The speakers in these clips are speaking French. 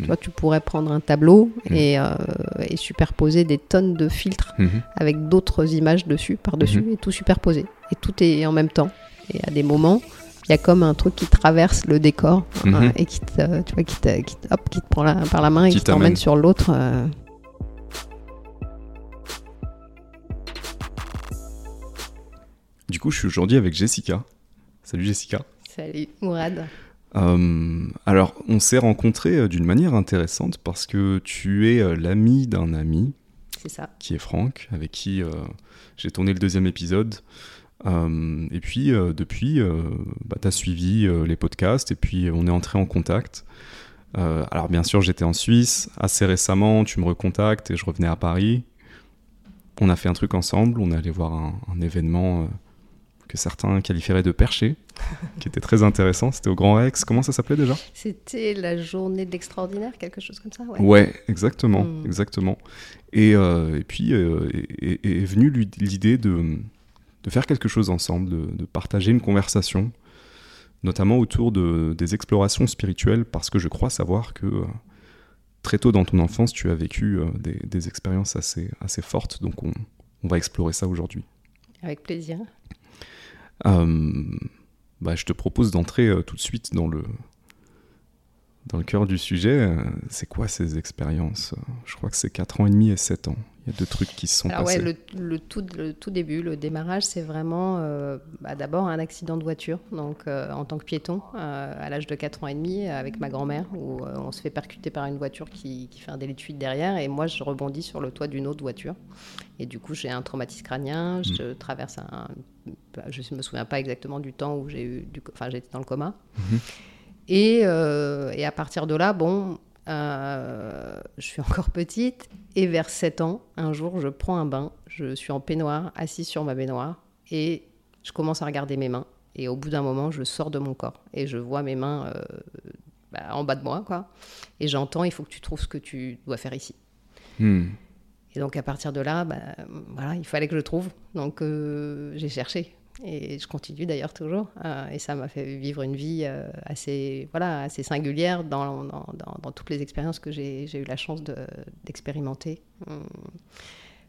Mhm. Toi, tu pourrais prendre un tableau et, euh, et superposer des tonnes de filtres Mhm. avec d'autres images dessus, par-dessus, Mhm. et tout superposer. Et tout est en même temps. Et à des moments, il y a comme un truc qui traverse le décor Mhm. hein, et qui te, tu vois, qui te, qui te- hop, qui te prend la- par la main et Qui qui t'emmène sur l'autre. euh. Du coup, je suis aujourd'hui avec Jessica. Salut Jessica. Salut Mourad. Euh, alors, on s'est rencontrés euh, d'une manière intéressante parce que tu es euh, l'ami d'un ami C'est ça. qui est Franck, avec qui euh, j'ai tourné le deuxième épisode. Euh, et puis, depuis, bah, tu as suivi les podcasts et puis on est entré en contact. Alors, bien sûr, j'étais en Suisse. Assez récemment, tu me recontactes et je revenais à Paris. On a fait un truc ensemble. On est allé voir un, un événement que certains qualifieraient de perché, qui était très intéressant. C'était au Grand Rex. Comment ça s'appelait déjà? C'était la journée de l'extraordinaire, quelque chose comme ça ouais. Ouais, exactement, Mm. exactement. Et, euh, et puis euh, est, venue l'idée de, de faire quelque chose ensemble, de, de partager une conversation, notamment autour de, des explorations spirituelles, parce que je crois savoir que euh, très tôt dans ton enfance, tu as vécu des, des expériences assez, assez fortes, donc on, on va explorer ça aujourd'hui. Avec plaisir. Euh, bah, je te propose d'entrer euh, tout de suite dans le, dans le cœur du sujet. Euh, C'est quoi ces expériences? Je crois que c'est 4 ans et demi et 7 ans. Il y a deux trucs qui se sont Alors ouais, passés. le, le tout, le tout début, le démarrage, c'est vraiment euh, bah, d'abord un accident de voiture, donc euh, en tant que piéton, euh, à l'âge de 4 ans et demi, avec ma grand-mère, où on se fait percuter par une voiture qui, qui fait un délit de fuite derrière, et moi je rebondis sur le toit d'une autre voiture. Et du coup, j'ai un traumatisme crânien, je traverse un... bah, Je ne me souviens pas exactement du temps où j'ai eu... Du, enfin, j'étais dans le coma. Mhm. Et, euh, et à partir de là, bon, euh, je suis encore petite. Et vers 7 ans, un jour, je prends un bain. Je suis en peignoir, assise sur ma baignoire. Et je commence à regarder mes mains. Et au bout d'un moment, je sors de mon corps. Et je vois mes mains euh, bah, en bas de moi. quoi. Et j'entends, il faut que tu trouves ce que tu dois faire ici. Hmm. Et donc à partir de là, bah, voilà, il fallait que je trouve. Donc euh, j'ai cherché. Et je continue d'ailleurs toujours. Euh, et ça m'a fait vivre une vie euh, assez, voilà, assez singulière dans, dans, dans- dans toutes les expériences que j'ai eu la chance de- d'expérimenter. Hum.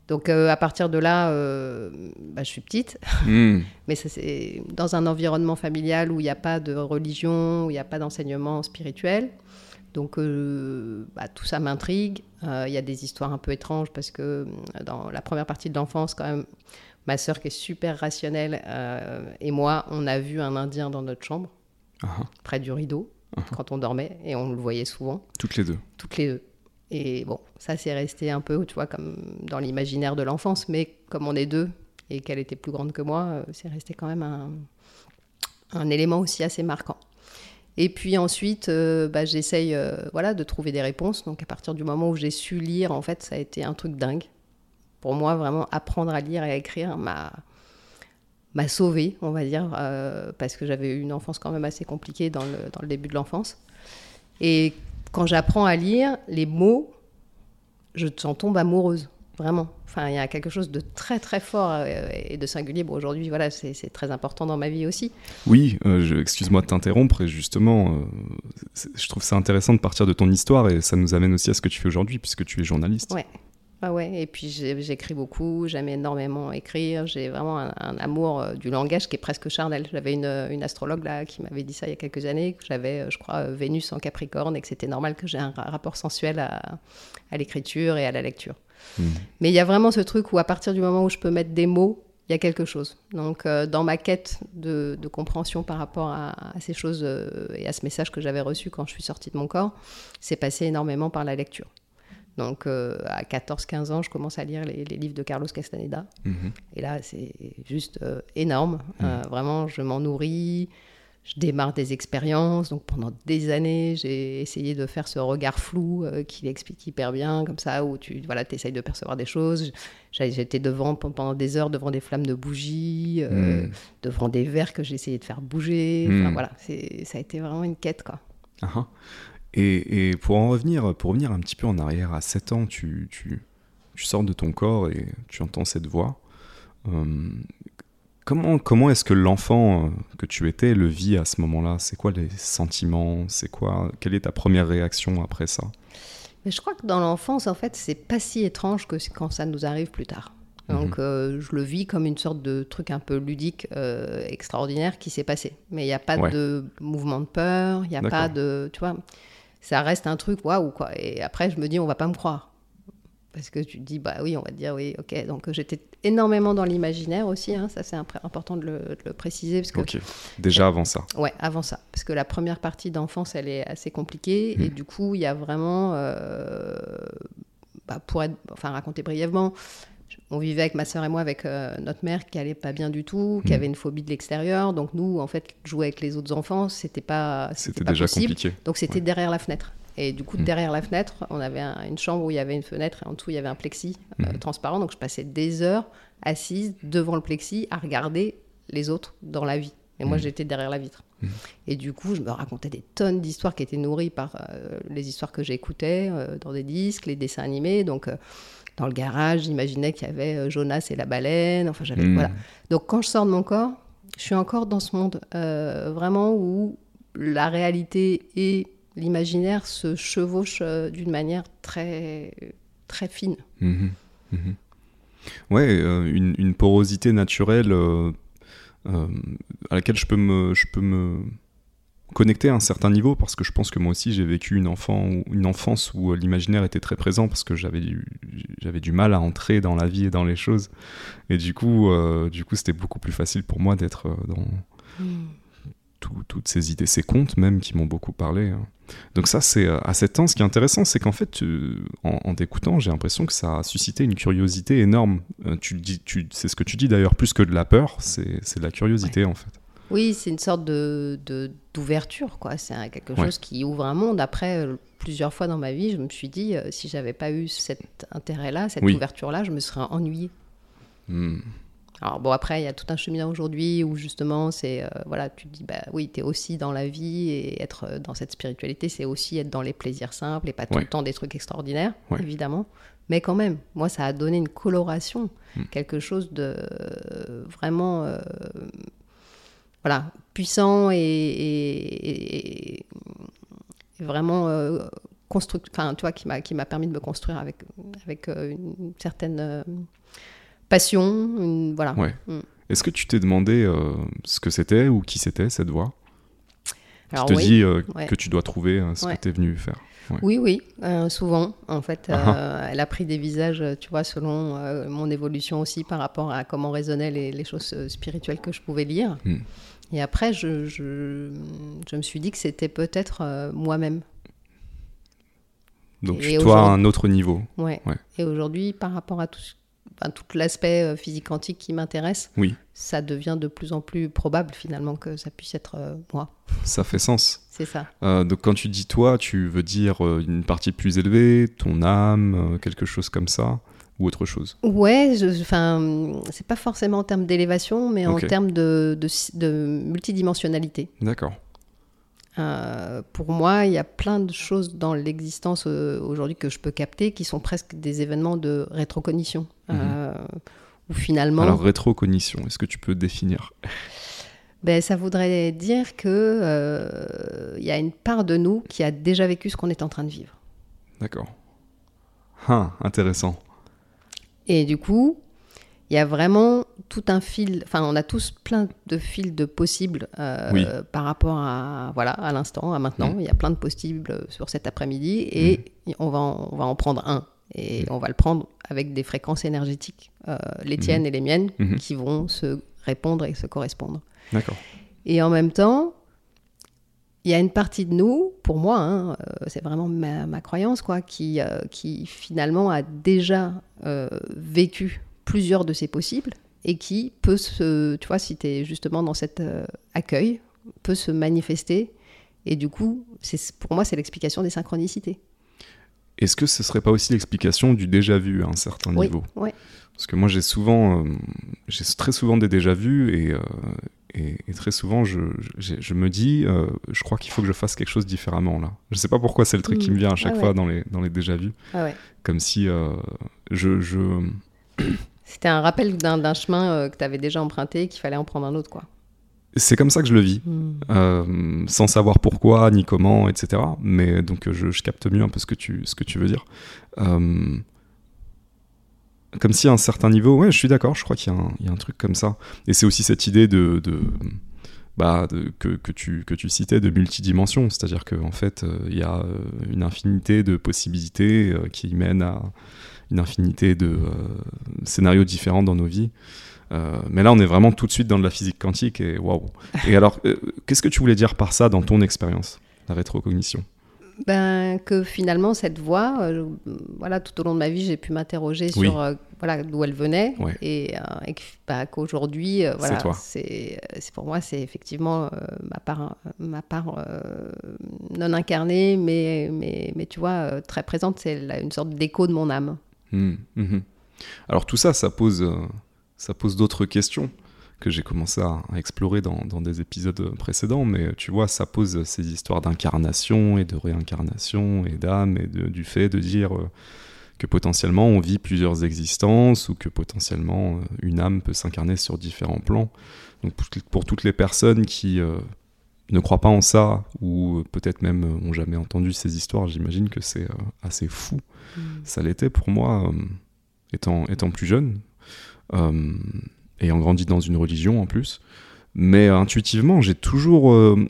Donc euh, à partir de là, bah, je suis petite. Hmm. Mais c'est dans un environnement familial où il n'y a pas de religion, où il n'y a pas d'enseignement spirituel. Donc euh, bah, tout ça m'intrigue. Euh, Il y a des histoires un peu étranges parce que euh, dans la première partie de l'enfance, quand même, ma sœur qui est super rationnelle euh, et moi, on a vu un Indien dans notre chambre, Ah, près du rideau, quand on dormait, et on le voyait souvent toutes les deux. toutes les deux. Et bon, ça c'est resté un peu, tu vois, comme dans l'imaginaire de l'enfance, mais comme on est deux et qu'elle était plus grande que moi, euh, c'est resté quand même un, un élément aussi assez marquant. Et puis ensuite, euh, bah, j'essaye euh, voilà, de trouver des réponses. Donc à partir du moment où j'ai su lire, en fait, ça a été un truc dingue. Pour moi, vraiment, apprendre à lire et à écrire m'a m'a sauvée, on va dire, euh, parce que j'avais eu une enfance quand même assez compliquée dans le, dans le début de l'enfance. Et quand j'apprends à lire, les mots, je t'en tombe amoureuse, vraiment. Enfin, il y a quelque chose de très très fort euh, et de singulier. Bon, aujourd'hui, voilà, c'est très important dans ma vie aussi. Oui, euh, excuse-moi de t'interrompre, et justement, euh, je trouve ça intéressant de partir de ton histoire, et ça nous amène aussi à ce que tu fais aujourd'hui, puisque tu es journaliste. Ouais. Ah ouais, et puis j'écris beaucoup, j'aime énormément écrire, j'ai vraiment un, un amour euh, du langage qui est presque charnel. J'avais une, une astrologue là qui m'avait dit ça il y a quelques années, que j'avais, euh, je crois, euh, Vénus en Capricorne et que c'était normal que j'ai un ra- rapport sensuel à, à l'écriture et à la lecture. Mhm. Mais il y a vraiment ce truc où à partir du moment où je peux mettre des mots, il y a quelque chose. Donc euh, dans ma quête de, de compréhension par rapport à, à ces choses euh, et à ce message que j'avais reçu quand je suis sortie de mon corps, c'est passé énormément par la lecture. Donc euh, à 14-15 ans, je commence à lire les, les livres de Carlos Castaneda. Mhm. Et là, c'est juste euh, énorme. Euh, vraiment, je m'en nourris. Je démarre des expériences. Donc pendant des années, j'ai essayé de faire ce regard flou euh, qui l'explique hyper bien, comme ça, où tu voilà, essayes de percevoir des choses. J'ai- J'étais devant pendant des heures devant des flammes de bougies, Mm. devant des verres que j'essayais de faire bouger. Enfin, voilà, ça a été vraiment une quête, quoi. Ah, ah. Et, et pour en revenir, pour revenir un petit peu en arrière, à 7 ans, tu, tu, tu sors de ton corps et tu entends cette voix. Euh, Comment, comment est-ce que l'enfant euh, que tu étais le vit à ce moment-là? C'est quoi les sentiments? C'est quoi Quelle est ta première réaction après ça? Mais je crois que dans l'enfance, en fait, c'est pas si étrange que quand ça nous arrive plus tard. Donc Mhm. euh, je le vis comme une sorte de truc un peu ludique, euh, extraordinaire qui s'est passé. Mais il n'y a pas Ouais. de mouvement de peur, il n'y a pas de... Tu vois, ça reste un truc, waouh, quoi. Et après, je me dis, on va pas me croire. Parce que tu te dis, bah oui, on va te dire, oui, ok. Donc euh, j'étais énormément dans l'imaginaire aussi, hein, ça c'est imp- important de le, de le préciser. Parce que Ok, déjà avant ça. Ouais, avant ça. Parce que la première partie d'enfance, elle est assez compliquée. Et du coup, il y a vraiment. euh, bah, pour être, enfin, raconter brièvement, on vivait avec ma sœur et moi avec euh, notre mère qui allait pas bien du tout, qui Mhm. avait une phobie de l'extérieur. Donc, nous, en fait, jouer avec les autres enfants, c'était pas, C'était déjà possible. compliqué. Donc, c'était derrière la fenêtre. Et du coup, Mhm. derrière la fenêtre, on avait un- une chambre où il y avait une fenêtre et en dessous, il y avait un plexi euh, Mhm. transparent. Donc, je passais des heures assise devant le plexi à regarder les autres dans la vie. Et moi, j'étais derrière la vitre. Et du coup, je me racontais des tonnes d'histoires qui étaient nourries par euh, les histoires que j'écoutais dans des disques, les dessins animés. Donc, dans le garage, j'imaginais qu'il y avait euh, Jonas et la baleine. Enfin, j'avais. Hmm. Voilà. Donc, quand je sors de mon corps, je suis encore dans ce monde euh, vraiment où la réalité et l'imaginaire se chevauchent euh, d'une manière très, très fine. Mhm. Ouais, euh, une, une porosité naturelle euh, à laquelle je peux me, je peux me connecter à un certain niveau parce que je pense que moi aussi j'ai vécu une, enfant, une enfance où euh, l'imaginaire était très présent parce que j'avais du, j'avais du mal à entrer dans la vie et dans les choses et du coup, euh, du coup c'était beaucoup plus facile pour moi d'être euh, dans tout- toutes ces idées, ces contes même qui m'ont beaucoup parlé. hein. Donc ça, c'est à cet temps, ce qui est intéressant, c'est qu'en fait, tu- en, en t'écoutant, j'ai l'impression que ça a suscité une curiosité énorme. Euh, tu le dis, tu, c'est ce que tu dis d'ailleurs, plus que de la peur, c'est, c'est de la curiosité en fait. Oui, c'est une sorte de, d'ouverture, quoi. C'est quelque Ouais. chose qui ouvre un monde. Après, euh, plusieurs fois dans ma vie, je me suis dit, euh, si j'avais pas eu cet intérêt-là, cette Oui. ouverture-là, je me serais ennuyée. Hmm. Alors bon, après, il y a tout un cheminement aujourd'hui où justement, c'est, euh, voilà, tu te dis, bah oui, tu es aussi dans la vie et être euh, dans cette spiritualité, c'est aussi être dans les plaisirs simples et pas tout Ouais. le temps des trucs extraordinaires, Ouais. évidemment. Mais quand même, moi, ça a donné une coloration, Hmm. quelque chose de euh, vraiment, voilà, puissant et, et- et- et vraiment euh, enfin, tu vois, qui m'a qui m'a permis de me construire avec avec euh, une certaine euh, passion, une, voilà. Ouais. Mm. Est-ce que tu t'es demandé euh, ce que c'était ou qui c'était cette voix? Alors Qui te oui, dit ouais. que tu dois trouver euh, ce Ouais. que tu es venu faire oui, oui, souvent. En fait, euh, Ah elle a pris des visages, tu vois, selon mon évolution aussi par rapport à comment résonnaient les, les choses spirituelles que je pouvais lire. Mm. Et après, je, je, je me suis dit que c'était peut-être euh, moi-même. Donc Et toi à un autre niveau. Ouais. Ouais. Et aujourd'hui, par rapport à tout, enfin, tout l'aspect euh, physique quantique qui m'intéresse, Oui. ça devient de plus en plus probable finalement que ça puisse être euh, moi. Ça fait sens. C'est ça. Euh, donc quand tu dis toi, tu veux dire une partie plus élevée, ton âme, quelque chose comme ça, ou autre chose Ouais, enfin, c'est pas forcément en termes d'élévation, mais en termes de, de, de multidimensionnalité. D'accord. Euh, pour moi, il y a plein de choses dans l'existence euh, aujourd'hui que je peux capter qui sont presque des événements de rétrocognition. Euh, où finalement. Alors rétrocognition, est-ce que tu peux définir? Ben, ça voudrait dire que il y a une part de nous qui a déjà vécu ce qu'on est en train de vivre. D'accord. Ah, intéressant. Et du coup, il y a vraiment tout un fil. Enfin, on a tous plein de fils de possibles euh, Oui. par rapport à voilà à l'instant, à maintenant. Mm. Il y a plein de possibles sur cet après-midi et on va en, on va en prendre un et on va le prendre avec des fréquences énergétiques, euh, les tiennes et les miennes, Mhm. qui vont se répondre et se correspondre. D'accord. Et en même temps, il y a une partie de nous, pour moi, hein, euh, c'est vraiment ma, ma croyance, quoi, qui, euh, qui finalement a déjà euh, vécu plusieurs de ces possibles et qui peut se, tu vois, si tu es justement dans cet euh, accueil, peut se manifester. Et du coup, c'est, pour moi, c'est l'explication des synchronicités. Est-ce que ce serait pas aussi l'explication du déjà vu à un certain Oui, niveau? ouais. Parce que moi j'ai souvent, j'ai très souvent des déjà vus et, et, et très souvent je, je, je me dis, euh, je crois qu'il faut que je fasse quelque chose différemment là. Je sais pas pourquoi c'est le truc qui me vient à chaque Ah ouais. fois dans les, dans les déjà vus. Ah ouais. Comme si euh, je, je, C'était un rappel d'un chemin euh, que tu avais déjà emprunté et qu'il fallait en prendre un autre, quoi. C'est comme ça que je le vis, Hmm. sans savoir pourquoi ni comment, etc. Mais donc je, je capte mieux un peu ce que tu, ce que tu veux dire. Comme si à un certain niveau, ouais, je suis d'accord, je crois qu'il y, a un- truc comme ça. Et c'est aussi cette idée de, bah, que, que, tu, citais de multidimension, c'est-à-dire qu'en en fait, euh, il y a euh, une infinité de possibilités euh, qui mènent à une infinité de scénarios différents dans nos vies. Mais là, on est vraiment tout de suite dans de la physique quantique et waouh. Et alors, qu'est-ce que tu voulais dire par ça dans ton expérience, la rétrocognition? Ben, que finalement, cette voix, euh, voilà, tout au long de ma vie, j'ai pu m'interroger Oui. sur euh, voilà, d'où elle venait. Ouais. Et, euh, bah, qu'aujourd'hui, voilà, c'est pour moi, c'est effectivement euh, ma part, ma part non incarnée, mais, mais, mais tu vois, très présente. C'est une sorte d'écho de mon âme. Hmm, mhm. Alors tout ça, ça pose, ça pose d'autres questions que j'ai commencé à, à explorer dans, dans des épisodes précédents, mais tu vois, ça pose ces histoires d'incarnation et de réincarnation et d'âme et de- du fait de dire euh, que potentiellement on vit plusieurs existences ou que potentiellement euh, une âme peut s'incarner sur différents plans. Donc pour, pour toutes les personnes qui euh, ne croient pas en ça ou peut-être même ont jamais entendu ces histoires, j'imagine que c'est assez fou. Ça l'était pour moi, étant, étant plus jeune, ayant grandi dans une religion en plus. Mais euh, intuitivement, j'ai toujours euh,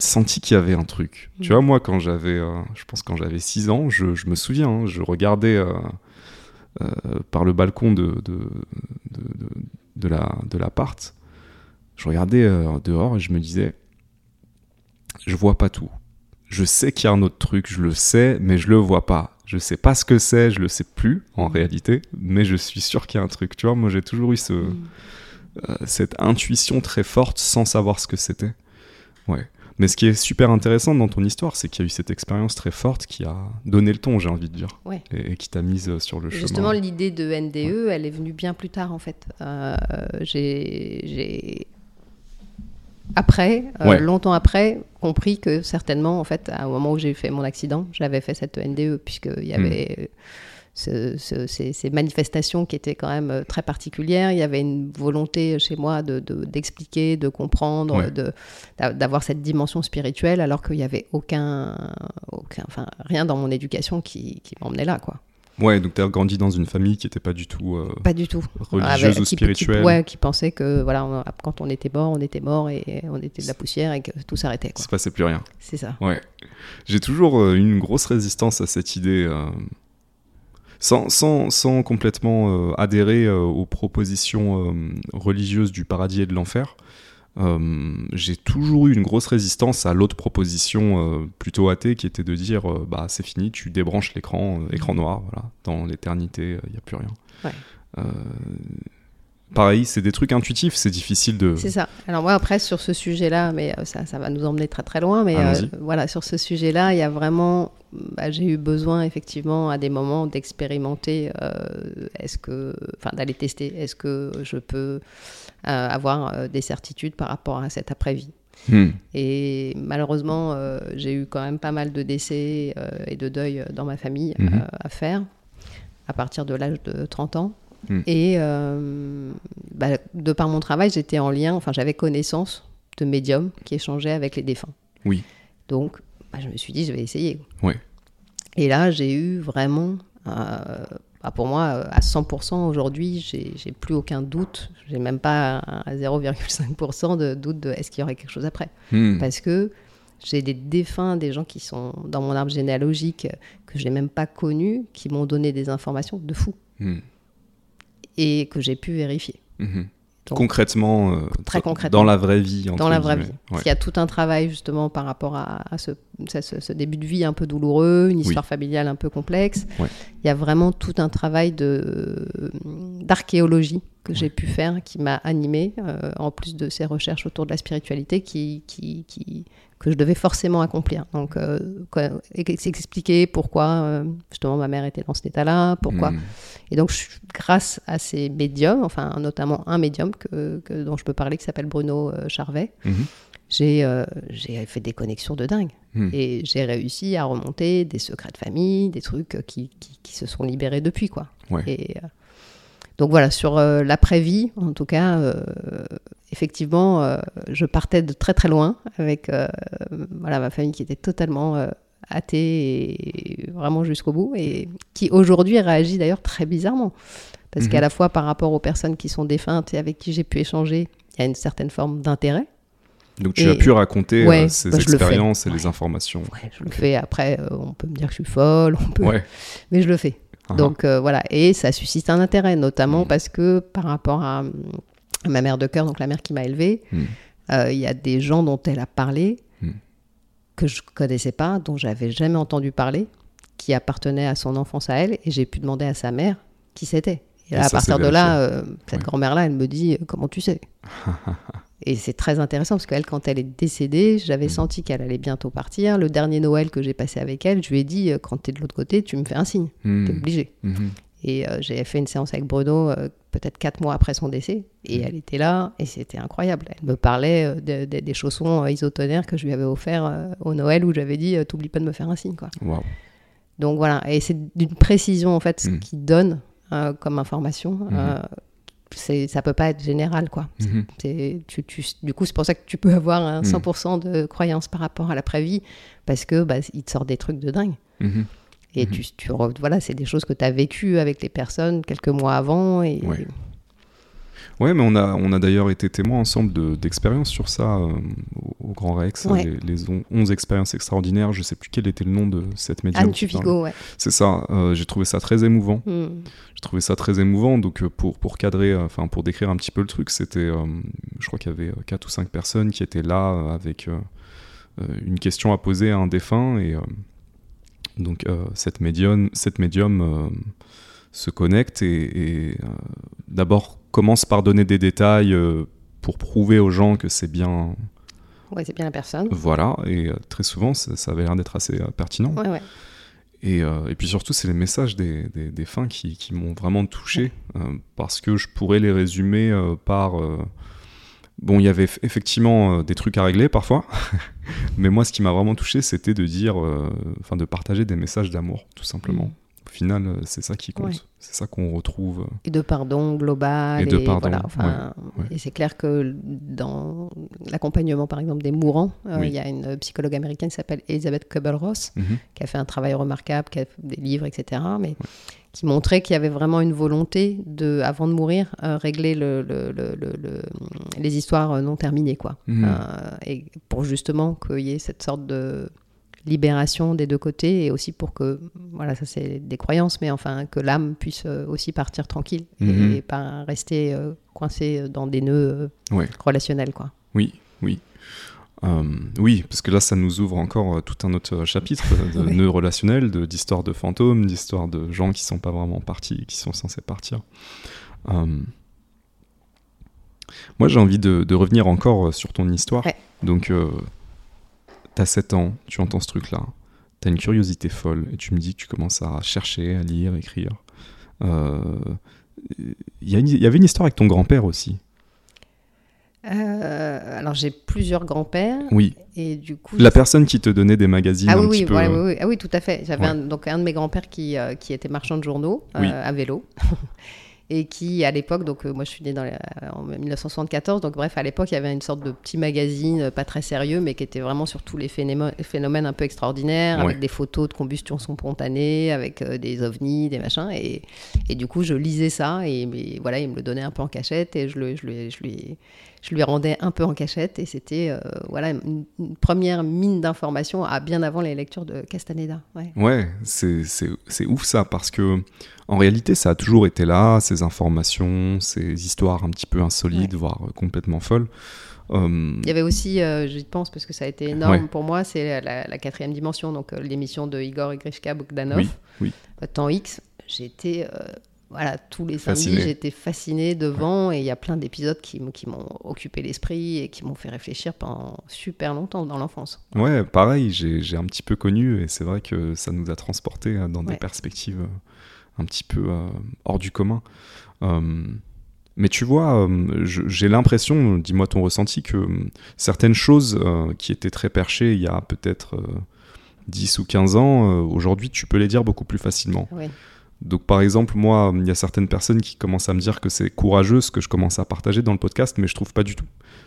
senti qu'il y avait un truc. Tu Mm. vois, moi, quand j'avais, euh, je pense quand j'avais 6 ans, je, je me souviens, hein, je regardais par le balcon de, de, de, de, de la, de l'appart, je regardais dehors et je me disais, je vois pas tout. Je sais qu'il y a un autre truc, je le sais, mais je le vois pas. Je sais pas ce que c'est, je le sais plus en Mhm. réalité, mais je suis sûr qu'il y a un truc. Tu vois, moi j'ai toujours eu ce, Mm. euh, cette intuition très forte sans savoir ce que c'était. Ouais. Mais ce qui est super intéressant dans ton histoire, c'est qu'il y a eu cette expérience très forte qui a donné le ton, j'ai envie de dire, Ouais. et, et qui t'a mise euh, sur le Justement, chemin. l'idée de NDE, elle est venue bien plus tard, en fait. Euh, j'ai, j'ai- après, euh, Ouais. longtemps après, compris que certainement, en fait, au moment où j'ai fait mon accident, j'avais fait cette NDE, puisqu'il y avait euh, ce- ce- ces, ces manifestations qui étaient quand même euh, très particulières. Il y avait une volonté chez moi de, de- d'expliquer, de comprendre, Ouais. de, d'a- d'avoir cette dimension spirituelle, alors qu'il n'y avait aucun, aucun, enfin, rien dans mon éducation qui, qui m'emmenait là, quoi. Ouais, donc t'as grandi dans une famille qui était pas du tout euh, Pas du tout. religieuse Avec- ou qui- qui- spirituelle. ouais, qui pensait que voilà, on- quand on était mort, on était mort et on était de la poussière et que tout s'arrêtait. Il se passait plus rien. C'est ça. Ouais. J'ai toujours euh, une grosse résistance à cette idée, euh, sans, sans, sans complètement euh, adhérer aux propositions religieuses du paradis et de l'enfer. Euh, j'ai toujours eu une grosse résistance à l'autre proposition euh, plutôt athée qui était de dire euh, bah c'est fini, tu débranches l'écran, écran noir, voilà, dans l'éternité, il n'y a plus rien. Ouais. Pareil, c'est des trucs intuitifs, c'est difficile de. C'est ça. Alors moi après sur ce sujet-là, mais ça, ça va nous emmener très très loin, mais euh, voilà sur ce sujet-là, il y a vraiment, bah, j'ai eu besoin effectivement à des moments d'expérimenter, euh, est-ce que, enfin d'aller tester, est-ce que je peux avoir euh, des certitudes par rapport à cette après-vie. Hmm. Et malheureusement, euh, j'ai eu quand même pas mal de décès euh, et de deuil dans ma famille Mhm. euh, à faire à partir de l'âge de 30 ans. Mhm. Et euh, bah, de par mon travail, j'étais en lien, enfin j'avais connaissance de médiums qui échangeaient avec les défunts. Oui. Donc bah, je me suis dit, je vais essayer. Ouais. Et là, j'ai eu vraiment, euh, bah, pour moi, euh, à 100% aujourd'hui, j'ai plus aucun doute. J'ai même pas à 0,5% de doute de est-ce qu'il y aurait quelque chose après Hmm. parce que j'ai des défunts, des gens qui sont dans mon arbre généalogique que je n'ai même pas connus, qui m'ont donné des informations de fou Hmm. et que j'ai pu vérifier. Mhm. Donc, concrètement, euh, Très dans- concrètement. dans la vraie vie. dans la vraie vie. Ouais. qu'il y a tout un travail justement par rapport à, à ce, ce- ce- ce début de vie un peu douloureux, une histoire familiale un peu complexe. Ouais. Il y a vraiment tout un travail de- d'archéologie que j'ai pu faire qui m'a animée, euh, en plus de ces recherches autour de la spiritualité qui, qui, qui- que je devais forcément accomplir. Donc, euh, quoi- expliquer pourquoi euh, justement ma mère était dans cet état-là, pourquoi Hmm. et donc, je- grâce à ces médiums, enfin notamment un médium que, que- dont je peux parler qui s'appelle Bruno euh, Charvet, Mhm. j'ai j'ai fait des connexions de dingue. Hmm. Et j'ai réussi à remonter des secrets de famille, des trucs qui, qui- qui se sont libérés depuis. quoi. Ouais. Et, Donc voilà, sur euh, l'après-vie, en tout cas, euh, effectivement, euh, je partais de très très loin avec euh, voilà, ma famille qui était totalement euh, athée et vraiment jusqu'au bout, et qui aujourd'hui réagit d'ailleurs très bizarrement. Parce Mhm. qu'à la fois par rapport aux personnes qui sont défuntes et avec qui j'ai pu échanger, il y a une certaine forme d'intérêt. Donc tu Et- as pu raconter Ouais, ces bah, le fais. expériences et les informations. Ouais, je le fais après, on peut me dire que je suis folle, on peut... Ouais. mais je le fais. Ah, Donc euh, voilà, et ça suscite un intérêt, notamment Mhm. parce que par rapport à, à ma mère de cœur, donc la mère qui m'a élevée, Mhm. euh, il y a des gens dont elle a parlé Mhm. que je connaissais pas, dont j'avais jamais entendu parler, qui appartenaient à son enfance à elle, et j'ai pu demander à sa mère qui c'était. Et Et là, à ça, partir de là, euh, cette Ouais. grand-mère-là, elle me dit euh, comment tu sais? Et c'est très intéressant parce qu'elle, quand elle est décédée, j'avais Mhm. senti qu'elle allait bientôt partir. Le dernier Noël que j'ai passé avec elle, je lui ai dit quand tu es de l'autre côté, tu me fais un signe, Hmm. t'es obligé. Et euh, j'ai fait une séance avec Bruno euh, peut-être quatre mois après son décès. Et Mhm. elle était là et c'était incroyable. Elle me parlait euh, de- de- des chaussons euh, isotonnerres que je lui avais offerts au Noël où j'avais dit t'oublies pas de me faire un signe. Quoi. Donc voilà, et c'est d'une précision en fait ce Mhm. qu'il donne comme information. C'est, ça peut pas être général quoi. C'est, tu, tu- du coup, c'est pour ça que tu peux avoir un Mhm. 100% de croyance par rapport à l'après-vie parce que bah, il te sort des trucs de dingue. Et Mhm. tu, tu voilà, c'est des choses que tu as vécues avec les personnes quelques mois avant. Et Ouais. Ouais, mais on a, on a d'ailleurs été témoins ensemble de- d'expériences sur ça euh, au, Grand Rex, Ouais. les, les on- 11 expériences extraordinaires. Je sais plus quel était le nom de cette médium. Anne. Tuvigo, ouais. C'est ça, euh, j'ai trouvé ça très émouvant. Hmm. J'ai trouvé ça très émouvant. Donc, euh, pour, pour cadrer, enfin, pour décrire un petit peu le truc, c'était, euh, je crois qu'il y avait 4 ou 5 personnes qui étaient là avec une question à poser à un défunt. Et donc, euh, cette médium, cette médium euh, se connecte et, et, euh, d'abord commence par donner des détails pour prouver aux gens que c'est bien. Ouais, c'est bien la personne. Voilà. Et très souvent, ça, ça avait l'air d'être assez pertinent. Ouais, ouais. Et, euh, et puis surtout, c'est les messages des, des, des fins qui, qui m'ont vraiment touché, euh, parce que je pourrais les résumer euh, par... Bon, il y avait eff- effectivement des trucs à régler parfois, mais moi, ce qui m'a vraiment touché, c'était de dire, euh, enfin, de partager des messages d'amour, tout simplement. Mm. Au final, euh, c'est ça qui compte, Ouais. c'est ça qu'on retrouve. euh. Et de pardon global. Et de pardon, voilà, enfin, ouais, ouais. Et c'est clair que dans l'accompagnement, par exemple, des mourants, euh, il y a une psychologue américaine qui s'appelle Elizabeth Kubler-Ross, Mhm. qui a fait un travail remarquable, qui a fait des livres, etc., mais qui montrait qu'il y avait vraiment une volonté de, avant de mourir, euh, régler le, le- le- le- le- les histoires non terminées, quoi. Mhm. Euh, et pour justement qu'il y ait cette sorte de libération des deux côtés et aussi pour que, voilà, ça c'est des croyances, mais enfin que l'âme puisse euh, aussi partir tranquille Mhm. et pas rester euh, coincé dans des nœuds euh, Ouais. relationnels, quoi. Oui, oui. Euh, oui, parce que là, ça nous ouvre encore euh, tout un autre euh, chapitre de Ouais. nœuds relationnels, d'histoires de, fantômes, d'histoires de gens qui sont pas vraiment partis, qui sont censés partir. Euh, Moi, j'ai envie de, de revenir encore sur ton histoire. Ouais. Donc, euh, t'as 7 ans, tu entends ce truc-là, t'as une curiosité folle, et tu me dis que tu commences à chercher, à lire, écrire. Y, il y avait une histoire avec ton grand-père aussi. Euh, alors j'ai plusieurs grands-pères Oui, et du coup la personne qui te donnait des magazines Ah un oui, petit oui, peu. ouais, euh, oui, oui. Ah oui, tout à fait. J'avais Ouais. un, donc un de mes grands-pères qui, euh, qui était marchand de journaux euh, Oui. à vélo. Et qui, à l'époque, donc euh, moi je suis née dans les- en 1974, donc bref, à l'époque, il y avait une sorte de petit magazine, euh, pas très sérieux, mais qui était vraiment sur tous les phénomènes, phénomènes un peu extraordinaires, Ouais. avec des photos de combustion spontanée, avec des ovnis, des machins. Et, et du coup, je lisais ça, et, mais voilà, il me le donnait un peu en cachette, et je, le, je, lui, je, lui, je lui rendais un peu en cachette, et c'était euh, voilà, une, une première mine d'informations à bien avant les lectures de Castaneda. Ouais. Ouais, c'est ouf ça, parce que en réalité, ça a toujours été là, ces informations, ces histoires un petit peu insolites, voire euh, complètement folles. Euh, Il y avait aussi, euh, j'y pense parce que ça a été énorme Ouais. pour moi, c'est la, la quatrième dimension, donc euh, l'émission de Igor Grishka Bogdanov, Oui, oui. Temps X. J'étais, voilà, tous les samedis, j'étais fascinée devant et il y a plein d'épisodes qui, m'ont occupé l'esprit et qui m'ont fait réfléchir pendant super longtemps dans l'enfance. Ouais, pareil, j'ai un petit peu connu, et c'est vrai que ça nous a transportés euh, dans des Ouais. perspectives euh, un petit peu euh, hors du commun. Euh, mais tu vois, euh, je- j'ai l'impression, dis-moi ton ressenti, que euh, certaines choses euh, qui étaient très perchées il y a peut-être euh, 10 ou 15 ans, aujourd'hui tu peux les dire beaucoup plus facilement. Ouais. Donc par exemple, moi, il y a certaines personnes qui commencent à me dire que c'est courageux ce que je commence à partager dans le podcast, mais je trouve pas du tout.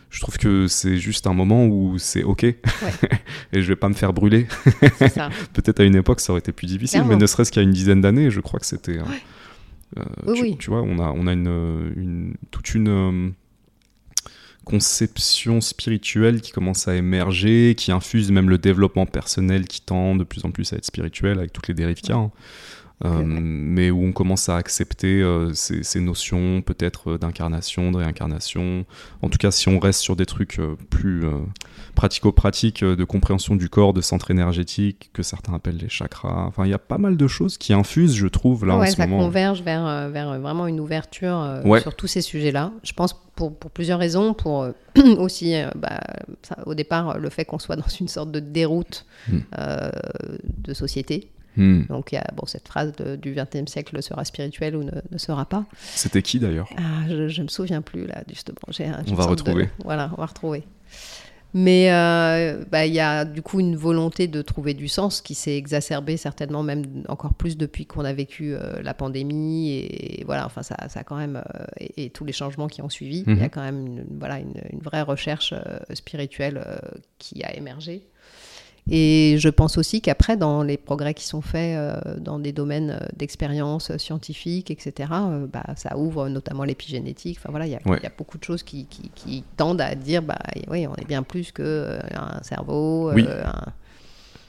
Je trouve que c'est juste un moment où c'est ok et je vais pas me faire brûler. Peut-être à une époque ça aurait été plus difficile, mais ne serait-ce qu'il y a une dizaine d'années, je crois que c'était. Euh, oui, tu, oui. tu, vois, on a, on a une, une toute une euh, conception spirituelle qui commence à émerger, qui infuse même le développement personnel qui tend de plus en plus à être spirituel avec toutes les dérives qu'il y a. Hein. Euh, mais où on commence à accepter euh, ces, notions peut-être euh, d'incarnation, de réincarnation. En tout cas, si on reste sur des trucs plus pratico-pratiques de compréhension du corps, de centre énergétique, que certains appellent les chakras. Enfin, il y a pas mal de choses qui infusent, je trouve, là en ce ça converge vers, vers vraiment une ouverture sur tous ces sujets-là. Je pense pour, pour, plusieurs raisons. Pour aussi, bah, au départ, le fait qu'on soit dans une sorte de déroute hmm. de société. Hmm. Donc il y a bon, cette phrase du XXe siècle sera spirituel ou ne, sera pas. C'était qui d'ailleurs? Ah, Je ne me souviens plus là, justement. on va retrouver. Voilà, on va retrouver. Mais euh, bah, il y a du coup une volonté de trouver du sens qui s'est exacerbée certainement même encore plus depuis qu'on a vécu euh, la pandémie et, voilà enfin ça, ça quand même euh, et, tous les changements qui ont suivi il y a mhm. quand même une, voilà une, une vraie recherche spirituelle qui a émergé et je pense aussi qu'après, dans les progrès qui sont faits euh, dans des domaines euh, d'expérience scientifique, etc., euh, bah, ça ouvre notamment l'épigénétique. Enfin voilà, il y, a beaucoup de choses qui, qui, tendent à dire, bah oui, on est bien plus qu'un cerveau. Oui.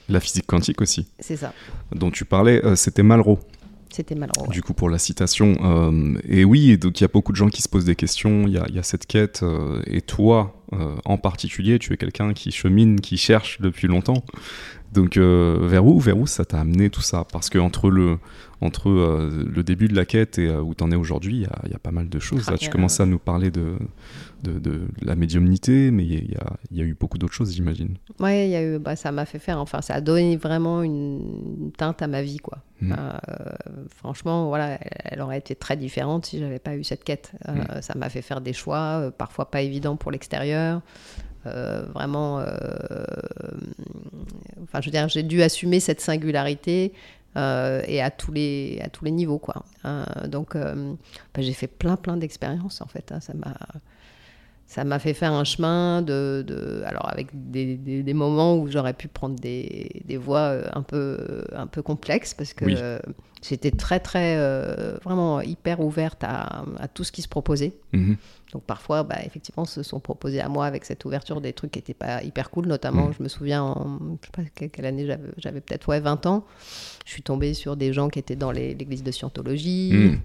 La physique quantique aussi. C'est ça. Dont tu parlais, c'était Malraux. C'était Malraux. Du coup, pour la citation. et oui, donc il y a beaucoup de gens qui se posent des questions. Il y a, y a, cette quête. et toi, euh, en particulier, tu es quelqu'un qui chemine, qui cherche depuis longtemps. Donc euh, vers où, vers où ça t'a amené tout ça? Parce que entre le, entre euh, le début de la quête et où tu en es aujourd'hui, il y, a pas mal de choses. Là, tu commences à nous parler de, de, la médiumnité, mais il y, y, a eu beaucoup d'autres choses, j'imagine. Oui, eu, bah, ça m'a fait faire, enfin, ça a donné vraiment une teinte à ma vie, quoi. Mmh. franchement, voilà, elle, aurait été très différente si j'avais pas eu cette quête. Mmh. Ça m'a fait faire des choix, parfois pas évidents pour l'extérieur. Euh, vraiment, euh, enfin, je veux dire, j'ai dû assumer cette singularité euh, et à tous les à tous les niveaux, quoi. donc, bah, j'ai fait plein plein d'expériences en fait. Hein. ça m'a ça m'a fait faire un chemin de, de alors avec des, des, moments où j'aurais pu prendre des, des voies un peu un peu complexes parce que j'étais très très vraiment hyper ouverte à, à, tout ce qui se proposait. Mhm. Donc parfois, bah, effectivement, se sont proposés à moi avec cette ouverture des trucs qui n'étaient pas hyper cool. Notamment, mm. je me souviens, en, je sais pas quelle année j'avais, peut-être ouais, 20 ans. Je suis tombée sur des gens qui étaient dans l'église de Scientologie. Mm.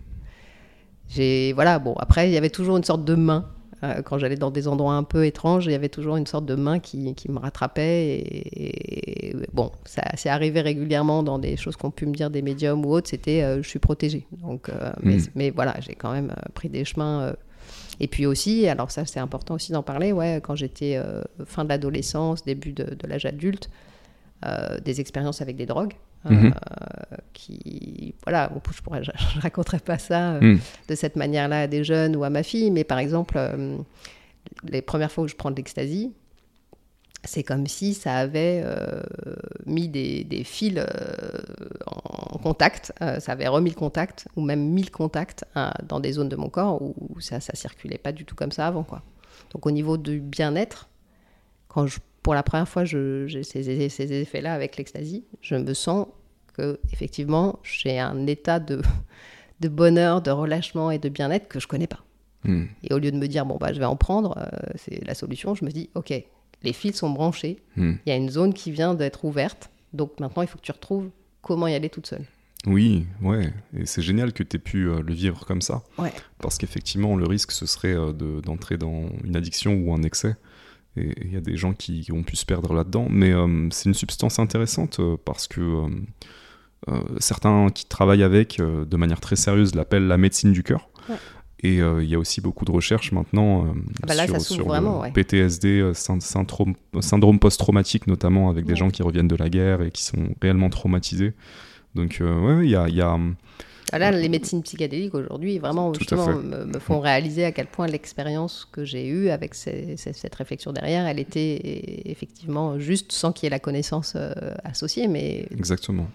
J'ai, voilà, bon, après, il y avait toujours une sorte de main. Euh, quand j'allais dans des endroits un peu étranges, il y avait toujours une sorte de main qui, qui me rattrapait. Et, bon, ça s'est arrivé régulièrement dans des choses qu'ont pu me dire des médiums ou autres. C'était euh, je suis protégée. Donc, euh, mais, mm. mais, voilà, j'ai quand même pris des chemins et puis aussi, alors ça c'est important aussi d'en parler, ouais, quand j'étais fin de l'adolescence, début de, l'âge adulte, des expériences avec des drogues. Hein, mhm. euh, qui voilà je pourrais je, raconterai pas ça mhm. de cette manière-là à des jeunes ou à ma fille mais par exemple les premières fois où je prends de l'ecstasy c'est comme si ça avait euh, mis des, fils euh, en contact, euh, ça avait remis le contact, ou même mis le contact dans des zones de mon corps où, ça ne circulait pas du tout comme ça avant. Quoi. Donc au niveau du bien-être, quand je, pour la première fois j'ai ces, ces effets-là avec l'ecstasy, je me sens que effectivement j'ai un état de, de bonheur, de relâchement et de bien-être que je connais pas. Hmm. Et au lieu de me dire, bon, bah, je vais en prendre, c'est la solution, je me dis, ok, les fils sont branchés, hmm. il y a une zone qui vient d'être ouverte, donc maintenant il faut que tu retrouves comment y aller toute seule. Oui, ouais, et c'est génial que tu aies pu euh, le vivre comme ça. Ouais. Parce qu'effectivement, le risque, ce serait euh, d'entrer dans une addiction ou un excès. Et il y a des gens qui, ont pu se perdre là-dedans. Mais euh, c'est une substance intéressante parce que certains qui travaillent avec de manière très sérieuse l'appellent la médecine du cœur. Ouais. Et euh, il y a aussi beaucoup de recherches maintenant euh, ah bah sur, le PTSD, euh, syndrome, syndrome post-traumatique notamment, avec des gens qui reviennent de la guerre et qui sont réellement traumatisés. Donc, ouais, il y a. Y a Là, les médecines psychédéliques aujourd'hui, vraiment, justement, me, font réaliser à quel point l'expérience que j'ai eue avec cette réflexion derrière, elle était effectivement juste sans qu'il y ait la connaissance associée. Mais Exactement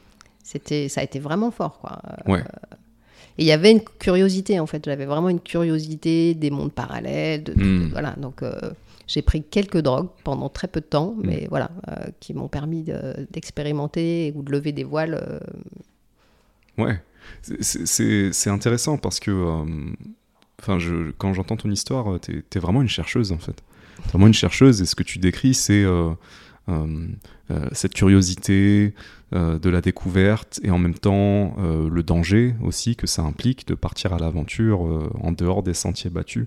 C'était, ça a été vraiment fort, quoi. Ouais. Et il y avait une curiosité, en fait. J'avais vraiment une curiosité des mondes parallèles. De, de- Mm. voilà. Donc, euh, j'ai pris quelques drogues pendant très peu de temps, Hmm. mais voilà, euh, qui m'ont permis de- d'expérimenter ou de lever des voiles. euh, Ouais, C'est- intéressant parce que, euh, quand j'entends ton histoire, euh, t'es es vraiment une chercheuse en fait. T'es vraiment une chercheuse et ce que tu décris, c'est euh, cette curiosité de la découverte et en même temps le danger aussi que ça implique de partir à l'aventure en dehors des sentiers battus,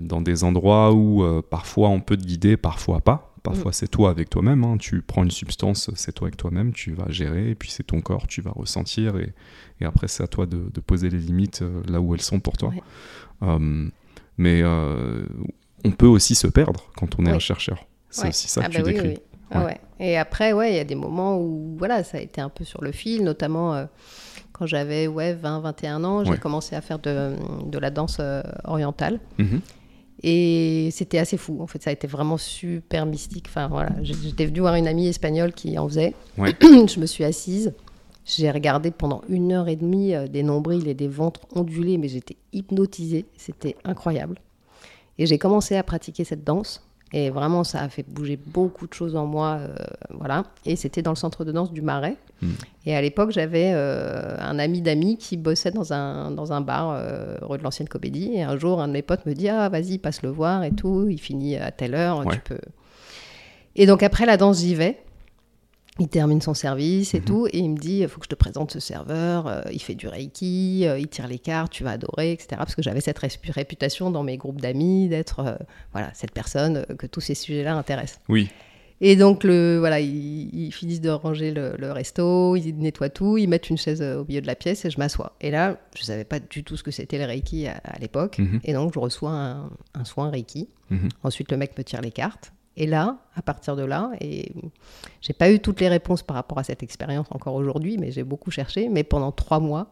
dans des endroits où parfois on peut te guider, parfois pas. Parfois c'est toi avec toi-même, hein. tu prends une substance, c'est toi avec toi-même, tu vas gérer, et puis c'est ton corps, tu vas ressentir, et, et après c'est à toi de, de poser les limites euh, là où elles sont pour toi. Ouais. Euh, mais euh, on peut aussi se perdre quand on est un chercheur. C'est Ouais. aussi ça Ah que bah tu oui, décris. oui. Ah. Et après, ouais, il y a des moments où voilà, ça a été un peu sur le fil, notamment euh, quand j'avais ouais, 20, 21 ans, j'ai commencé à faire de, de la danse orientale. Mhm. Et c'était assez fou. En fait, ça a été vraiment super mystique. Enfin, voilà, j'étais venue voir une amie espagnole qui en faisait. Ouais. je me suis assise. J'ai regardé pendant une heure et demie euh, des nombrils et des ventres ondulés, mais j'étais hypnotisée. C'était incroyable. Et j'ai commencé à pratiquer cette danse. Et vraiment, ça a fait bouger beaucoup de choses en moi. euh, voilà. Et c'était dans le centre de danse du Marais. Mm. Et à l'époque, j'avais euh, un ami d'amis qui bossait dans un, dans un bar, euh, rue de l'Ancienne Comédie. Et un jour, un de mes potes me dit Ah, vas-y, passe le voir et tout. Il finit à telle heure, Ouais. tu peux. Et donc, après la danse, j'y vais. Il termine son service et Mhm. tout, et il me dit il faut que je te présente ce serveur, euh, il fait du reiki, euh, il tire les cartes, tu vas adorer, etc. Parce que j'avais cette ré- réputation dans mes groupes d'amis d'être euh, voilà cette personne euh, que tous ces sujets-là intéressent. Oui, Et donc le voilà, ils, ils finissent de ranger le, le resto, ils nettoient tout, ils mettent une chaise euh, au milieu de la pièce et je m'assois. Et là, je savais pas du tout ce que c'était le reiki à, à l'époque, Mhm. et donc je reçois un, un soin reiki. Mhm. Ensuite, le mec me tire les cartes. Et là, à partir de là, et j'ai pas eu toutes les réponses par rapport à cette expérience encore aujourd'hui, mais j'ai beaucoup cherché. Mais pendant trois mois,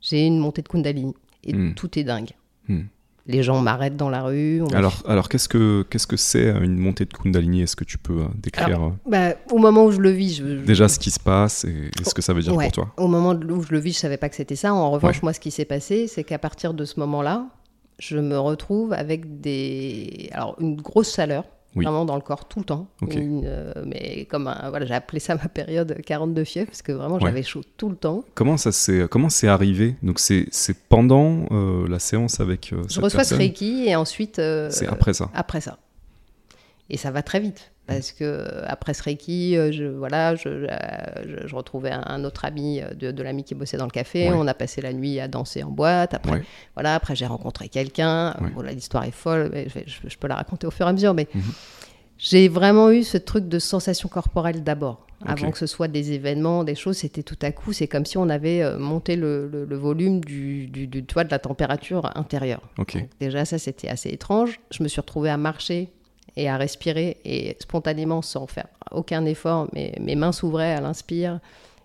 j'ai eu une montée de Kundalini. Et Mm. tout est dingue. Mm. Les gens m'arrêtent dans la rue. on Alors, alors qu'est-ce que qu'est-ce que c'est euh, une montée de Kundalini? Est-ce que tu peux euh, décrire Alors, euh, Bah, au moment où je le vis, je, je- déjà ce qui se passe et, et ce que ça veut dire Ouais. pour toi? Au moment où je le vis, je savais pas que c'était ça. En revanche, Ouais. moi, ce qui s'est passé, c'est qu'à partir de ce moment-là, je me retrouve avec des, alors une grosse chaleur, Oui. vraiment dans le corps tout le temps. Une, euh, mais comme un- voilà, j'ai appelé ça ma période 42 fièvre parce que vraiment Ouais. j'avais chaud tout le temps. Comment ça s'est comment c'est arrivé? Donc c'est c'est pendant euh, la séance avec euh, Je cette reçois ce personne? Reiki et ensuite euh, C'est après ça. après ça. Et ça va très vite. Parce que euh, après ce Reiki, euh, je, voilà, je, euh, je, je retrouvais un, un autre ami de, de l'ami qui bossait dans le café. Ouais. On a passé la nuit à danser en boîte. Après, Ouais. voilà, après j'ai rencontré quelqu'un. Ouais. Bon, l'histoire est folle. mais je, peux la raconter au fur et à mesure. Mais Mhm. j'ai vraiment eu ce truc de sensation corporelle d'abord. Avant que ce soit des événements, des choses, c'était tout à coup. C'est comme si on avait monté le, le- le volume du, du, du- tu vois, de la température intérieure. Donc, déjà, ça, c'était assez étrange. Je me suis retrouvée à marcher et à respirer et spontanément, sans faire aucun effort, mes, mes mains s'ouvraient à l'inspire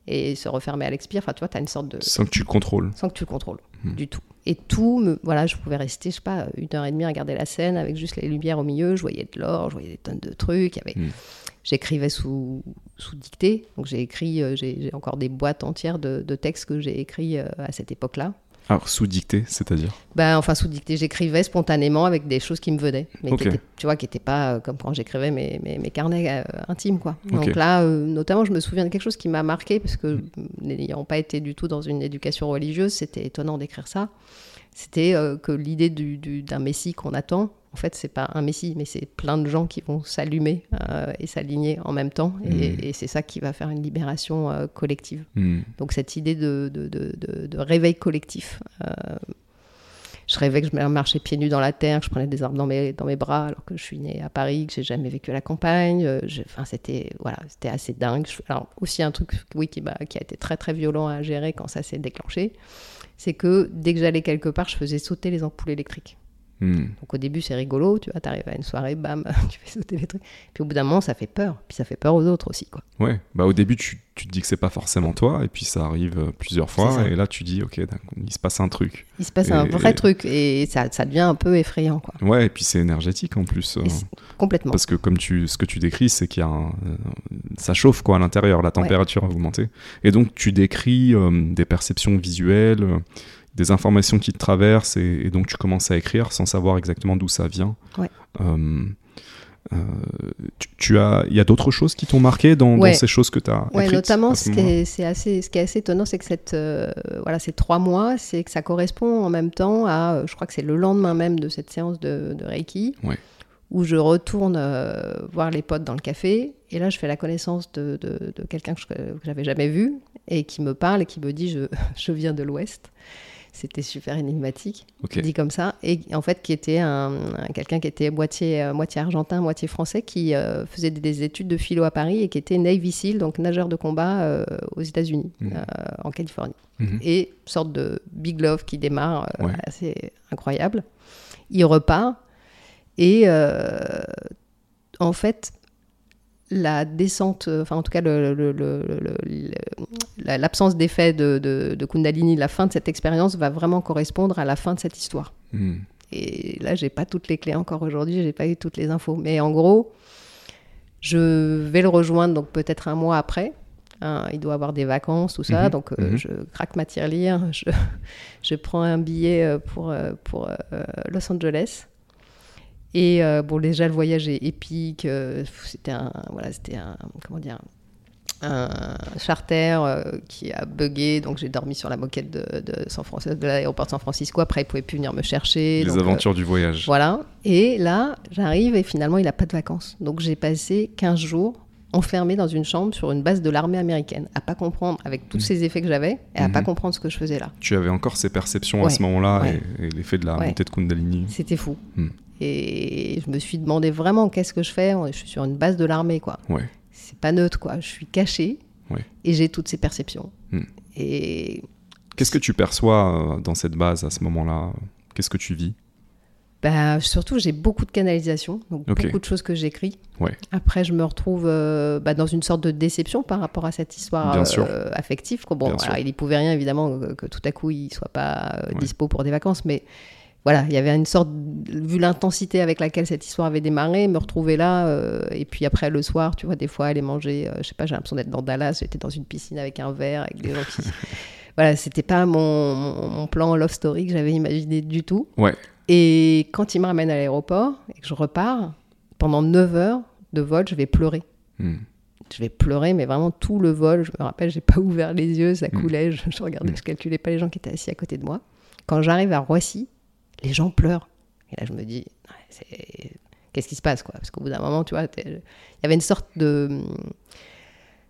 et se refermaient à l'expire. Enfin, tu vois, tu as une sorte de... Sans que tu le contrôles. Sans que tu le contrôles Hmm. du tout. Et tout, me... voilà, je pouvais rester, je sais pas, une heure et demie à regarder la scène avec juste les lumières au milieu. Je voyais de l'or, je voyais des tonnes de trucs. avait... Hmm. J'écrivais sous, sous dictée. Donc, j'ai écrit, euh, j'ai j'ai encore des boîtes entières de, de textes que j'ai écrits euh, à cette époque-là. Alors sous dictée, c'est-à-dire Ben, enfin, sous dictée, j'écrivais spontanément avec des choses qui me venaient, mais qui étaient, tu vois, qui n'étaient pas euh, comme quand j'écrivais mes, mes, mes carnets euh, intimes, quoi. Donc là, euh, notamment, je me souviens de quelque chose qui m'a marqué, parce que n'ayant pas été du tout dans une éducation religieuse, c'était étonnant d'écrire ça. C'était que l'idée du- du- d'un messie qu'on attend, en fait, c'est pas un messie, mais c'est plein de gens qui vont s'allumer euh, et s'aligner en même temps, et, Mhm. et c'est ça qui va faire une libération euh, collective. Hmm. Donc cette idée de, de, de- de- de réveil collectif. Euh, je rêvais que je marchais pieds nus dans la terre, que je prenais des arbres dans mes, dans mes bras, alors que je suis née à Paris, que j'ai jamais vécu à la campagne. Je- Enfin, c'était voilà, c'était assez dingue. Je- alors aussi un truc, oui, qui, qui a été très très violent à gérer quand ça s'est déclenché, c'est que dès que j'allais quelque part, je faisais sauter les ampoules électriques. Hmm. Donc au début, c'est rigolo, tu vois, t'arrives à une soirée, bam, tu fais sauter les trucs. Puis au bout d'un moment, ça fait peur. Puis ça fait peur aux autres aussi, quoi. Ouais, bah au début tu, tu te dis que c'est pas forcément toi, et puis ça arrive euh, plusieurs fois, et là tu dis ok, il se passe un truc. Il se passe un Et- vrai truc et ça, ça devient un peu effrayant, quoi. Ouais, et puis c'est énergétique en plus. euh, complètement. parce que comme tu, ce que tu décris, c'est qu'il y a un, euh, ça chauffe quoi à l'intérieur, la température a augmenté. Et donc tu décris euh, des perceptions visuelles, des informations qui te traversent, et, et donc tu commences à écrire sans savoir exactement d'où ça vient. Ouais. Euh, euh, tu, tu as, il y a d'autres choses qui t'ont marqué dans, ces choses que tu as Ouais, notamment, ce qui, est, c'est assez, ce qui est assez étonnant, c'est que cette, euh, voilà, ces trois mois, c'est que ça correspond en même temps à, je crois que c'est le lendemain même de cette séance de, de Reiki, Ouais. où je retourne euh, voir les potes dans le café, et là, je fais la connaissance de, de- de quelqu'un que j'avais jamais vu, et qui me parle et qui me dit, je, je viens de l'Ouest. C'était super énigmatique, dit comme ça, et en fait qui était un, un- quelqu'un qui était moitié, euh, moitié argentin, moitié français, qui euh, faisait des, des études de philo à Paris et qui était Navy SEAL, donc nageur de combat euh, aux États-Unis, Mhm. en Californie. Mhm. Et sorte de big love qui démarre, Ouais. assez incroyable. Il repart et en fait la descente, euh, enfin en tout cas l'absence d'effet de, de, de Kundalini, la fin de cette expérience va vraiment correspondre à la fin de cette histoire. Hmm. Et là, j'ai pas toutes les clés encore aujourd'hui, j'ai pas eu toutes les infos. Mais en gros, je vais le rejoindre donc peut-être un mois après. Hein, il doit avoir des vacances, tout ça. Mhm, Donc euh, mhm. je craque ma tirelire, je, je prends un billet euh, pour, pour euh, Los Angeles. Et euh, bon, déjà le voyage est épique. euh, c'était un, voilà, c'était un, comment dire, un charter euh, qui a bugué, donc j'ai dormi sur la moquette de, de San Francisco, de l'aéroport de San Francisco. Après, il pouvait plus venir me chercher. Les donc, aventures du voyage. voilà. Et là, j'arrive et finalement, il n'a pas de vacances. Donc j'ai passé 15 jours enfermé dans une chambre sur une base de l'armée américaine, à pas comprendre, avec tous ces effets que j'avais, et à Mhm. pas comprendre ce que je faisais là. Tu avais encore ces perceptions à ce moment-là ouais. et, et l'effet de la Ouais. montée de Kundalini. C'était fou. Hmm. Et je me suis demandé vraiment qu'est-ce que je fais? Je suis sur une base de l'armée, quoi. Ouais. C'est pas neutre, quoi. Je suis caché Ouais. et j'ai toutes ces perceptions. Hmm. Et Qu'est-ce que tu perçois euh, dans cette base à ce moment-là? Qu'est-ce que tu vis? Bah, surtout, j'ai beaucoup de canalisation, donc beaucoup de choses que j'écris. Ouais. Après, je me retrouve euh, bah, dans une sorte de déception par rapport à cette histoire euh, affective. quoi. Bon, alors, il y pouvait rien, évidemment, que, que tout à coup, il soit pas euh, dispo pour des vacances, mais voilà, il y avait une sorte, vu l'intensité avec laquelle cette histoire avait démarré, me retrouver là, euh, et puis après le soir, tu vois, des fois aller manger, euh, je sais pas, j'ai l'impression d'être dans Dallas, j'étais dans une piscine avec un verre, avec des gens qui... voilà, c'était pas mon, mon, mon plan love story que j'avais imaginé du tout. Ouais. Et quand il me ramène à l'aéroport et que je repars, pendant 9 heures de vol, je vais pleurer. Hmm. Je vais pleurer, mais vraiment tout le vol. Je me rappelle, j'ai pas ouvert les yeux, ça Mm. coulait. Je, je regardais, Mm. je calculais pas les gens qui étaient assis à côté de moi. Quand j'arrive à Roissy, les gens pleurent. Et là, je me dis, qu'est-ce qui se passe, quoi? Parce qu'au bout d'un moment, tu vois, il y avait une sorte de,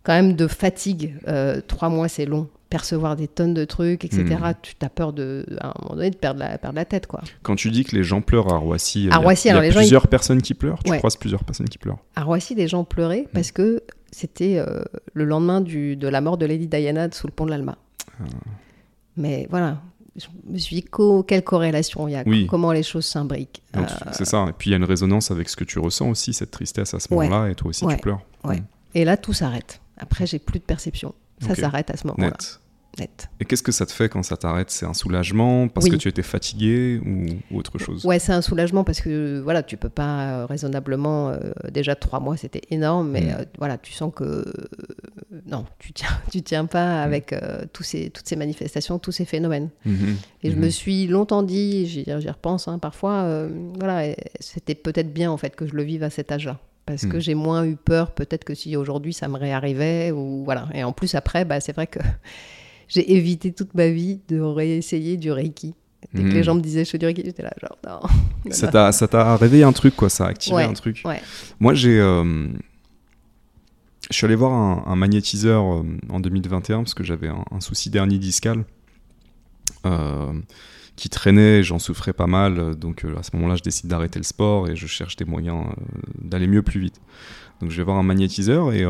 quand même, de fatigue. Euh, trois mois, c'est long. Percevoir des tonnes de trucs, etc. Mm. Tu as peur de, à un moment donné, de perdre la, perdre la tête, quoi. Quand tu dis que les gens pleurent à Roissy, il y a- Roissy, il y a, gens, plusieurs personnes qui pleurent? Tu Ouais. croises plusieurs personnes qui pleurent? À Roissy, les gens pleuraient parce que c'était euh, le lendemain du, de la mort de Lady Diana sous le pont de l'Alma. Ah. Mais voilà, je me suis dit, co- quelle corrélation il y a Oui. Comment les choses s'imbriquent Euh, C'est ça. Et puis il y a une résonance avec ce que tu ressens aussi, cette tristesse à ce Ouais. moment-là, et toi aussi Ouais. tu pleures. Ouais. Hmm. Et là, tout s'arrête. Après, j'ai plus de perception. Ça s'arrête à ce moment-là. Net. Et qu'est-ce que ça te fait quand ça t'arrête? C'est un soulagement parce Oui. que tu étais fatigué ou, ou autre chose? Ouais, c'est un soulagement parce que voilà, tu peux pas euh, raisonnablement. euh, déjà trois mois, c'était énorme, mais Mm. euh, voilà, tu sens que non, tu tiens, tu tiens pas avec euh, tous ces, toutes ces manifestations, tous ces phénomènes. Mhm. Et je me suis longtemps dit, j'y repense hein, parfois, voilà, c'était peut-être bien en fait que je le vive à cet âge-là. Parce que Mm. j'ai moins eu peur, peut-être que si aujourd'hui ça me réarrivait, ou voilà. Et en plus, après, bah, c'est vrai que j'ai évité toute ma vie de réessayer du Reiki. Dès que les gens me disaient je fais du Reiki, j'étais là, genre, non. non, Ça t'a, réveillé un truc, quoi. Ça a activé Ouais, un truc. ouais. Moi, j'ai. euh, Je suis allé voir un, un magnétiseur euh, en 2021 parce que j'avais un, un souci d'hernie discale euh, qui traînait, j'en souffrais pas mal. Donc à ce moment-là, je décide d'arrêter le sport et je cherche des moyens d'aller mieux plus vite. Donc je vais voir un magnétiseur et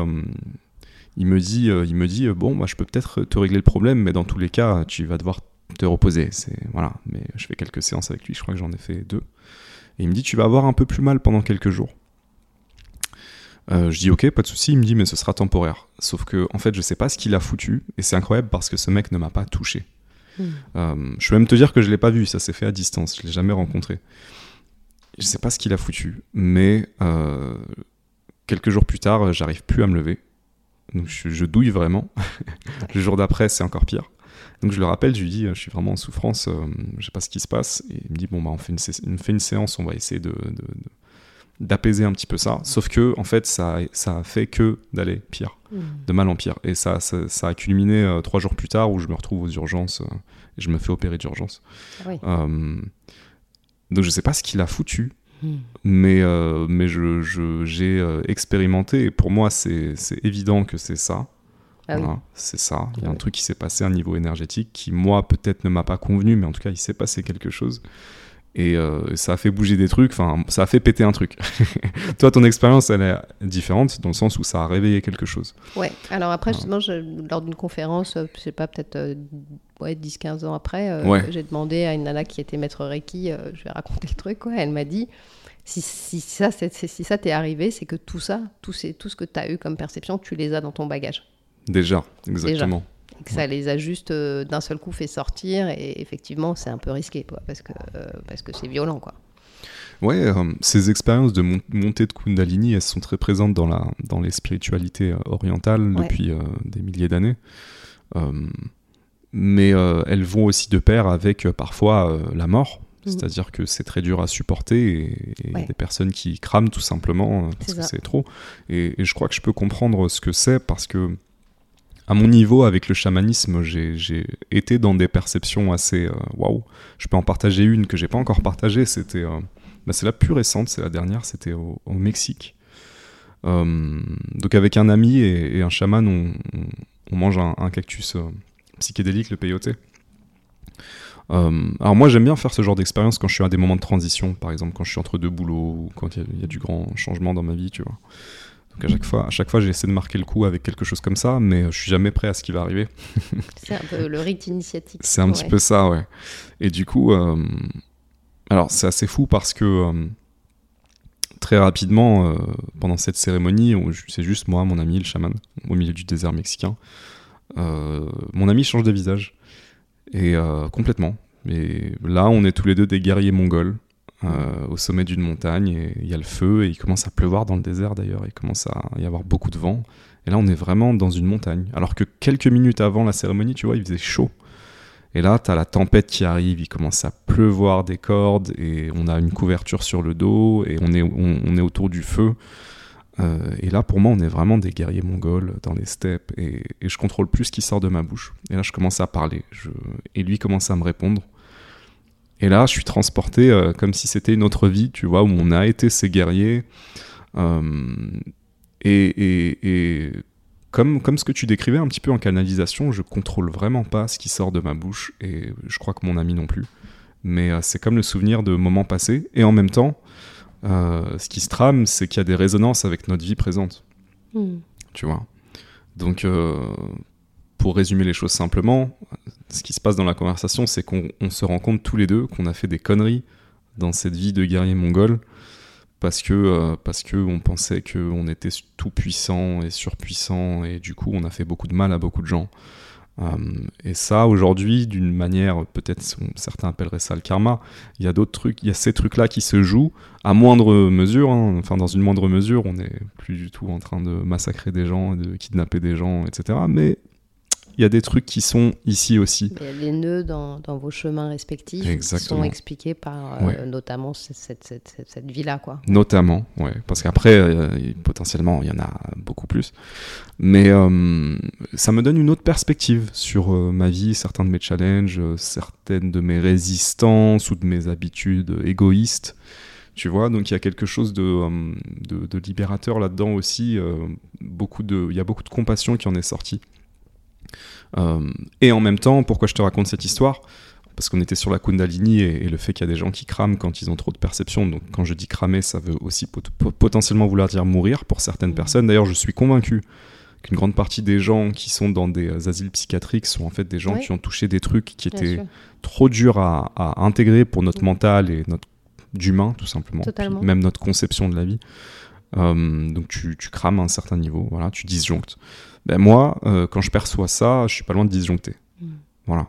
il me dit, euh, il me dit euh, bon, bah, je peux peut-être te régler le problème, mais dans tous les cas, tu vas devoir te reposer. C'est voilà. Mais je fais quelques séances avec lui. Je crois que j'en ai fait deux. Et il me dit, tu vas avoir un peu plus mal pendant quelques jours. Euh, je dis ok, pas de souci. Il me dit mais ce sera temporaire. Sauf que en fait, je sais pas ce qu'il a foutu et c'est incroyable parce que ce mec ne m'a pas touché. Hmm. Euh, je peux même te dire que je l'ai pas vu. Ça s'est fait à distance. Je l'ai jamais rencontré. Je sais pas ce qu'il a foutu, mais euh, quelques jours plus tard, j'arrive plus à me lever. Donc je, je douille vraiment. le jour d'après, c'est encore pire. Donc je le rappelle, je lui dis, je suis vraiment en souffrance, euh, je sais pas ce qui se passe. Et il me dit, bon, bah, on fait une, sé- on fait une séance, on va essayer de, d'apaiser un petit peu ça. Sauf que, en fait, ça, ça a fait que d'aller pire, Hmm. de mal en pire. Et ça, ça, ça a culminé euh, trois jours plus tard où je me retrouve aux urgences euh, et je me fais opérer d'urgence. Ah oui. Euh, donc je sais pas ce qu'il a foutu, Mais, euh, mais je, je- j'ai euh, expérimenté et pour moi c'est, évident que c'est ça. Ah oui. C'est ça. Il y a un truc qui s'est passé à un niveau énergétique qui, moi, peut-être ne m'a pas convenu, mais en tout cas, il s'est passé quelque chose. Et euh, ça a fait bouger des trucs, enfin, ça a fait péter un truc. Toi, ton expérience, elle est différente dans le sens où ça a réveillé quelque chose. Ouais, alors après, justement, je- lors d'une conférence, euh, je sais pas, peut-être euh, ouais, 10-15 ans après, euh, Ouais. j'ai demandé à une nana qui était maître Reiki, je vais raconter le truc, quoi. Elle m'a dit si, si ça c'est- si ça t'est arrivé, c'est que tout ça, tout, ce que tu as eu comme perception, tu les as dans ton bagage. Déjà, exactement. Que ça les a juste euh, d'un seul coup fait sortir. Et effectivement, c'est un peu risqué, quoi, parce que euh, parce que c'est violent, quoi. Ouais, euh, ces expériences de mon- montée de Kundalini, elles sont très présentes dans, la, dans les spiritualités orientales Ouais. depuis des milliers d'années. Mais elles vont aussi de pair avec parfois la mort. Mhm. C'est-à-dire que c'est très dur à supporter et il y a Ouais. des personnes qui crament tout simplement parce que c'est trop. Et, et je crois que je peux comprendre ce que c'est parce que, à mon niveau, avec le chamanisme, j'ai été dans des perceptions assez euh, waouh. Je peux en partager une que j'ai pas encore partagée. C'était, euh, bah, c'est la plus récente, c'est la dernière. C'était au, Mexique. Euh, donc avec un ami et, un chaman, on, mange un, cactus psychédélique, le peyote. Alors moi j'aime bien faire ce genre d'expérience quand je suis à des moments de transition, par exemple quand je suis entre deux boulots ou quand il y, a du grand changement dans ma vie, tu vois. Donc à chaque fois, à chaque fois j'essaie de marquer le coup avec quelque chose comme ça, mais euh, je suis jamais prêt à ce qui va arriver. C'est un peu le rite initiatique. C'est un petit peu ça, ouais. Et du coup, euh, alors c'est assez fou parce que euh, très rapidement, euh, pendant cette cérémonie, c'est juste moi, mon ami, le chaman, au milieu du désert mexicain, mon ami change de visage. Et complètement. Et là, on est tous les deux des guerriers mongols. Euh, au sommet d'une montagne et il y a le feu et il commence à pleuvoir dans le désert d'ailleurs il commence à y avoir beaucoup de vent et là on est vraiment dans une montagne alors que quelques minutes avant la cérémonie tu vois il faisait chaud et là, tu as la tempête qui arrive, il commence à pleuvoir des cordes, et on a une couverture sur le dos, et on est, autour du feu. Euh, et là, pour moi, on est vraiment des guerriers mongols dans les steppes, et, je contrôle plus ce qui sort de ma bouche. Et là, je commence à parler, et lui commence à me répondre. Et là, je suis transporté euh, comme si c'était une autre vie, tu vois, où on a été ces guerriers. Euh, et, et- et comme, comme ce que tu décrivais un petit peu en canalisation, je contrôle vraiment pas ce qui sort de ma bouche et je crois que mon ami non plus. Mais euh, c'est comme le souvenir de moments passés et en même temps, ce qui se trame, c'est qu'il y a des résonances avec notre vie présente, Hmm. tu vois. Donc, pour résumer les choses simplement, ce qui se passe dans la conversation, c'est qu'on on se rend compte tous les deux qu'on a fait des conneries dans cette vie de guerrier mongol parce que euh, parce que on pensait qu'on était tout puissant et surpuissant et du coup on a fait beaucoup de mal à beaucoup de gens. Euh, et ça aujourd'hui d'une manière peut-être certains appelleraient ça le karma. Il y a d'autres trucs, il y a ces trucs là qui se jouent à moindre mesure. hein. Enfin dans une moindre mesure, on n'est plus du tout en train de massacrer des gens, de kidnapper des gens, etc. Mais il y a des trucs qui sont ici aussi. Les nœuds dans, dans vos chemins respectifs Exactement. sont expliqués par euh, Ouais. notamment cette, cette, cette, cette- cette vie-là. Quoi. Notamment, ouais. Parce qu'après, euh, potentiellement, il y en a beaucoup plus. Mais euh, ça me donne une autre perspective sur ma vie, certains de mes challenges, certaines de mes résistances ou de mes habitudes égoïstes. Tu vois, donc il y a quelque chose de, de, de libérateur là-dedans aussi. euh, beaucoup de, il y a beaucoup de compassion qui en est sortie. Euh, et en même temps, pourquoi je te raconte cette histoire? Parce qu'on était sur la Kundalini et, et le fait qu'il y a des gens qui crament quand ils ont trop de perceptions. Donc quand je dis cramer, ça veut aussi pot- pot- potentiellement vouloir dire mourir pour certaines Mhm. personnes. D'ailleurs, je suis convaincu qu'une grande partie des gens qui sont dans des asiles psychiatriques sont en fait des gens qui ont touché des trucs qui Bien étaient sûr. trop durs à, à intégrer pour notre Mm. mental et notre d'humain tout simplement. Puis même notre conception de la vie. Euh, donc tu, tu crames à un certain niveau, voilà, tu disjonctes. Ben moi, euh, quand je perçois ça, je suis pas loin de disjoncter. Mm. Voilà.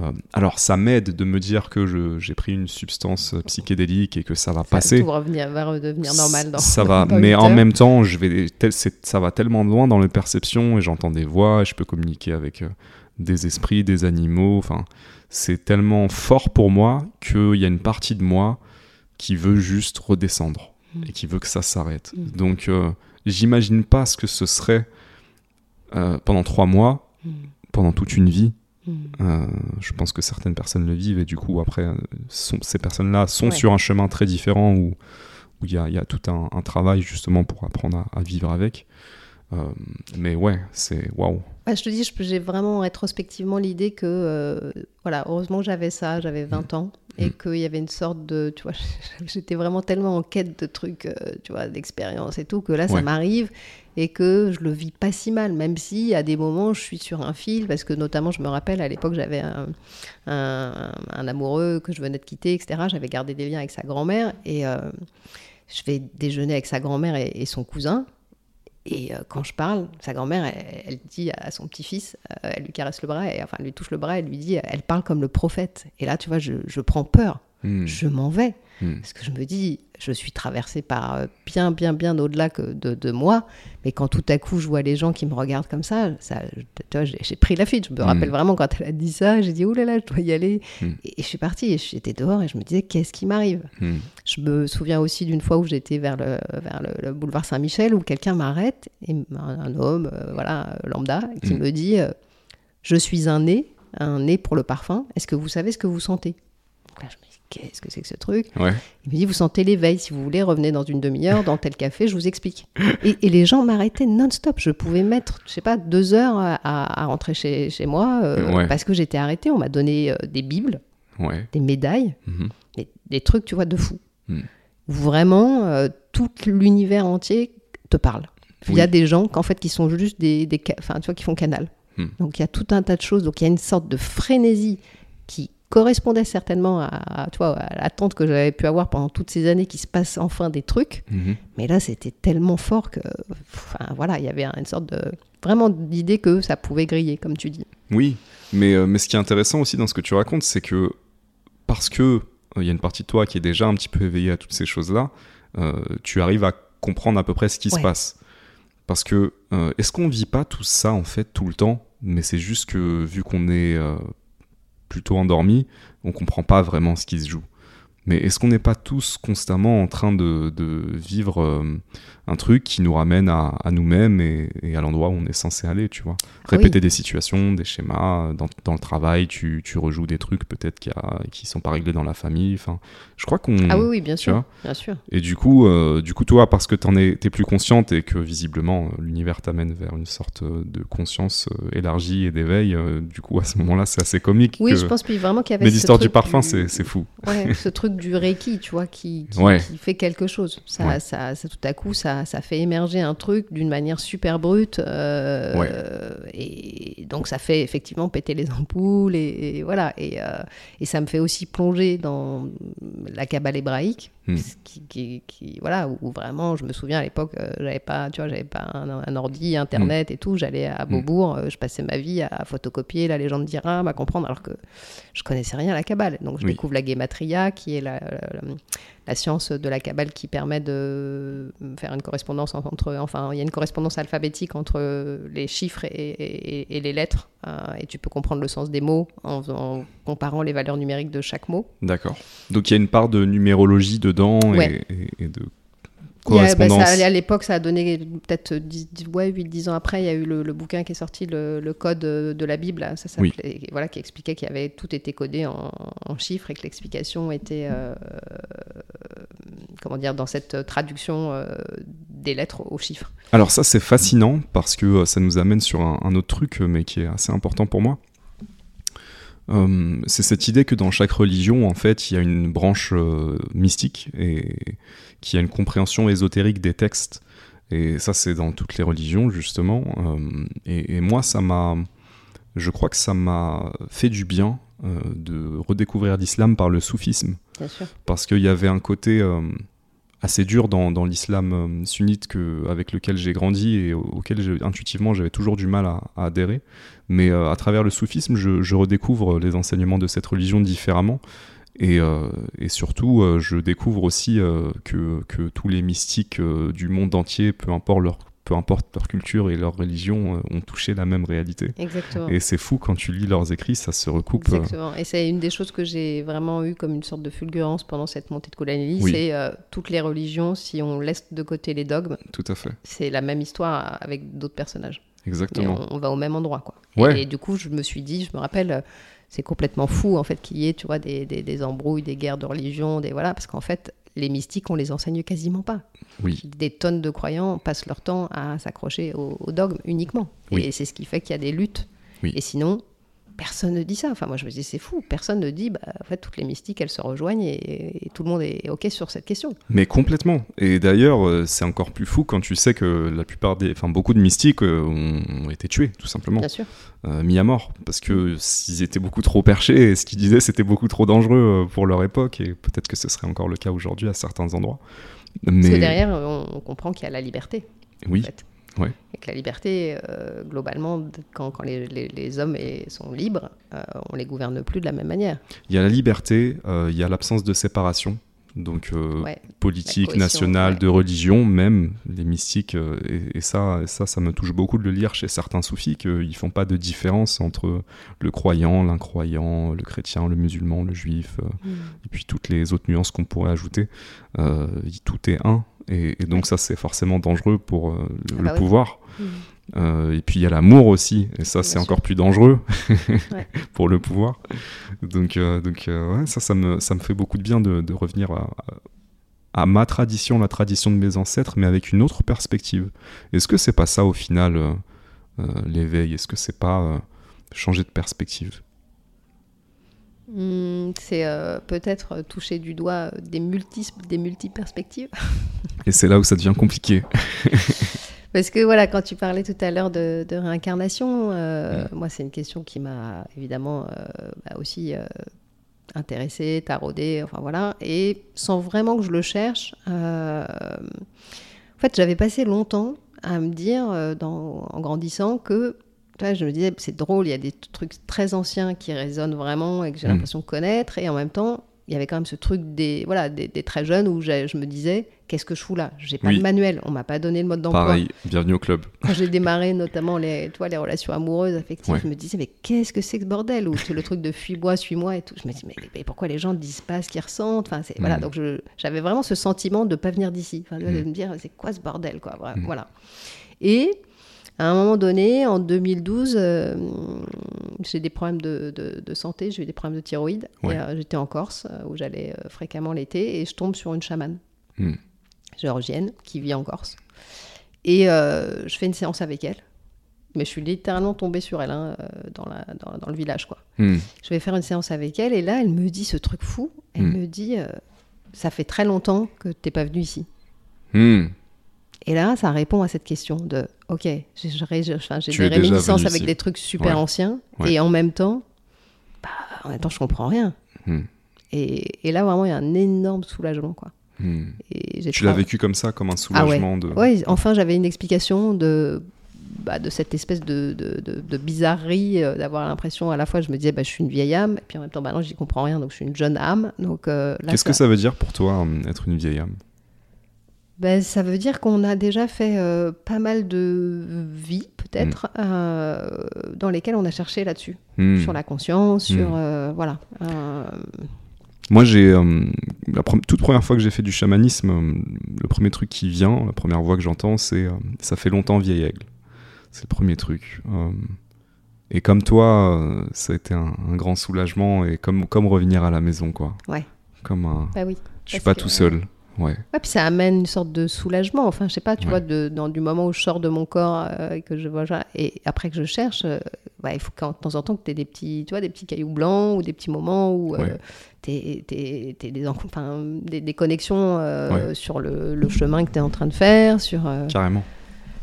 Euh, alors ça m'aide de me dire que j'ai pris une substance euh, psychédélique et que ça va Ça, passer. Tout va, revenir, va redevenir normal dans ça va, dans mais en même temps, je vais, tel- ça va tellement loin dans les perceptions et j'entends des voix, et je peux communiquer avec euh, des esprits, des animaux. Enfin, c'est tellement fort pour moi qu'il y a une partie de moi qui veut juste redescendre Mm. et qui veut que ça s'arrête. Mm. Donc, j'imagine pas ce que ce serait euh, pendant trois mois, Mm. pendant toute une vie. Mm. Euh, je pense que certaines personnes le vivent et du coup après euh, sont- ces personnes-là sont Ouais. sur un chemin très différent où où il y a, il y a tout un, un travail justement pour apprendre à, à vivre avec. Euh, mais ouais, c'est waouh. Ouais, je te dis, j'ai vraiment rétrospectivement l'idée que, euh, voilà, heureusement que j'avais ça, j'avais 20 ans, et Mm. qu'il y avait une sorte de, tu vois, j'étais vraiment tellement en quête de trucs, euh, tu vois, d'expérience et tout, que là, ça Ouais. m'arrive, et que je le vis pas si mal, même si à des moments, je suis sur un fil, parce que notamment, je me rappelle, à l'époque, j'avais un, un- un amoureux que je venais de quitter, etc. J'avais gardé des liens avec sa grand-mère, et euh, je vais déjeuner avec sa grand-mère et, et son cousin, et euh, quand je parle, sa grand-mère, elle, elle dit à son petit-fils, euh, elle lui caresse le bras, et, enfin, elle lui touche le bras, elle lui dit, elle parle comme le prophète. Et là, tu vois, je, je prends peur, Hmm, je m'en vais. Hmm. Parce que je me dis, je suis traversée par euh, bien, bien, bien au-delà que de, de moi. Mais quand tout à coup, je vois les gens qui me regardent comme ça, ça j'ai pris la fuite. Je me Mm. rappelle vraiment quand elle a dit ça, j'ai dit, oh là là, je dois y aller. Mm. Et, et je suis partie, et j'étais dehors, et je me disais, qu'est-ce qui m'arrive? Hmm. je me souviens aussi d'une fois où j'étais vers le, vers le, le boulevard Saint-Michel où quelqu'un m'arrête, et un, un homme, euh, voilà, euh, lambda, qui me dit euh, Je suis un nez, un nez pour le parfum, est-ce que vous savez ce que vous sentez? Donc là, je me dis Qu'est-ce que c'est que ce truc Ouais. Il me dit Vous sentez l'éveil, si vous voulez, revenez dans une demi-heure, dans tel café, je vous explique. Et, et les gens m'arrêtaient non-stop. Je pouvais mettre, je sais pas, deux heures à, rentrer chez, chez moi euh, Ouais. parce que j'étais arrêtée. On m'a donné euh, des bibles, Ouais. des médailles Mhm. des, des trucs, tu vois, de fou. Mm. Où Vraiment, euh, tout l'univers entier te parle. Il y a des gens qu'en fait, qui sont juste des, enfin, tu vois, qui font canal. Mm. Donc il y a tout un tas de choses. Donc il y a une sorte de frénésie qui correspondait certainement à, vois, à l'attente que j'avais pu avoir pendant toutes ces années, qui se passe enfin des trucs. Mhm. Mais là, c'était tellement fort que, enfin, voilà, il y avait une sorte de vraiment d'idée que ça pouvait griller, comme tu dis. Oui, mais, euh, mais ce qui est intéressant aussi dans ce que tu racontes, c'est que parce que euh, il y a une partie de toi qui est déjà un petit peu éveillée à toutes ces choses-là, euh, tu arrives à comprendre à peu près ce qui se passe. Parce que euh, est-ce qu'on vit pas tout ça en fait tout le temps? Mais c'est juste que vu qu'on est euh, plutôt endormi, on comprend pas vraiment ce qui se joue. Mais est-ce qu'on n'est pas tous constamment en train de, de vivre euh, un truc qui nous ramène à, à nous-mêmes et, et à l'endroit où on est censé aller, tu vois? Oui. Répéter des situations, des schémas, dans, dans le travail, tu, tu rejoues des trucs peut-être qui, qui sont pas réglés dans la famille. Enfin, je crois qu'on... Ah oui, oui, bien tu sûr, bien sûr. Et du coup, euh, du coup, toi, parce que t'en es, t'es plus consciente et que visiblement euh, l'univers t'amène vers une sorte euh, de conscience euh, élargie et d'éveil, euh, du coup, à ce moment-là, c'est assez comique. Oui, que- je pense puis vraiment qu'il y avait Mais l'histoire du parfum, c'est c'est fou. Ouais, ce truc du reiki, tu vois, qui, qui, Ouais. qui fait quelque chose. Ça, Ouais. ça, ça, tout à coup, ça, ça fait émerger un truc d'une manière super brute. euh, Ouais. Et donc, ça fait effectivement péter les ampoules. Et, et voilà. Et, euh, et ça me fait aussi plonger dans la cabale hébraïque. Hmm. Qui, qui- qui- voilà, où, vraiment, je me souviens à l'époque, euh, j'avais pas, tu vois, j'avais pas un, un ordi, internet et tout. J'allais à Beaubourg, euh, je passais ma vie à photocopier la légende d'Iram, à comprendre, alors que je connaissais rien à la cabale. Donc je Oui. découvre la guématria, qui est la, la- la science de la cabale qui permet de faire une correspondance entre, enfin, il y a une correspondance alphabétique entre les chiffres et, et- et les lettres, euh, et tu peux comprendre le sens des mots en, en comparant les valeurs numériques de chaque mot. D'accord. Donc il y a une part de numérologie dedans et- Ouais. et, et de Il y a- bah, correspondance. ça, à l'époque, ça a donné peut-être 10, 10 ouais, 8-10 ans après, il y a eu le, le bouquin qui est sorti, le, le code de la Bible, là, ça Oui. voilà, qui expliquait qu'il y avait tout était codé en, en chiffres et que l'explication était, euh, comment dire, dans cette traduction euh, des lettres aux chiffres. Alors ça c'est fascinant parce que euh, ça nous amène sur un, un autre truc mais qui est assez important pour moi. Euh, c'est cette idée que dans chaque religion en fait il y a une branche euh, mystique et qui a une compréhension ésotérique des textes Et ça, c'est dans toutes les religions, justement. Euh, et, et, moi, ça m'a. Je crois que ça m'a fait du bien de redécouvrir l'islam par le soufisme. Bien sûr. Parce qu'il y avait un côté assez dur dans, l'islam euh, sunnite avec lequel j'ai grandi et auquel intuitivement j'avais toujours du mal à, adhérer. Mais euh, à travers le soufisme, je, je redécouvre les enseignements de cette religion différemment. Et, euh, surtout, je découvre aussi que, que tous les mystiques du monde entier, peu importe leur, peu importe leur culture et leur religion, euh, ont touché la même réalité. Exactement. Et c'est fou quand tu lis leurs écrits, ça se recoupe. euh, Exactement. Et c'est une des choses que j'ai vraiment eu comme une sorte de fulgurance pendant cette montée de colonialisme. Oui. C'est euh, toutes les religions, si on laisse de côté les dogmes, tout à fait, c'est la même histoire avec d'autres personnages. Exactement. on, on va au même endroit, quoi. Ouais. Et, du coup, je me suis dit, je me rappelle, c'est complètement fou en fait qu'il y ait, tu vois, des, des, des embrouilles, des guerres de religion, des voilà, parce qu'en fait, les mystiques, on les enseigne quasiment pas. Oui. Des tonnes de croyants passent leur temps à s'accrocher au, au dogme uniquement. Oui. Et c'est ce qui fait qu'il y a des luttes. Oui. Et sinon, personne ne dit ça. Enfin, moi, je me dis, c'est fou. Personne ne dit, bah, en fait, toutes les mystiques, elles se rejoignent et, et tout le monde est OK sur cette question. Mais complètement. Et d'ailleurs, euh, c'est encore plus fou quand tu sais que la plupart des, enfin beaucoup de mystiques euh, ont, ont été tués, tout simplement, Bien sûr. euh, mis à mort, parce que s'ils étaient beaucoup trop perchés et ce qu'ils disaient c'était beaucoup trop dangereux pour leur époque, et peut-être que ce serait encore le cas aujourd'hui à certains endroits. Mais Parce que derrière, on, on comprend qu'il y a la liberté. oui, en fait. Ouais. Et que la liberté, euh, globalement, quand, quand les, les- les hommes sont libres, euh, on les gouverne plus de la même manière. il y a la liberté, euh, il y a l'absence de séparation. Donc euh, Ouais. politique, nationale, ouais. de religion, même les mystiques, et, et ça, ça, ça me touche beaucoup de le lire chez certains soufis, qu'ils font pas de différence entre le croyant, l'incroyant, le chrétien, le musulman, le juif, euh, et puis toutes les autres nuances qu'on pourrait ajouter. Tout est un, et, et donc Ouais. ça, c'est forcément dangereux pour euh, le, Ah le bah oui. pouvoir. Mhm. Euh, et puis il y a l'amour aussi, et ça c'est encore plus dangereux Ouais. pour le pouvoir. Donc, euh, donc euh, ouais, ça, ça me, ça me fait beaucoup de bien de, de revenir à, à ma tradition, la tradition de mes ancêtres, mais avec une autre perspective. Est-ce que c'est pas ça au final l'éveil? Est-ce que c'est pas changer de perspective? Hmm, c'est euh, peut-être toucher du doigt des multi des multi-perspectives. Et c'est là où ça devient compliqué. Parce que voilà, quand tu parlais tout à l'heure de, de réincarnation, euh, moi c'est une question qui m'a évidemment euh, bah, aussi intéressée, taraudée, enfin voilà, et sans vraiment que je le cherche. en fait, j'avais passé longtemps à me dire, dans- en grandissant, que je me disais, c'est drôle, il y a des trucs très anciens qui résonnent vraiment et que j'ai Mm. l'impression de connaître, et en même temps, il y avait quand même ce truc des, voilà, des, des très jeunes où je me disais, qu'est-ce que je fous là? J'ai pas Oui. de manuel, on m'a pas donné le mode d'emploi. Pareil, bienvenue au club. Quand j'ai démarré notamment les, tu vois, les relations amoureuses, affectives, Ouais. je me disais, mais qu'est-ce que c'est que ce bordel? Ou le truc de fuis-moi, suis-moi et tout. Je me dis, mais, mais pourquoi les gens ne disent pas ce qu'ils ressentent? Enfin, Voilà, Mm. donc j'avais vraiment ce sentiment de ne pas venir d'ici, enfin, de Mm. me dire, c'est quoi ce bordel quoi? Voilà. Et à un moment donné, en 2012, euh, j'ai des problèmes de, de- de santé, j'ai eu des problèmes de thyroïde. Ouais. Euh, J'étais en Corse, euh, où j'allais fréquemment l'été, et je tombe sur une chamane Mm. géorgienne qui vit en Corse. Et je fais une séance avec elle. Mais je suis littéralement tombée sur elle hein, dans, la, dans, dans le village. quoi. Mm. Je vais faire une séance avec elle et là, elle me dit ce truc fou. Elle Mm. me dit euh, Ça fait très longtemps que t'es pas venu ici. Mm. Et là, ça répond à cette question de Ok, j'ai des réminiscences avec des trucs super Ouais. anciens Ouais. et en même temps, bah, en même temps, je comprends rien. Mm. Et, et là, vraiment, il y a un énorme soulagement. Quoi. Mm. Et j'ai Tu l'as vécu comme ça, comme un Ah ouais. soulagement de. Ouais, enfin, j'avais une explication de, bah, de cette espèce de, de, de- de bizarrerie, euh, d'avoir l'impression, à la fois, je me disais, bah, je suis une vieille âme, et puis en même temps, bah, non, j'y comprends rien, donc je suis une jeune âme. Donc, euh, Qu'est-ce que ça veut dire pour toi, euh, être une vieille âme? Ben, ça veut dire qu'on a déjà fait euh, pas mal de vies, peut-être, Mm. euh, dans lesquelles on a cherché là-dessus, Mm. sur la conscience, sur... Mm. euh, voilà. Moi, j'ai la pre- toute première fois que j'ai fait du chamanisme, le premier truc qui vient, la première voix que j'entends, c'est ça fait longtemps vieille aigle. C'est le premier truc. Et comme toi, ça a été un, un grand soulagement et comme comme revenir à la maison, quoi. Ouais. Comme un, bah oui. je suis pas que- tout seul. Ouais. Ouais, puis ça amène une sorte de soulagement. Enfin, je sais pas, tu Ouais. vois, de, dans, du moment où je sors de mon corps euh, et que je vois ça, et après que je cherche, euh, ouais, il faut qu'en- de temps en temps que tu aies des petits, tu vois, des petits cailloux blancs ou des petits moments où Ouais. tu t'es, t'es- t'es des, enfin, des, des connexions euh, sur le, le chemin que tu es en train de faire. Sur, euh, Carrément.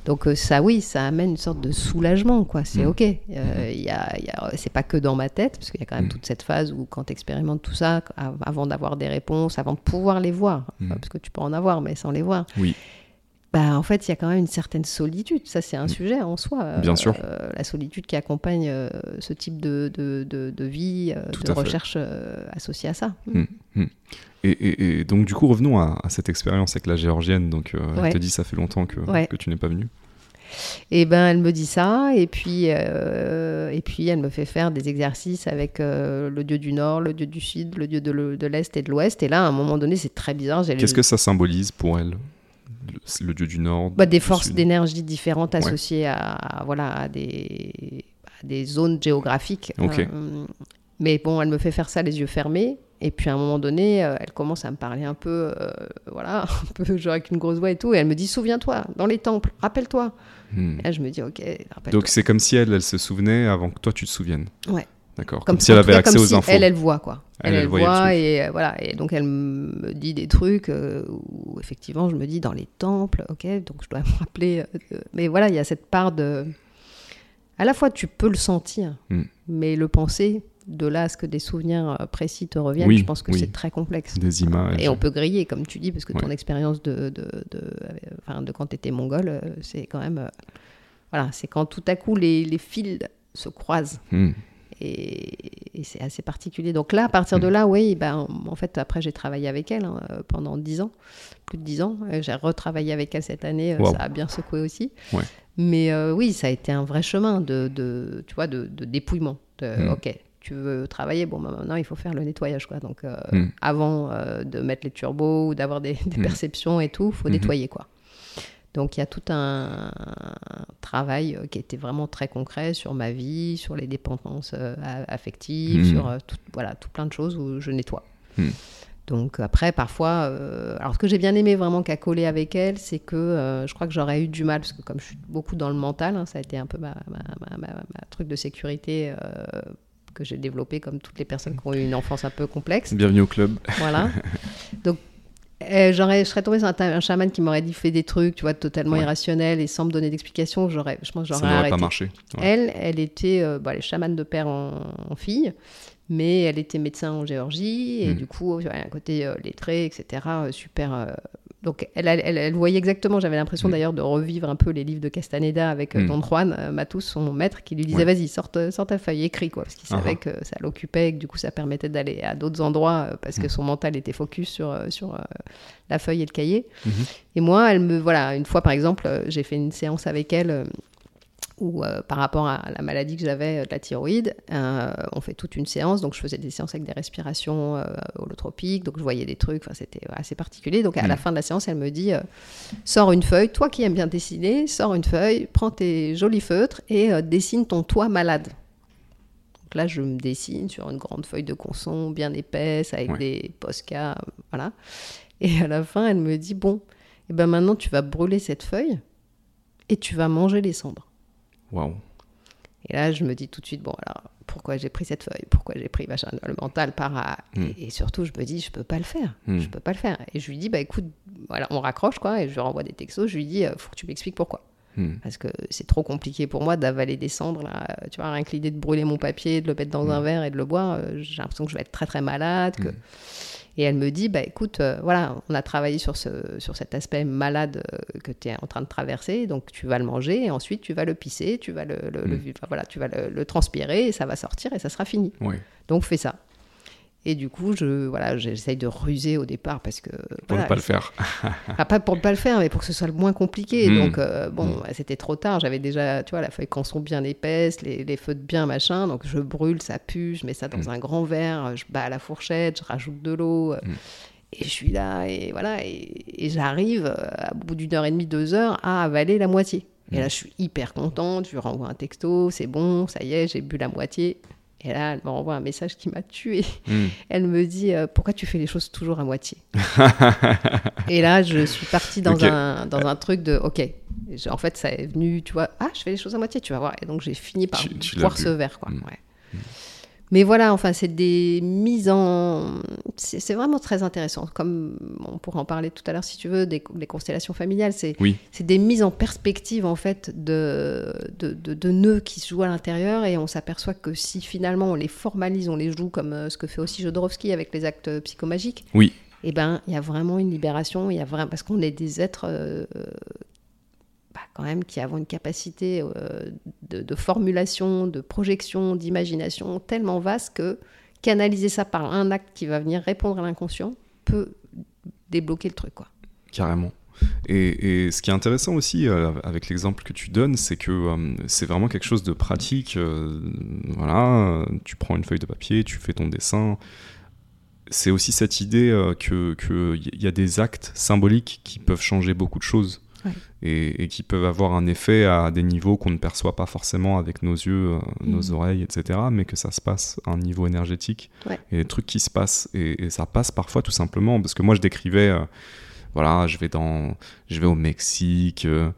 Donc euh, ça, oui, ça amène une sorte de soulagement, quoi. C'est Mhm. ok. Euh, y a, il y a- c'est pas que dans ma tête, parce qu'il y a quand même Mhm. toute cette phase où quand tu expérimentes tout ça, av- avant d'avoir des réponses, avant de pouvoir les voir, Mhm. parce que tu peux en avoir, mais sans les voir. Oui. Bah, en fait, il y a quand même une certaine solitude. Ça, c'est un sujet en soi. Mm. Bien Euh, sûr. euh, la solitude qui accompagne euh, ce type de, de, de- de vie, euh, de recherche euh, associée à ça. Et, et- et donc, du coup, revenons à, à cette expérience avec la géorgienne. Donc, euh, Ouais. elle te dit, ça fait longtemps que, Ouais. que tu n'es pas venu. Et ben, elle me dit ça, et puis, euh, et puis elle me fait faire des exercices avec euh, le dieu du Nord, le dieu du Sud, le dieu de le- de l'Est et de l'Ouest. Et là, à un moment donné, c'est très bizarre. Qu'est-ce que ça symbolise pour elle? Le, dieu du Nord Bah, des forces d'énergie différentes associées à, à, voilà, à des, à des zones géographiques. Euh, mais bon, elle me fait faire ça les yeux fermés. Et puis à un moment donné, euh, elle commence à me parler un peu, euh, voilà, un peu genre avec une grosse voix et tout. Et elle me dit Souviens-toi, dans les temples, rappelle-toi. Hmm. Et là, je me dis Ok, rappelle-toi. Donc, c'est comme si elle, elle se souvenait avant que toi, tu te souviennes. Ouais. D'accord. Comme, Comme, si elle avait accès comme aux si infos. Elle, elle voit quoi. Elle, Elle, voit et euh, voilà. Et donc elle me dit des trucs euh, où effectivement je me dis dans les temples, ok, donc je dois me rappeler. euh, de- mais voilà, il y a cette part de. À la fois tu peux le sentir, Mm. mais le penser, de là à ce que des souvenirs euh, précis te reviennent, Oui, je pense que oui. c'est très complexe. Des images. Et on peut griller, comme tu dis, parce que ton expérience de, de, de, euh, enfin, de quand tu étais mongol, euh, c'est quand même. euh, voilà, c'est quand tout à coup les, les fils se croisent. Hmm. Et, et c'est assez particulier. Donc là, à partir Mm. de là, oui, ben, en fait, après, j'ai travaillé avec elle hein, euh, pendant 10 ans, plus de 10 ans. Euh, J'ai retravaillé avec elle cette année, euh, Wow. ça a bien secoué aussi. Ouais. Mais euh, oui, ça a été un vrai chemin de, de tu vois, de, de dépouillement. De, Mm. Ok, tu veux travailler, bon, ben, maintenant, il faut faire le nettoyage. Quoi. Donc, euh, Mm. avant euh, de mettre les turbos ou d'avoir des, des Mm. perceptions et tout, il faut Mhm. nettoyer. quoi. Donc il y a tout un, un travail euh, qui était vraiment très concret sur ma vie, sur les dépendances euh, affectives, Mhm. sur euh, tout, voilà, tout plein de choses où je nettoie. Mhm. Donc après, parfois, euh, alors ce que j'ai bien aimé vraiment qu'à coller avec elle, c'est que euh, je crois que j'aurais eu du mal, parce que comme je suis beaucoup dans le mental, hein, ça a été un peu ma, ma, ma- ma- ma truc de sécurité euh, que j'ai développé comme toutes les personnes qui ont eu une enfance un peu complexe. Bienvenue au club. Voilà. Donc, euh, j'aurais, je serais tombée sur un, un chaman qui m'aurait dit fais des trucs, tu vois, totalement Ouais. irrationnels et sans me donner d'explication. J'aurais, je pense que Ça j'aurais n'aurait pas marché. Ouais. Elle, elle était, euh, bah, elle est chamane de père en, en fille, mais elle était médecin en Géorgie et Mm. du coup, elle a un côté euh, lettré, etc. euh, super. Donc, elle, elle, elle- elle voyait exactement, j'avais l'impression d'ailleurs de revivre un peu les livres de Castaneda avec euh, Mm. Don Juan euh, Matus, son maître, qui lui disait Ouais. vas-y, sors, ta- feuille, écris, quoi, parce qu'il savait Ah que ça l'occupait et que du coup, ça permettait d'aller à d'autres endroits euh, parce que Mm. son mental était focus sur, sur euh, la feuille et le cahier. Mhm. Et moi, elle me, voilà, une fois par exemple, j'ai fait une séance avec elle où, euh, par rapport à la maladie que j'avais euh, de la thyroïde, euh, on fait toute une séance. Donc, je faisais des séances avec des respirations holotropiques, donc je voyais des trucs. Enfin, c'était assez particulier. Donc, à Mm. la fin de la séance, elle me dit sors une feuille. Toi qui aimes bien dessiner, sors une feuille, prends tes jolis feutres et dessine ton toit malade. Donc là, je me dessine sur une grande feuille de conson bien épaisse avec Ouais. des posca, voilà. Et à la fin, elle me dit bon, et ben maintenant tu vas brûler cette feuille et tu vas manger les cendres. Waouh. Et là, je me dis tout de suite bon alors pourquoi j'ai pris cette feuille, pourquoi j'ai pris machin, le mental part à... Mm. et, et surtout je me dis je peux pas le faire, Mm. je peux pas le faire. Et je lui dis bah écoute, voilà, on raccroche quoi, et je lui renvoie des textos, je lui dis euh, faut que tu m'expliques pourquoi. Hmm. Parce que c'est trop compliqué pour moi d'avaler des cendres. Là. Tu vois, rien que l'idée de brûler mon papier, de le mettre dans Mm. un verre et de le boire, euh, j'ai l'impression que je vais être très très malade. Que... Et elle me dit, bah écoute, euh, voilà, on a travaillé sur, ce, sur cet aspect malade euh, que tu es en train de traverser, donc tu vas le manger et ensuite tu vas le pisser, tu vas le, le- le- Mm. enfin, voilà, tu vas le, le transpirer et ça va sortir et ça sera fini. Donc fais ça. Et du coup, je, voilà, j'essaye de ruser au départ parce que. Pour voilà, ne pas le faire. ah, pas pour ne pas le faire, mais pour que ce soit le moins compliqué. Mm. Donc, euh, bon, Mm. c'était trop tard. J'avais déjà, tu vois, la feuille canson bien épaisse, les, les feutres bien machin. Donc, je brûle, ça pue, je mets ça dans Mm. un grand verre, je bats à la fourchette, je rajoute de l'eau. euh. Et je suis là, et voilà, et, et j'arrive, euh, au bout d'une heure et demie, deux heures, à avaler la moitié. Et là, je suis hyper contente, je lui renvoie un texto, c'est bon, ça y est, j'ai bu la moitié. Et là, elle me renvoie un message qui m'a tué. Hmm. Elle me dit euh, Pourquoi tu fais les choses toujours à moitié Et là, je suis partie dans, un, dans un truc de Ok. Je- En fait, ça est venu, tu vois, ah, je fais les choses à moitié, tu vas voir. Et donc, j'ai fini par Tu- tu l'as boire vu. ce verre, quoi. Mm. ouais. Mais voilà, enfin, c'est des mises en. C'est vraiment très intéressant. Comme on pourra en parler tout à l'heure si tu veux, des, des constellations familiales, c'est Oui. des mises en perspective en fait de, de, de- de nœuds qui se jouent à l'intérieur et on s'aperçoit que si finalement on les formalise, on les joue comme euh, ce que fait aussi Jodorowsky avec les actes psychomagiques, Oui. et ben il y a vraiment une libération, il y a vraiment parce qu'on est des êtres euh, euh, quand même qui avons une capacité euh, de, formulation, de projection, d'imagination tellement vaste que canaliser ça par un acte qui va venir répondre à l'inconscient peut débloquer le truc quoi. Carrément. Et, ce qui est intéressant aussi euh, avec l'exemple que tu donnes, c'est que euh, c'est vraiment quelque chose de pratique. voilà, tu prends une feuille de papier, tu fais ton dessin. C'est aussi cette idée qu'il y a des actes symboliques qui peuvent changer beaucoup de choses Et, et qui peuvent avoir un effet à des niveaux qu'on ne perçoit pas forcément avec nos yeux, euh, nos Mhm. oreilles, etc. Mais que ça se passe à un niveau énergétique. Ouais. Et des trucs qui se passent. Et, et ça passe parfois tout simplement parce que moi je décrivais. euh, voilà, je vais dans, je vais au Mexique, euh,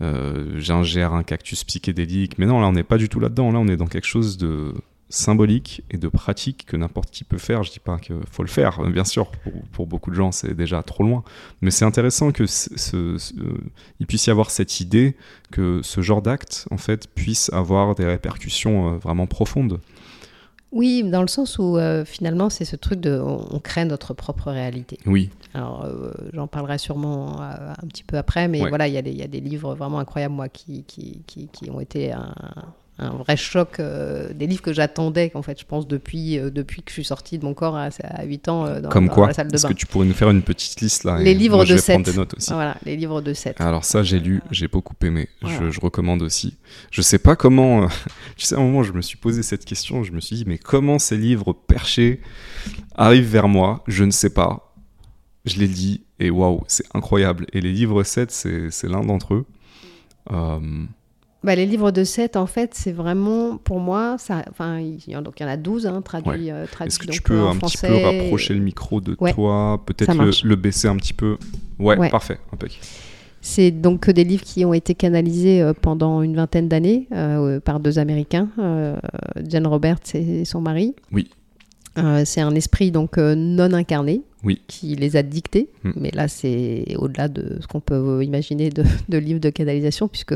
euh, j'ingère un cactus psychédélique. Mais non, là, on n'est pas du tout là-dedans. Là, on est dans quelque chose de symbolique et de pratique que n'importe qui peut faire. Je dis pas qu'il faut le faire, bien sûr. Pour, pour beaucoup de gens, c'est déjà trop loin. Mais c'est intéressant que ce, il puisse y avoir cette idée que ce genre d'acte, en fait, puisse avoir des répercussions euh, vraiment profondes. Oui, dans le sens où euh, finalement c'est ce truc de on, on crée notre propre réalité. Oui, Alors euh, j'en parlerai sûrement euh, un petit peu après, mais Ouais. voilà, il y, a des- il y a des livres vraiment incroyables moi qui, qui, qui, qui ont été un, un vrai choc, euh, des livres que j'attendais en fait, je pense depuis euh, depuis que je suis sortie de mon corps à, à 8 ans euh, dans, comme dans quoi la salle de Est-ce bain. que tu pourrais nous faire une petite liste là Les livres moi, je de vais prendre Seth. des notes aussi. Voilà, les livres de 7. Alors ça, j'ai lu, j'ai beaucoup aimé. Je, Voilà. je recommande aussi. Je sais pas comment. tu sais, à un moment, je me suis posé cette question. Je me suis dit, mais comment ces livres perchés arrivent vers moi Je ne sais pas. Je l'ai dit et waouh, c'est incroyable. Et les livres 7, c'est c'est l'un d'entre eux. Euh, Bah, les livres de 7, en fait, c'est vraiment, pour moi, ça, enfin, il y en, donc il y en a 12 hein, traduits, euh, traduits Est-ce que tu peux un petit peu rapprocher le micro de Ouais, toi Peut-être le, baisser un petit peu? Ouais, Ouais. parfait. Impec. C'est donc des livres qui ont été canalisés euh, pendant une vingtaine d'années euh, par deux Américains, euh, Jen Roberts et son mari. Oui. Euh, c'est un esprit donc euh, non incarné Oui. qui les a dictés, Mm. mais là c'est au-delà de ce qu'on peut imaginer de, de livres de canalisation puisque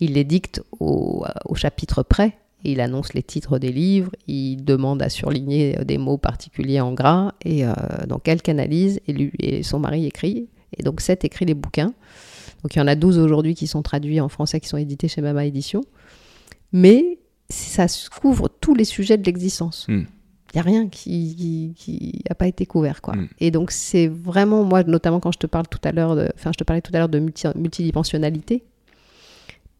il les dicte au, au chapitre près. Il annonce les titres des livres, il demande à surligner euh, des mots particuliers en gras, et euh, donc elle canalise et, lui, et son mari écrit, et donc Seth écrit les bouquins. Donc il y en a 12 aujourd'hui qui sont traduits en français, qui sont édités chez Mama Édition. Mais ça couvre tous les sujets de l'existence. Hmm. Il n'y a rien qui n'a pas été couvert. Quoi. Hmm. Et donc c'est vraiment, moi notamment quand je te parle tout à l'heure, enfin je te parlais tout à l'heure de multi- multidimensionnalité,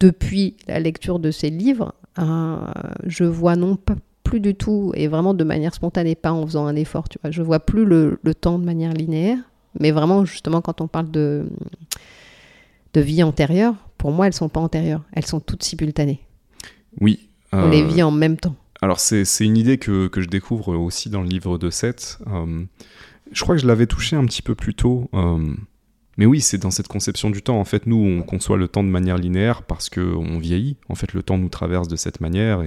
depuis la lecture de ces livres, euh, je vois non pas plus du tout, et vraiment de manière spontanée, pas en faisant un effort, tu vois, je vois plus le, le temps de manière linéaire, mais vraiment justement quand on parle de, de vie antérieure, pour moi elles sont pas antérieures, elles sont toutes simultanées. Oui. On euh, les vit en même temps. Alors c'est c'est une idée que, que je découvre aussi dans le livre de Seth. Euh, je crois que je l'avais touché un petit peu plus tôt. euh, mais oui, c'est dans cette conception du temps. En fait, nous, on conçoit le temps de manière linéaire parce qu'on vieillit. En fait, le temps nous traverse de cette manière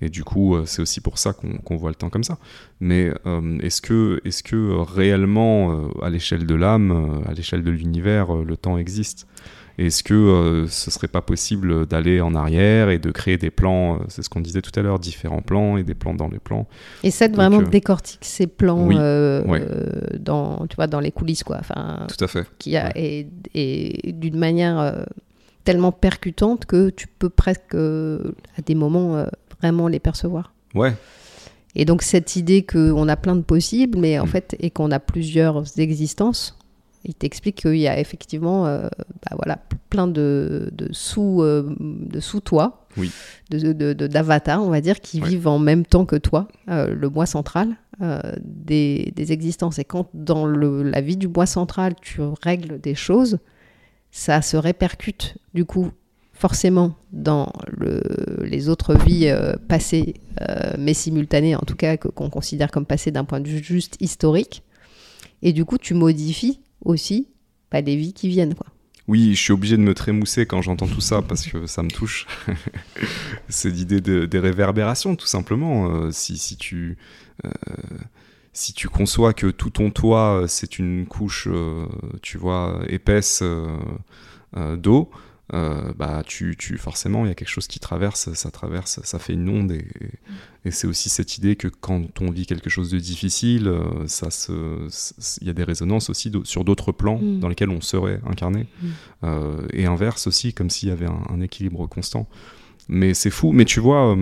et, du coup, euh, c'est aussi pour ça qu'on voit le temps comme ça. Mais euh, est-ce que, réellement, euh, à l'échelle de l'âme, à l'échelle de l'univers, le temps existe? Est-ce que euh, ce serait pas possible d'aller en arrière et de créer des plans, euh, c'est ce qu'on disait tout à l'heure, différents plans et des plans dans les plans Et Seth donc, vraiment euh, décortique ses plans oui, euh, ouais. dans, tu vois, dans les coulisses, quoi. Enfin, Tout à fait. qui a, et, et d'une manière euh, tellement percutante que tu peux presque, à des moments, vraiment les percevoir. Ouais, Et donc cette idée qu'on a plein de possibles, mais en Mm. fait, et qu'on a plusieurs existences, il t'explique qu'il y a effectivement euh, bah voilà, plein de, de sous, euh, de sous-toi, Oui. de, de, de- d'avatars, on va dire, qui Ouais. vivent en même temps que toi, euh, le moi central, euh, des, des existences. Et quand dans le, la vie du moi central, tu règles des choses, ça se répercute du coup forcément dans le, les autres vies passées, mais simultanées en tout cas, qu'on considère comme passées d'un point de vue juste historique. Et du coup, tu modifies aussi bah, les vies qui viennent. Quoi. Oui, je suis obligé de me trémousser quand j'entends tout ça parce que ça me touche. c'est l'idée de- des réverbérations, tout simplement. Euh, si, si tu. euh, si tu conçois que tout ton toit, euh, c'est une couche, tu vois, épaisse d'eau, euh, bah tu, tu forcément il y a quelque chose qui traverse, ça traverse, ça fait une onde et, et c'est aussi cette idée que quand on vit quelque chose de difficile, euh, ça se, il y a des résonances aussi sur d'autres plans Mm. dans lesquels on serait incarné Mm. Euh, et inverse aussi comme s'il y avait un, un équilibre constant. Mais c'est fou. Mais tu vois.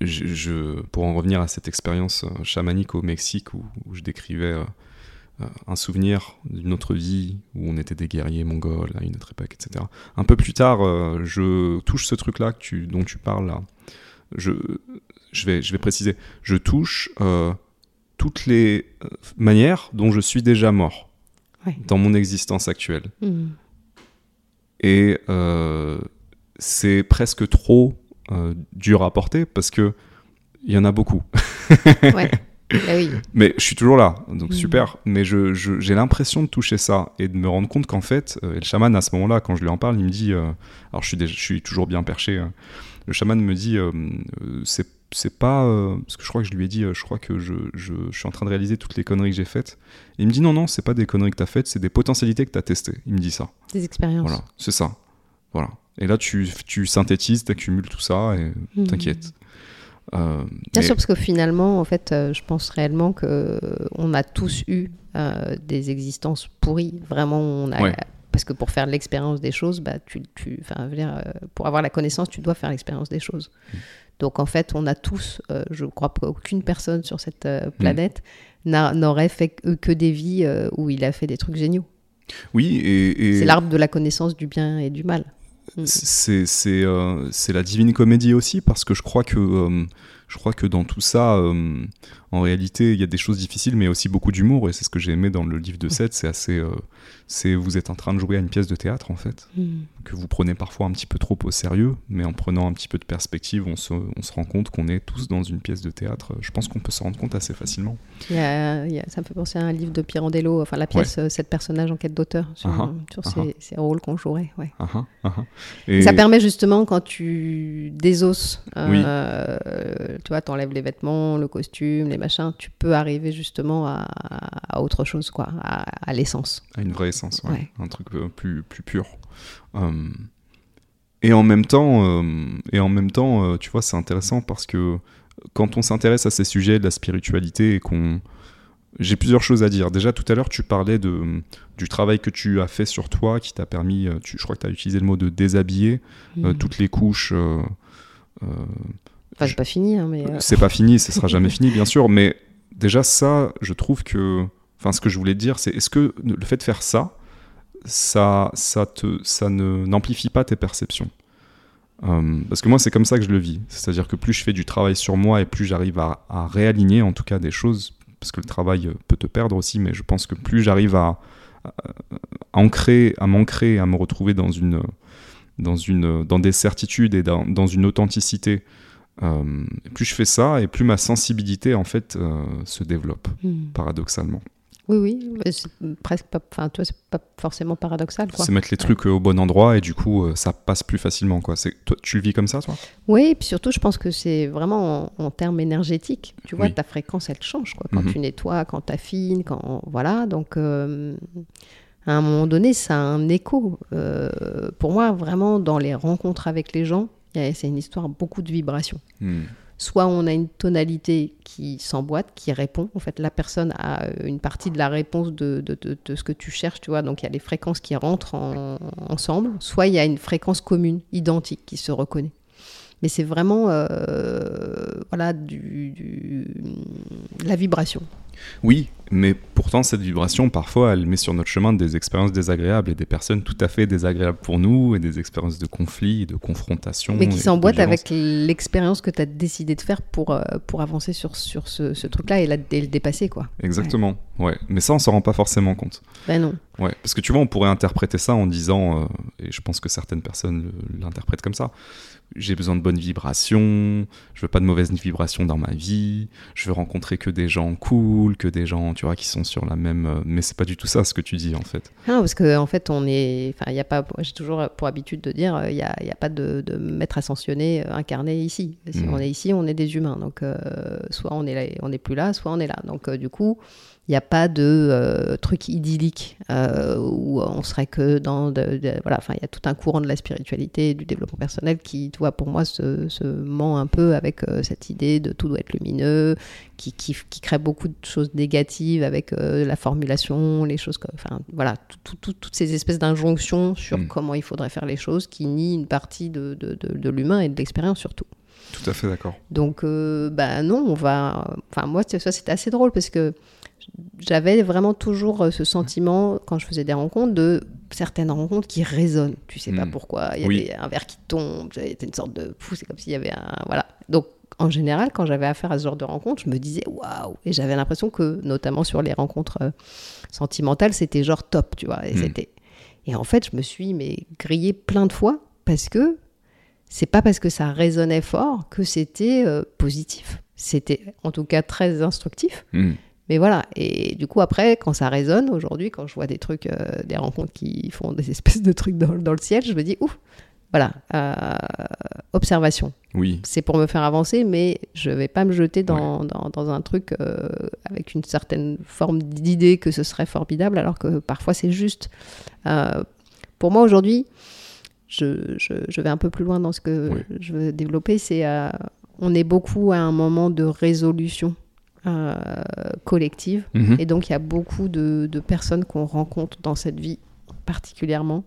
je, je- pour en revenir à cette expérience chamanique au Mexique où, où je décrivais un souvenir d'une autre vie où on était des guerriers mongols à une autre époque, etc. Un peu plus tard, euh, je touche ce truc-là dont tu parles là. Je, je, vais, je vais préciser. Je touche euh, toutes les euh, manières dont je suis déjà mort Ouais. dans mon existence actuelle. Et euh, c'est presque trop euh, dur à porter parce que il y en a beaucoup. Ouais. Ah oui. Mais je suis toujours là, donc Mhm. super. Mais je- je- j'ai l'impression de toucher ça et de me rendre compte qu'en fait, euh, et le chaman à ce moment-là, quand je lui en parle, il me dit, euh, alors je suis, déjà- je suis toujours bien perché, euh, le chaman me dit, c'est c'est pas euh, parce que je crois que je lui ai dit, euh, je crois que je, je- je suis en train de réaliser toutes les conneries que j'ai faites. Et il me dit non non, c'est pas des conneries que t'as faites, c'est des potentialités que t'as testées. Il me dit ça. Des expériences. Voilà, c'est ça. Voilà. Et là, tu, tu synthétises, t'accumules tout ça et Mhm. t'inquiète. Euh, Bien mais- sûr, parce que finalement, en fait, euh, je pense réellement que euh, on a tous eu euh, des existences pourries. Vraiment, on a. Ouais. Parce que pour faire l'expérience des choses, bah, tu, tu, enfin, je veux dire, pour avoir la connaissance, tu dois faire l'expérience des choses. Mm. Donc en fait, on a tous, je crois qu'aucune personne sur cette Mm. planète n'a- n'aurait fait que, des vies où il a fait des trucs géniaux. Oui, et, et C'est l'arbre de la connaissance du bien et du mal. Mm. euh, c'est la divine comédie aussi parce que je crois que euh, je crois que dans tout ça, euh, en réalité, il y a des choses difficiles, mais aussi beaucoup d'humour et c'est ce que j'ai aimé dans le livre de Seth. C'est assez, euh, c'est vous êtes en train de jouer à une pièce de théâtre en fait Mm. que vous prenez parfois un petit peu trop au sérieux, mais en prenant un petit peu de perspective, on se, on se rend compte qu'on est tous dans une pièce de théâtre. Je pense qu'on peut s'en rendre compte assez facilement. Il y a- il y a- ça me fait penser à un livre de Pirandello, enfin la pièce euh, Sept personnages en quête d'auteur, sur, Ah ah, sur ah ces, ces rôles qu'on jouerait. Ouais. Et- Ça permet justement, quand tu désosses, euh, tu vois, t'enlèves les vêtements, le costume, les machins, tu peux arriver justement à, à autre chose, quoi, à, à l'essence. à une vraie essence, ouais. Ouais. un truc euh, plus, plus pur. Euh, et en même temps, euh, et en même temps, tu vois, c'est intéressant parce que quand on s'intéresse à ces sujets de la spiritualité et qu'on, j'ai plusieurs choses à dire. Déjà, tout à l'heure, tu parlais de, du travail que tu as fait sur toi, qui t'a permis, tu, je crois que tu as utilisé le mot de déshabiller Mhm. toutes les couches. euh, Enfin, c'est pas fini, hein, mais. euh, c'est pas fini, ce sera jamais fini, bien sûr, mais déjà ça, je trouve que, enfin, ce que je voulais te dire, c'est est-ce que le fait de faire ça, ça, ça te, ça ne n'amplifie pas tes perceptions? Euh, Parce que moi, c'est comme ça que je le vis. C'est-à-dire que plus je fais du travail sur moi et plus j'arrive à, à réaligner, en tout cas, des choses, parce que le travail euh, peut te perdre aussi, mais je pense que plus j'arrive à, à, à ancrer, à m'ancrer, à me retrouver dans une, dans une, dans des certitudes et dans, dans une authenticité. Euh, plus je fais ça, et plus ma sensibilité en fait euh, se développe, hmm. paradoxalement. Oui, oui, c'est presque pas. Enfin, c'est pas forcément paradoxal. C'est mettre les trucs euh, au bon endroit et du coup ça passe plus facilement. Quoi. Toi, tu le vis comme ça, toi? Oui, et puis surtout, je pense que c'est vraiment en, en termes énergétiques. Tu vois, Oui. ta fréquence, elle change. Quoi. Quand Mhm. tu nettoies, quand tu affines, quand. Voilà. Donc, euh, à un moment donné, ça a un écho. Euh, pour moi, vraiment, dans les rencontres avec les gens, c'est une histoire beaucoup de vibrations. Hmm. Soit on a une tonalité qui s'emboîte, qui répond. En fait, la personne a euh, une partie de la réponse de, de- de- de ce que tu cherches, tu vois. Donc, il y a les fréquences qui rentrent en- ensemble. Soit il y a une fréquence commune, identique, qui se reconnaît. Mais c'est vraiment euh, voilà, du, du- la vibration. Oui, mais pourtant, cette vibration, parfois, elle met sur notre chemin des expériences désagréables et des personnes tout à fait désagréables pour nous et des expériences de conflit, de confrontation. Mais qui s'emboîtent avec l'expérience que tu as décidé de faire pour, euh, pour avancer sur, sur ce, ce truc-là et, et le dépasser, quoi. Exactement, ouais. Mais ça, on s'en rend pas forcément compte. Ben non. Ouais, parce que tu vois, on pourrait interpréter ça en disant, euh, et je pense que certaines personnes l'interprètent comme ça, j'ai besoin de bonnes vibrations, je veux pas de mauvaises vibrations dans ma vie, je veux rencontrer que des gens cool, que des gens, tu vois, qui sont sur la même... euh, Mais c'est pas du tout ça ce que tu dis, en fait. Ah, parce qu'en en fait, on est. Enfin, il y a pas. J'ai toujours pour habitude de dire, euh, il n'y a, y a pas de, de maître ascensionné euh, incarné ici. Si Mhm. on est ici, on est des humains. Donc, euh, soit on est là, on n'est plus là, soit on est là. Donc, euh, du coup, il n'y a pas de euh, truc idyllique euh, où on serait que dans. de- de- voilà. Enfin, il y a tout un courant de la spiritualité, et du développement personnel qui, tu vois, pour moi, se, se ment un peu avec euh, cette idée de tout doit être lumineux, qui, qui, qui crée beaucoup de choses négatives avec la formulation, les choses comme, enfin voilà, tout- tout- tout- toutes ces espèces d'injonctions sur Mm. comment il faudrait faire les choses qui nient une partie de, de, l'humain et de l'expérience surtout. Tout à fait d'accord. Donc, euh, bah non, on va. Enfin, moi, ça, c'était assez drôle parce que j'avais vraiment toujours euh, ce sentiment, quand je faisais des rencontres, de certaines rencontres qui résonnent. Tu sais pas Mm. pourquoi. Il y a Oui. des- un verre qui tombe, c'était une sorte de. C'est comme s'il y avait un. Voilà. Donc, en général, quand j'avais affaire à ce genre de rencontres, je me disais waouh Et j'avais l'impression que, notamment sur les rencontres euh, sentimentales, c'était genre top, tu vois. Et, Mm. c'était... et en fait, je me suis mais, grillée plein de fois parce que c'est pas parce que ça résonnait fort que c'était euh, positif. C'était en tout cas très instructif. Hmm. Mais voilà, et du coup après, quand ça résonne, aujourd'hui, quand je vois des trucs, euh, des rencontres qui font des espèces de trucs dans, dans le ciel, je me dis, ouf, voilà, euh, observation. Oui, C'est pour me faire avancer, mais je vais pas me jeter dans, dans, dans un truc euh, avec une certaine forme d'idée que ce serait formidable, alors que parfois c'est juste. Pour moi aujourd'hui, je, je, je vais un peu plus loin dans ce que Oui. je veux développer, c'est on est beaucoup à un moment de résolution euh, collective. Mhm. Et donc, il y a beaucoup de, de personnes qu'on rencontre dans cette vie particulièrement,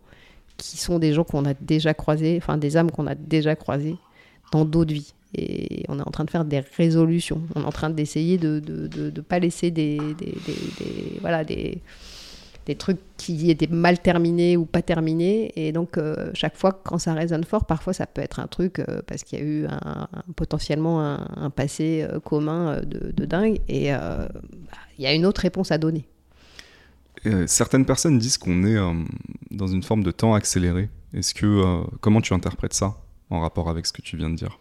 qui sont des gens qu'on a déjà croisés, enfin des âmes qu'on a déjà croisées dans d'autres vies. Et on est en train de faire des résolutions. On est en train d'essayer de ne de, de, de pas laisser des, des, des- des- voilà, des, des trucs qui étaient mal terminés ou pas terminés. Et donc, euh, chaque fois, quand ça résonne fort, parfois, ça peut être un truc euh, parce qu'il y a eu un- potentiellement un, passé euh, commun de, dingue. Et bah, il y a une autre réponse à donner. Certaines personnes disent qu'on est dans une forme de temps accéléré. Est-ce que comment tu interprètes ça en rapport avec ce que tu viens de dire?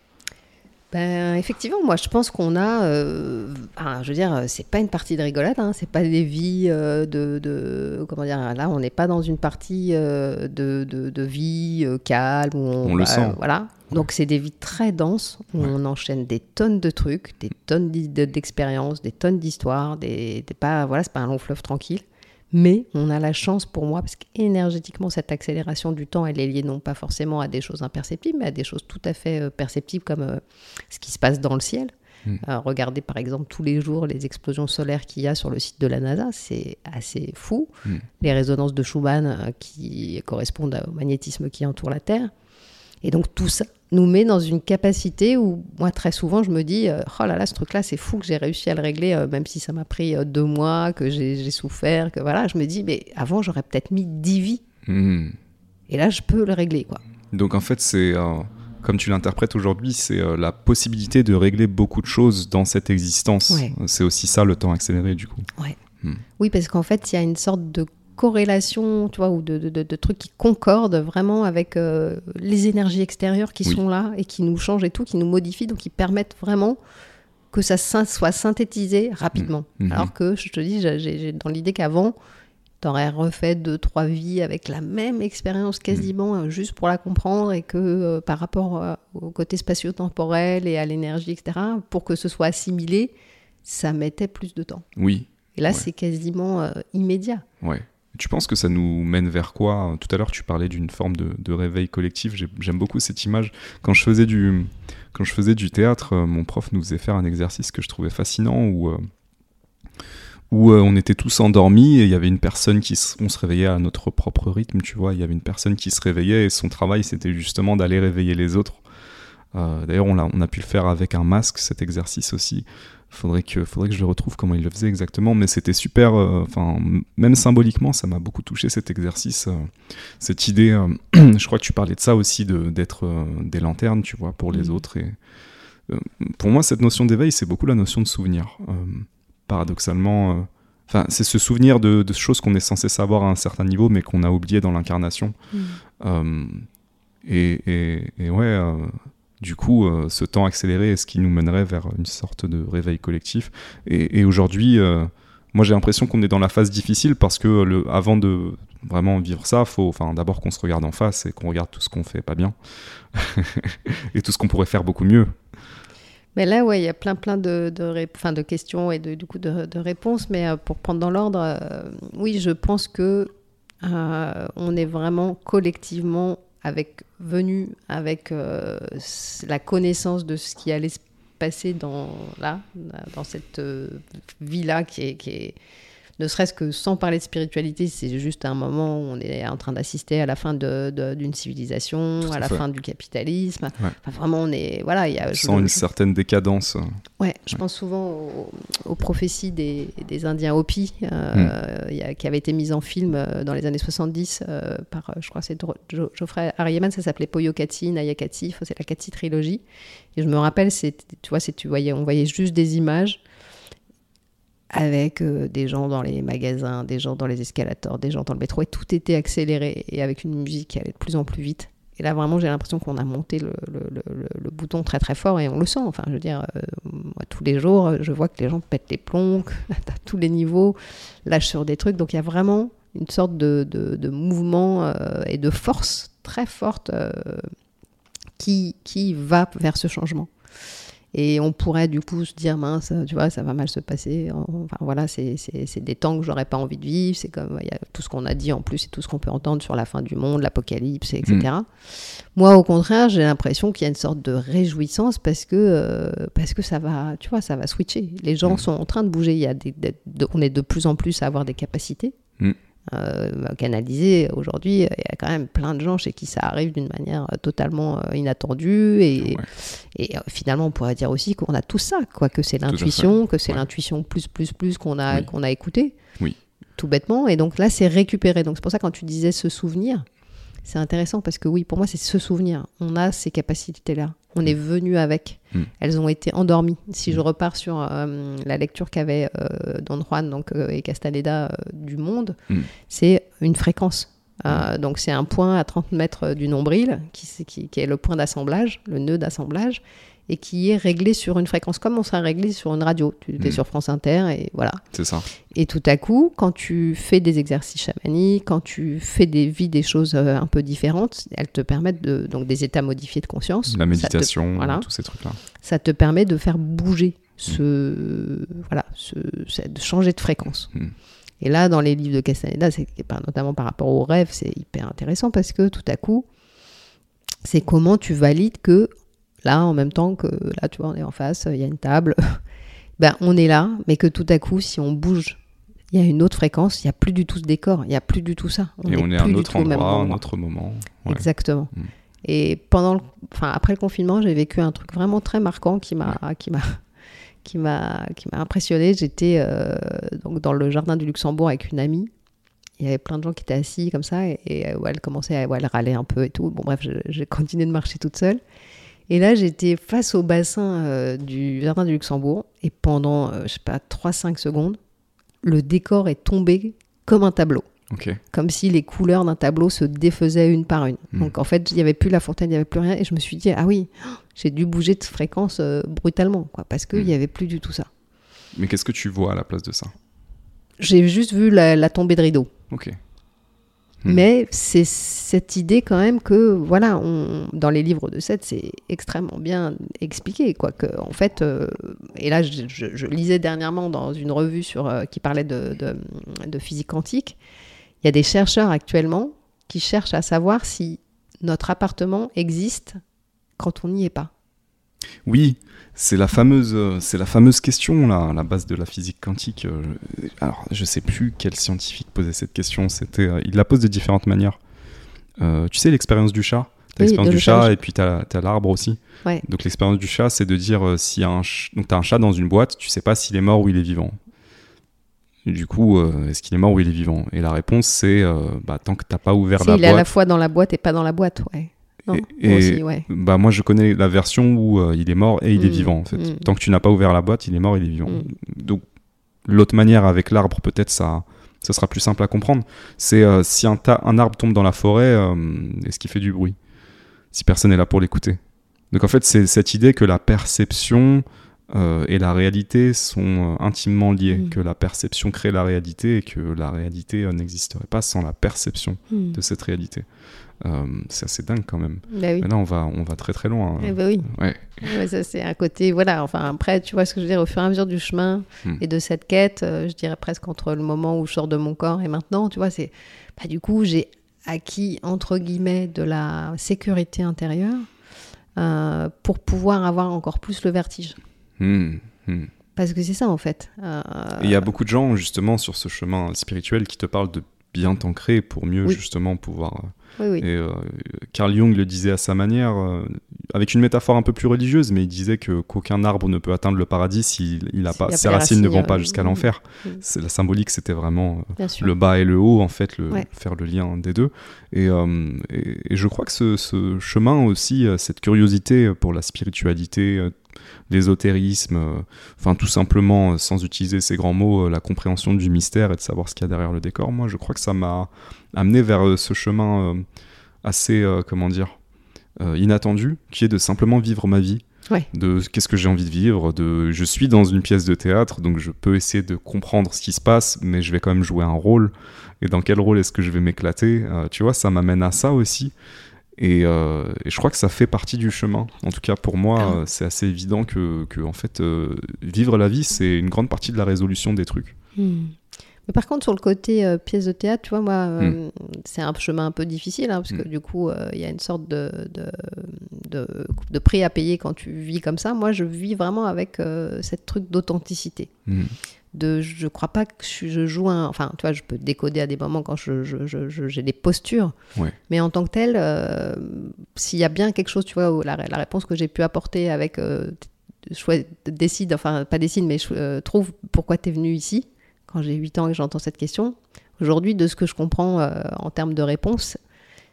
Ben, effectivement, moi je pense qu'on a, euh, je veux dire, c'est pas une partie de rigolade, hein, c'est pas des vies euh, de, de- comment dire, là on n'est pas dans une partie euh, de, de, de vie calme où on, On le sent. voilà. Donc c'est des vies très denses où Ouais. on enchaîne des tonnes de trucs, des tonnes d'expériences, des tonnes d'histoires, des, des pas, voilà, c'est pas un long fleuve tranquille. Mais on a la chance pour moi, parce qu'énergétiquement, cette accélération du temps, elle est liée non pas forcément à des choses imperceptibles, mais à des choses tout à fait euh, perceptibles comme euh, ce qui se passe dans le ciel. Mm. Euh, regardez par exemple tous les jours les explosions solaires qu'il y a sur le site de la NASA, c'est assez fou. Mm. Les résonances de Schumann qui correspondent au magnétisme qui entoure la Terre. Et donc tout ça nous met dans une capacité où moi très souvent je me dis euh, oh là là ce truc là c'est fou que j'ai réussi à le régler euh, même si ça m'a pris euh, deux mois que j'ai souffert que voilà je me dis mais avant j'aurais peut-être mis dix vies Hmm. et là je peux le régler quoi Donc en fait, c'est euh, comme tu l'interprètes aujourd'hui, c'est euh, la possibilité de régler beaucoup de choses dans cette existence. Ouais. C'est aussi ça le temps accéléré du coup. Oui, parce qu'en fait, il y a une sorte de corrélation, tu vois, ou de, de, de- de trucs qui concordent vraiment avec euh, les énergies extérieures qui Oui. sont là et qui nous changent et tout, qui nous modifient, donc qui permettent vraiment que ça soit synthétisé rapidement. Mhm. Alors que, je te dis, j'ai dans l'idée qu'avant, tu aurais refait deux, trois vies avec la même expérience quasiment, euh, juste pour la comprendre, et que euh, par rapport euh, au côté spatio-temporel et à l'énergie, etc., pour que ce soit assimilé, ça mettait plus de temps. Oui, Et là, Ouais. c'est quasiment euh, immédiat. ouais. Tu penses que ça nous mène vers quoi Tout à l'heure, tu parlais d'une forme de, réveil collectif. J'ai- J'aime beaucoup cette image. Quand je faisais du, théâtre, euh, mon prof nous faisait faire un exercice que je trouvais fascinant où, euh, où euh, on était tous endormis et il y avait une personne qui s- on se réveillait à notre propre rythme, tu vois. Il y avait une personne qui se réveillait et son travail, c'était justement d'aller réveiller les autres D'ailleurs, on a, on a pu le faire avec un masque, cet exercice aussi. Faudrait que, faudrait que je le retrouve comment il le faisait exactement, mais c'était super. Enfin, même symboliquement, ça m'a beaucoup touché cet exercice, cette idée. je crois que tu parlais de ça aussi, d'être des lanternes, tu vois, pour les mmh. autres. Et pour moi, cette notion d'éveil, c'est beaucoup la notion de souvenir. paradoxalement, Enfin, c'est ce souvenir de, choses qu'on est censé savoir à un certain niveau, mais qu'on a oublié dans l'incarnation. Mm. Euh, et, ouais, euh, du coup, euh, ce temps accéléré est ce qui nous mènerait vers une sorte de réveil collectif. Et, aujourd'hui, moi j'ai l'impression qu'on est dans la phase difficile parce que le, avant de vraiment vivre ça, faut enfin, d'abord qu'on se regarde en face et qu'on regarde tout ce qu'on fait pas bien et tout ce qu'on pourrait faire beaucoup mieux. Mais là, ouais, il y a plein, plein de, de, questions et de, du coup de, réponses. Mais euh, pour prendre dans l'ordre, euh, oui, je pense que euh, on est vraiment collectivement avec venu avec la connaissance de ce qui allait se passer dans là, dans cette vie-là qui est, qui est ne serait-ce que sans parler de spiritualité, c'est juste un moment où on est en train d'assister à la fin d'une civilisation, à, la fin du capitalisme. vraiment, on est. Voilà, y a, sans une certaine décadence. Ouais, je pense souvent aux, prophéties des, des, Indiens Hopi, euh, hmm. qui avaient été mises en film euh, dans les années 70 euh, par, je crois, c'est Geoffrey Harriman, ça s'appelait Poyokati, Nayakati, c'est la Kati trilogie. Et je me rappelle, tu vois, tu voyais, on voyait juste des images avec euh, des gens dans les magasins, des gens dans les escalators, des gens dans le métro, et tout était accéléré et avec une musique qui allait de plus en plus vite. Et là, vraiment, j'ai l'impression qu'on a monté le, bouton très très fort et on le sent. Enfin, je veux dire, euh, moi, tous les jours, je vois que les gens pètent les plombs à tous les niveaux, lâchent sur des trucs. Donc, il y a vraiment une sorte de, mouvement euh, et de force très forte qui, qui va vers ce changement. Et on pourrait du coup se dire, mince, tu vois, ça va mal se passer. Enfin voilà, c'est des temps que j'aurais pas envie de vivre. C'est comme il y a tout ce qu'on a dit en plus et tout ce qu'on peut entendre sur la fin du monde, l'apocalypse, etc. Mm. Moi, au contraire, j'ai l'impression qu'il y a une sorte de réjouissance parce que, euh, parce que ça va, tu vois, ça va switcher. Les gens mm. sont en train de bouger. Il y a des, on est de plus en plus à avoir des capacités. Mm euh, canalisé. Aujourd'hui, il y a quand même plein de gens chez qui ça arrive d'une manière euh, totalement euh, inattendue. Et, et finalement, on pourrait dire aussi qu'on a tout ça, quoi, que c'est l'intuition, que c'est l'intuition plus, plus, plus qu'on a, qu'on a écouté. Oui. Tout bêtement. Et donc là, c'est récupéré. Donc c'est pour ça, quand tu disais ce souvenir, c'est intéressant parce que oui, pour moi, c'est ce souvenir. On a ces capacités-là. On est venu avec. Mm. Elles ont été endormies. Si je mm. repars sur euh, la lecture qu'avait euh, Don Juan donc, euh, et Castaneda du monde, mm. c'est une fréquence. donc c'est un point à 30 mètres du nombril qui, qui, qui est le point d'assemblage, le nœud d'assemblage et qui est réglé sur une fréquence comme on serait réglé sur une radio. Tu es hmm. sur France Inter et voilà. C'est ça. Et tout à coup, quand tu fais des exercices chamaniques, quand tu fais des vies, des choses euh, un peu différentes, elles te permettent de donc des états modifiés de conscience. La méditation, tous ces trucs-là. Ça te permet de faire bouger ce voilà, ce, de changer de fréquence. Hmm. Et là, dans les livres de Castaneda, c'est notamment par rapport aux rêves, c'est hyper intéressant parce que tout à coup, c'est comment tu valides que là, en même temps que là, tu vois, on est en face, il y a une table, ben, on est là, mais que tout à coup, si on bouge, il y a une autre fréquence, il n'y a plus du tout ce décor, il n'y a plus du tout ça. On Et on est à un autre endroit, un autre moment. Exactement. Mm. Et pendant, enfin, après le confinement, j'ai vécu un truc vraiment très marquant qui m'a, qui m'a, qui m'a, qui m'a impressionné. J'étais euh, donc dans le jardin du Luxembourg avec une amie. Il y avait plein de gens qui étaient assis comme ça et, elle commençait à elle râler un peu et tout. Bon bref, j'ai continué de marcher toute seule. Et là, j'étais face au bassin euh, du Jardin du Luxembourg, et pendant, je euh, je sais pas, 3-5 secondes, le décor est tombé comme un tableau. Comme si les couleurs d'un tableau se défaisaient une par une. Hmm. Donc en fait, il n'y avait plus la fontaine, il n'y avait plus rien, et je me suis dit, ah oui, j'ai dû bouger de fréquence euh, brutalement, quoi, parce qu'il n'y hmm. avait plus du tout ça. Mais qu'est-ce que tu vois à la place de ça? J'ai juste vu la, la tombée de rideau. Ok. Hmm. Mais c'est cette idée quand même que, voilà, on, dans les livres de Seth, c'est extrêmement bien expliqué. Quoi, que, en fait, euh, et là, je, lisais dernièrement dans une revue sur, euh, qui parlait de, de, physique quantique, il y a des chercheurs actuellement qui cherchent à savoir si notre appartement existe quand on n'y est pas. Oui, c'est la fameuse, euh, c'est la fameuse question là, à la base de la physique quantique. Euh, alors, je sais plus quel scientifique posait cette question. C'était, euh, il la pose de différentes manières. tu sais l'expérience du chat. T'as Oui, l'expérience du chat et puis t'as as, l'arbre aussi. Ouais. Donc l'expérience du chat, c'est de dire euh, y a un ch- donc t'as un chat dans une boîte, tu sais pas s'il est mort ou il est vivant. Du coup, euh, est-ce qu'il est mort ou il est vivant? Et la réponse c'est bah, tant que t'as pas ouvert Si, la il est à la boîte. fois dans la boîte et pas dans la boîte, ouais. Non, Et- moi aussi, ouais. Bah moi je connais la version où euh, il est mort et il est Mm, vivant en fait. mm. Tant que tu n'as pas ouvert la boîte, il est mort, il est vivant. Mm. Donc l'autre manière avec l'arbre peut-être ça ça sera plus simple à comprendre. C'est euh, si un, ta- un arbre tombe dans la forêt, euh, est-ce qu'il fait du bruit? Si personne n'est là pour l'écouter. Donc en fait c'est cette idée que la perception et la réalité sont intimement liées, que la perception crée la réalité et que la réalité n'existerait pas sans la perception de cette réalité. Euh, c'est assez dingue quand même. Bah oui. Mais là on va on va très très loin. Eh oui. Ouais. Ouais, ça c'est un côté, voilà, enfin après, tu vois ce que je veux dire, au fur et à mesure du chemin Hmm. et de cette quête, euh, je dirais presque entre le moment où je sors de mon corps et maintenant, tu vois, c'est, bah, du coup, j'ai acquis, entre guillemets, de la sécurité intérieure euh, pour pouvoir avoir encore plus le vertige. Hmm, hmm. Parce que c'est ça, en fait. Il y a beaucoup de gens justement sur ce chemin spirituel qui te parlent de bien t'ancrer pour mieux Oui. justement pouvoir. Euh, oui, oui. Et Carl Jung le disait à sa manière, euh, avec une métaphore un peu plus religieuse, mais il disait que qu'aucun arbre ne peut atteindre le paradis s'il il a S'il pas ses racines ne vont pas jusqu'à l'enfer. C'est la symbolique, c'était vraiment euh, le bas et le haut en fait, le, Ouais. faire le lien des deux. Et, euh, et, et je crois que ce, ce chemin aussi, cette curiosité pour la spiritualité, l'ésotérisme, euh, enfin tout simplement, euh, sans utiliser ces grands mots, euh, la compréhension du mystère et de savoir ce qu'il y a derrière le décor, moi je crois que ça m'a amené vers ce chemin assez, comment dire, inattendu, qui est de simplement vivre ma vie. Ouais. De qu'est-ce que j'ai envie de vivre, de je suis dans une pièce de théâtre, donc je peux essayer de comprendre ce qui se passe, mais je vais quand même jouer un rôle. Et dans quel rôle est-ce que je vais m'éclater Euh, Tu vois, ça m'amène à ça aussi. Et, euh, et je crois que ça fait partie du chemin. En tout cas, pour moi, Ah. euh, c'est assez évident que, que, en fait, euh, vivre la vie, c'est une grande partie de la résolution des trucs. Hmm. Mais par contre, sur le côté euh, pièce de théâtre, tu vois, moi, Hmm. c'est un chemin un peu difficile, hein, parce que Mm. du coup, il y a une sorte de, de, de, de prix à payer quand tu vis comme ça. Moi, je vis vraiment avec cette truc d'authenticité. De, je crois pas que je, je joue un... Enfin, tu vois, je peux décoder à des moments quand je, je- je- je- j'ai des postures. Ouais. Mais en tant que tel, euh, s'il y a bien quelque chose, tu vois, où la, la réponse que j'ai pu apporter avec... Euh, décide, enfin, pas décide, mais euh, trouve pourquoi tu es venu ici quand j'ai 8 ans et que j'entends cette question. Aujourd'hui, de ce que je comprends euh, en termes de réponse,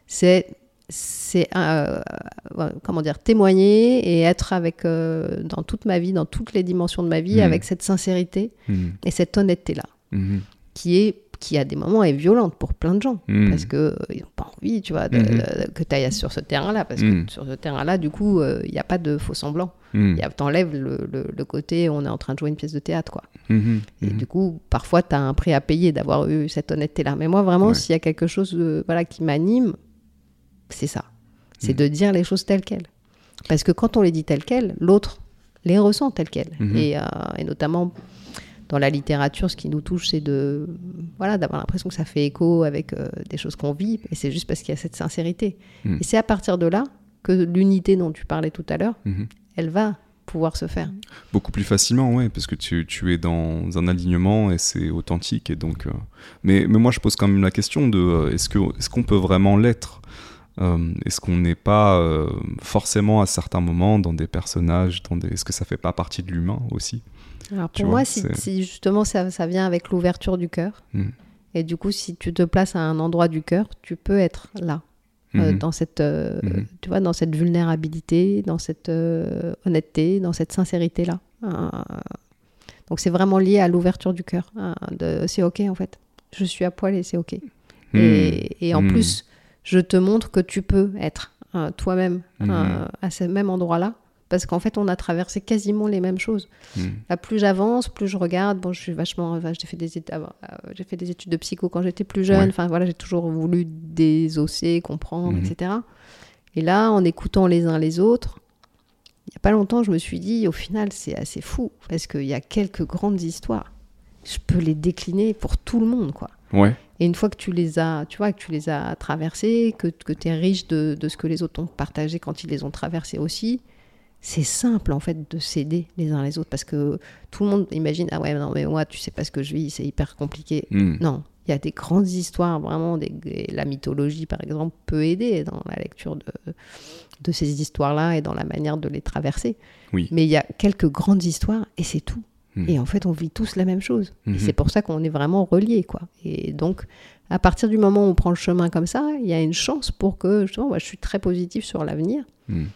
c'est c'est euh, euh, comment dire témoigner et être avec euh, dans toute ma vie, dans toutes les dimensions de ma vie, Mhm. avec cette sincérité Mhm. et cette honnêteté là, Mhm. qui est qui à des moments est violente pour plein de gens parce que euh, ils n'ont pas envie, tu vois, de- de- que tu ailles sur ce terrain-là, parce que sur ce terrain-là, du coup, euh, il n'y a pas de faux semblant. Il y a- T'enlèves le, le- le côté on est en train de jouer une pièce de théâtre, quoi. Et du coup, parfois, tu as un prix à payer d'avoir eu cette honnêteté-là. Mais moi, vraiment, Ouais. s'il y a quelque chose euh, voilà, qui m'anime, c'est ça. C'est Mm. de dire les choses telles quelles. Parce que quand on les dit telles quelles, l'autre les ressent telles quelles. Mhm. Et, euh, et notamment dans la littérature, ce qui nous touche, c'est de voilà d'avoir l'impression que ça fait écho avec euh, des choses qu'on vit. Et c'est juste parce qu'il y a cette sincérité. Mm. Et c'est à partir de là que l'unité dont tu parlais tout à l'heure, Mhm. elle va pouvoir se faire. Beaucoup plus facilement, ouais, parce que tu, tu es dans un alignement et c'est authentique. Et donc, euh, mais, mais moi, je pose quand même la question de est-ce qu'on peut vraiment l'être? Euh, Est-ce qu'on n'est pas euh, forcément à certains moments dans des personnages, dans des... est-ce que ça fait pas partie de l'humain aussi? Alors Tu pour vois, moi, si, justement ça, ça vient avec l'ouverture du cœur, Mm. et du coup, si tu te places à un endroit du cœur, tu peux être là, euh, Mhm. dans cette, Mhm. tu vois, dans cette vulnérabilité, dans cette honnêteté, dans cette sincérité là. Donc c'est vraiment lié à l'ouverture du cœur. hein, c'est ok en fait, je suis à poil et c'est ok. Et, et en plus, je te montre que tu peux être euh, toi-même Mhm. euh, à ce même endroit-là. Parce qu'en fait, on a traversé quasiment les mêmes choses. Mhm. Là, plus j'avance, plus je regarde. Bon, je suis vachement. enfin, j'ai fait des études. euh, j'ai fait des études de psycho quand j'étais plus jeune. Ouais. Enfin voilà, j'ai toujours voulu désosser, comprendre, Mhm. etc. Et là, en écoutant les uns les autres, il y a pas longtemps, je me suis dit, au final, c'est assez fou parce qu'il y a quelques grandes histoires. Je peux les décliner pour tout le monde, quoi. Ouais. Et une fois que tu les as, tu vois, que tu les as traversés, que, que tu es riche de, de ce que les autres ont partagé quand ils les ont traversés aussi, c'est simple en fait de s'aider les uns les autres parce que tout le monde imagine ah ouais non mais moi tu sais pas ce que je vis c'est hyper compliqué Mhm. non Il y a des grandes histoires, vraiment, des, la mythologie, par exemple, peut aider dans la lecture de, de ces histoires-là et dans la manière de les traverser. Oui. Mais il y a quelques grandes histoires et c'est tout. Mhm. Et en fait, on vit tous la même chose. Mhm. Et c'est pour ça qu'on est vraiment reliés, quoi. Et donc, à partir du moment où on prend le chemin comme ça, il y a une chance pour que, justement, moi, je suis très positive sur l'avenir, Mhm.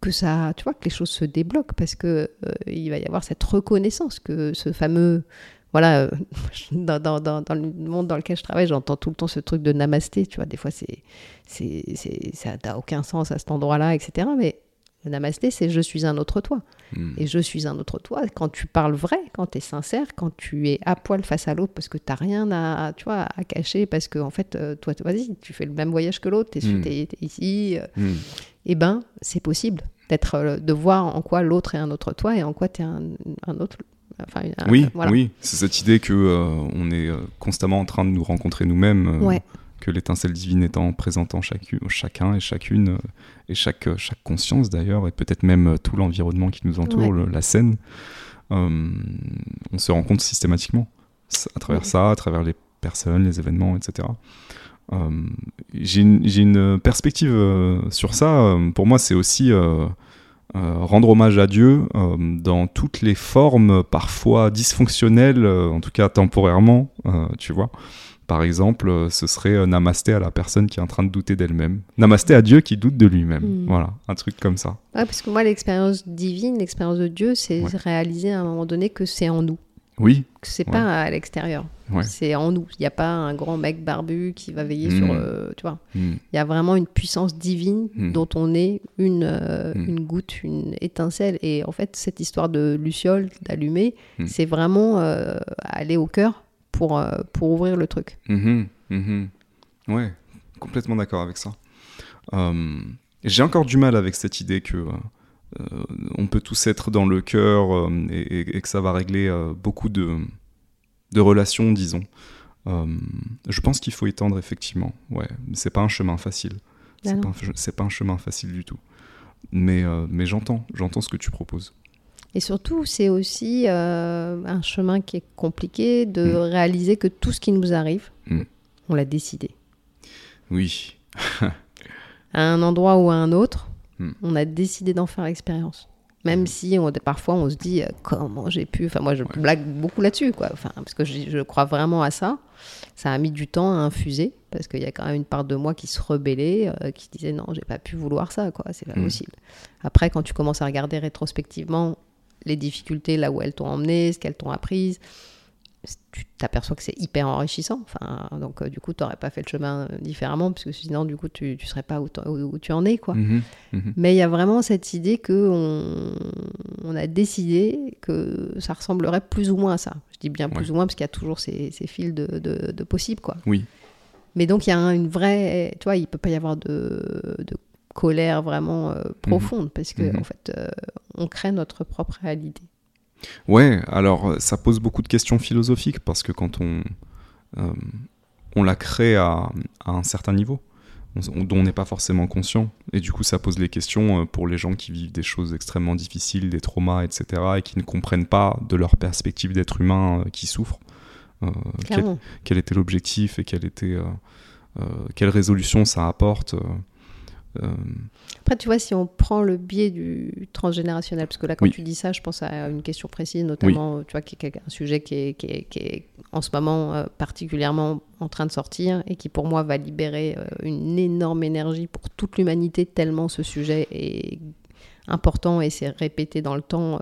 que ça, tu vois, que les choses se débloquent parce que euh, il va y avoir cette reconnaissance que ce fameux, voilà, euh, dans, dans, dans, dans le monde dans lequel je travaille, j'entends tout le temps ce truc de namasté, tu vois. Des fois, c'est, c'est, c'est, ça n'a aucun sens à cet endroit-là, etc. Mais le namasté, c'est je suis un autre toi. Mhm. Et je suis un autre toi. Quand tu parles vrai, quand tu es sincère, quand tu es à poil face à l'autre parce que tu rien à, tu vois, à cacher, parce que en fait, euh, toi, vas-y, tu fais le même voyage que l'autre, tu es, Mm. ici, euh, Mhm. eh ben, c'est possible d'être, euh, de voir en quoi l'autre est un autre toi et en quoi tu es un, un autre. Enfin, Oui, voilà. oui, c'est cette idée que euh, on est constamment en train de nous rencontrer nous-mêmes, euh, Ouais. Que l'étincelle divine étant présente en chacu- chacun et chacune, euh, et chaque, euh, chaque conscience d'ailleurs, et peut-être même euh, tout l'environnement qui nous entoure, Ouais. le- la scène, euh, on se rend compte systématiquement à travers Ouais. ça, à travers les personnes, les événements, etc. Euh, J'ai une, perspective euh, sur ça. Pour moi, c'est aussi rendre hommage à Dieu dans toutes les formes, parfois dysfonctionnelles, en tout cas temporairement, tu vois. Par exemple, euh, ce serait euh, namasté à la personne qui est en train de douter d'elle-même. Namasté à Dieu qui doute de lui-même. Mm. Voilà, un truc comme ça. Ouais, parce que moi, l'expérience divine, l'expérience de Dieu, c'est Ouais. réaliser à un moment donné que c'est en nous, Oui, que c'est Ouais. pas à l'extérieur. Ouais. C'est en nous. Il n'y a pas un grand mec barbu qui va veiller Mm. sur. euh, tu vois. Mm. Il y a vraiment une puissance divine dont on est une, euh, une goutte, une étincelle. Et en fait, cette histoire de Luciole, d'allumer, c'est vraiment euh, aller au cœur pour, euh, pour ouvrir le truc. Mhm. Ouais, complètement d'accord avec ça. Euh, J'ai encore du mal avec cette idée que euh, euh, on peut tous être dans le cœur euh, et, que ça va régler beaucoup de, de relations, disons. Euh, je pense qu'il faut y tendre effectivement. Ouais, c'est pas un chemin facile. Ah C'est pas, pas un chemin facile du tout. Mais, mais j'entends, j'entends ce que tu proposes. Et surtout, c'est aussi euh, un chemin qui est compliqué de Mm. réaliser que tout ce qui nous arrive, Mm. on l'a décidé. Oui, À un endroit ou à un autre, Mm. on a décidé d'en faire l'expérience. Même si on- parfois on se dit euh, comment j'ai pu. Enfin, moi je blague beaucoup là-dessus, quoi. Enfin, parce que je, je crois vraiment à ça. Ça a mis du temps à infuser parce qu'il y a quand même une part de moi qui se rebellait, euh, qui disait non, j'ai pas pu vouloir ça, quoi. C'est pas possible. Après, quand tu commences à regarder rétrospectivement les difficultés, là où elles t'ont emmené, ce qu'elles t'ont apprise, tu t'aperçois que c'est hyper enrichissant. Enfin, donc euh, du coup, tu n'aurais pas fait le chemin différemment, parce que sinon, du coup, tu ne serais pas où, tu en es, quoi. Mhm, mhm. Mais il y a vraiment cette idée que on, on a décidé que ça ressemblerait plus ou moins à ça. Je dis bien plus Ouais. ou moins parce qu'il y a toujours ces, ces fils de, de, de possible, quoi. Oui. Mais donc il y a un- une vraie, tu vois, il peut pas y avoir de, de colère vraiment euh, profonde parce que Mhm. en fait, euh, on crée notre propre réalité. Ouais, alors euh, ça pose beaucoup de questions philosophiques parce que quand on, euh, on la crée à, à un certain niveau, on- dont on n'est pas forcément conscient, et du coup ça pose les questions pour les gens qui vivent des choses extrêmement difficiles, des traumas, etc., et qui ne comprennent pas de leur perspective d'être humain euh, qui souffre, euh, quel, quel était l'objectif et quelle était quelle résolution ça apporte. Euh, Après, tu vois, si on prend le biais du transgénérationnel, parce que là, quand Oui. tu dis ça, je pense à une question précise, notamment, tu vois, qui est un sujet qui est, qui est, qui est en ce moment euh, particulièrement en train de sortir et qui, pour moi, va libérer euh, une énorme énergie pour toute l'humanité, tellement ce sujet est important et s'est répété dans le temps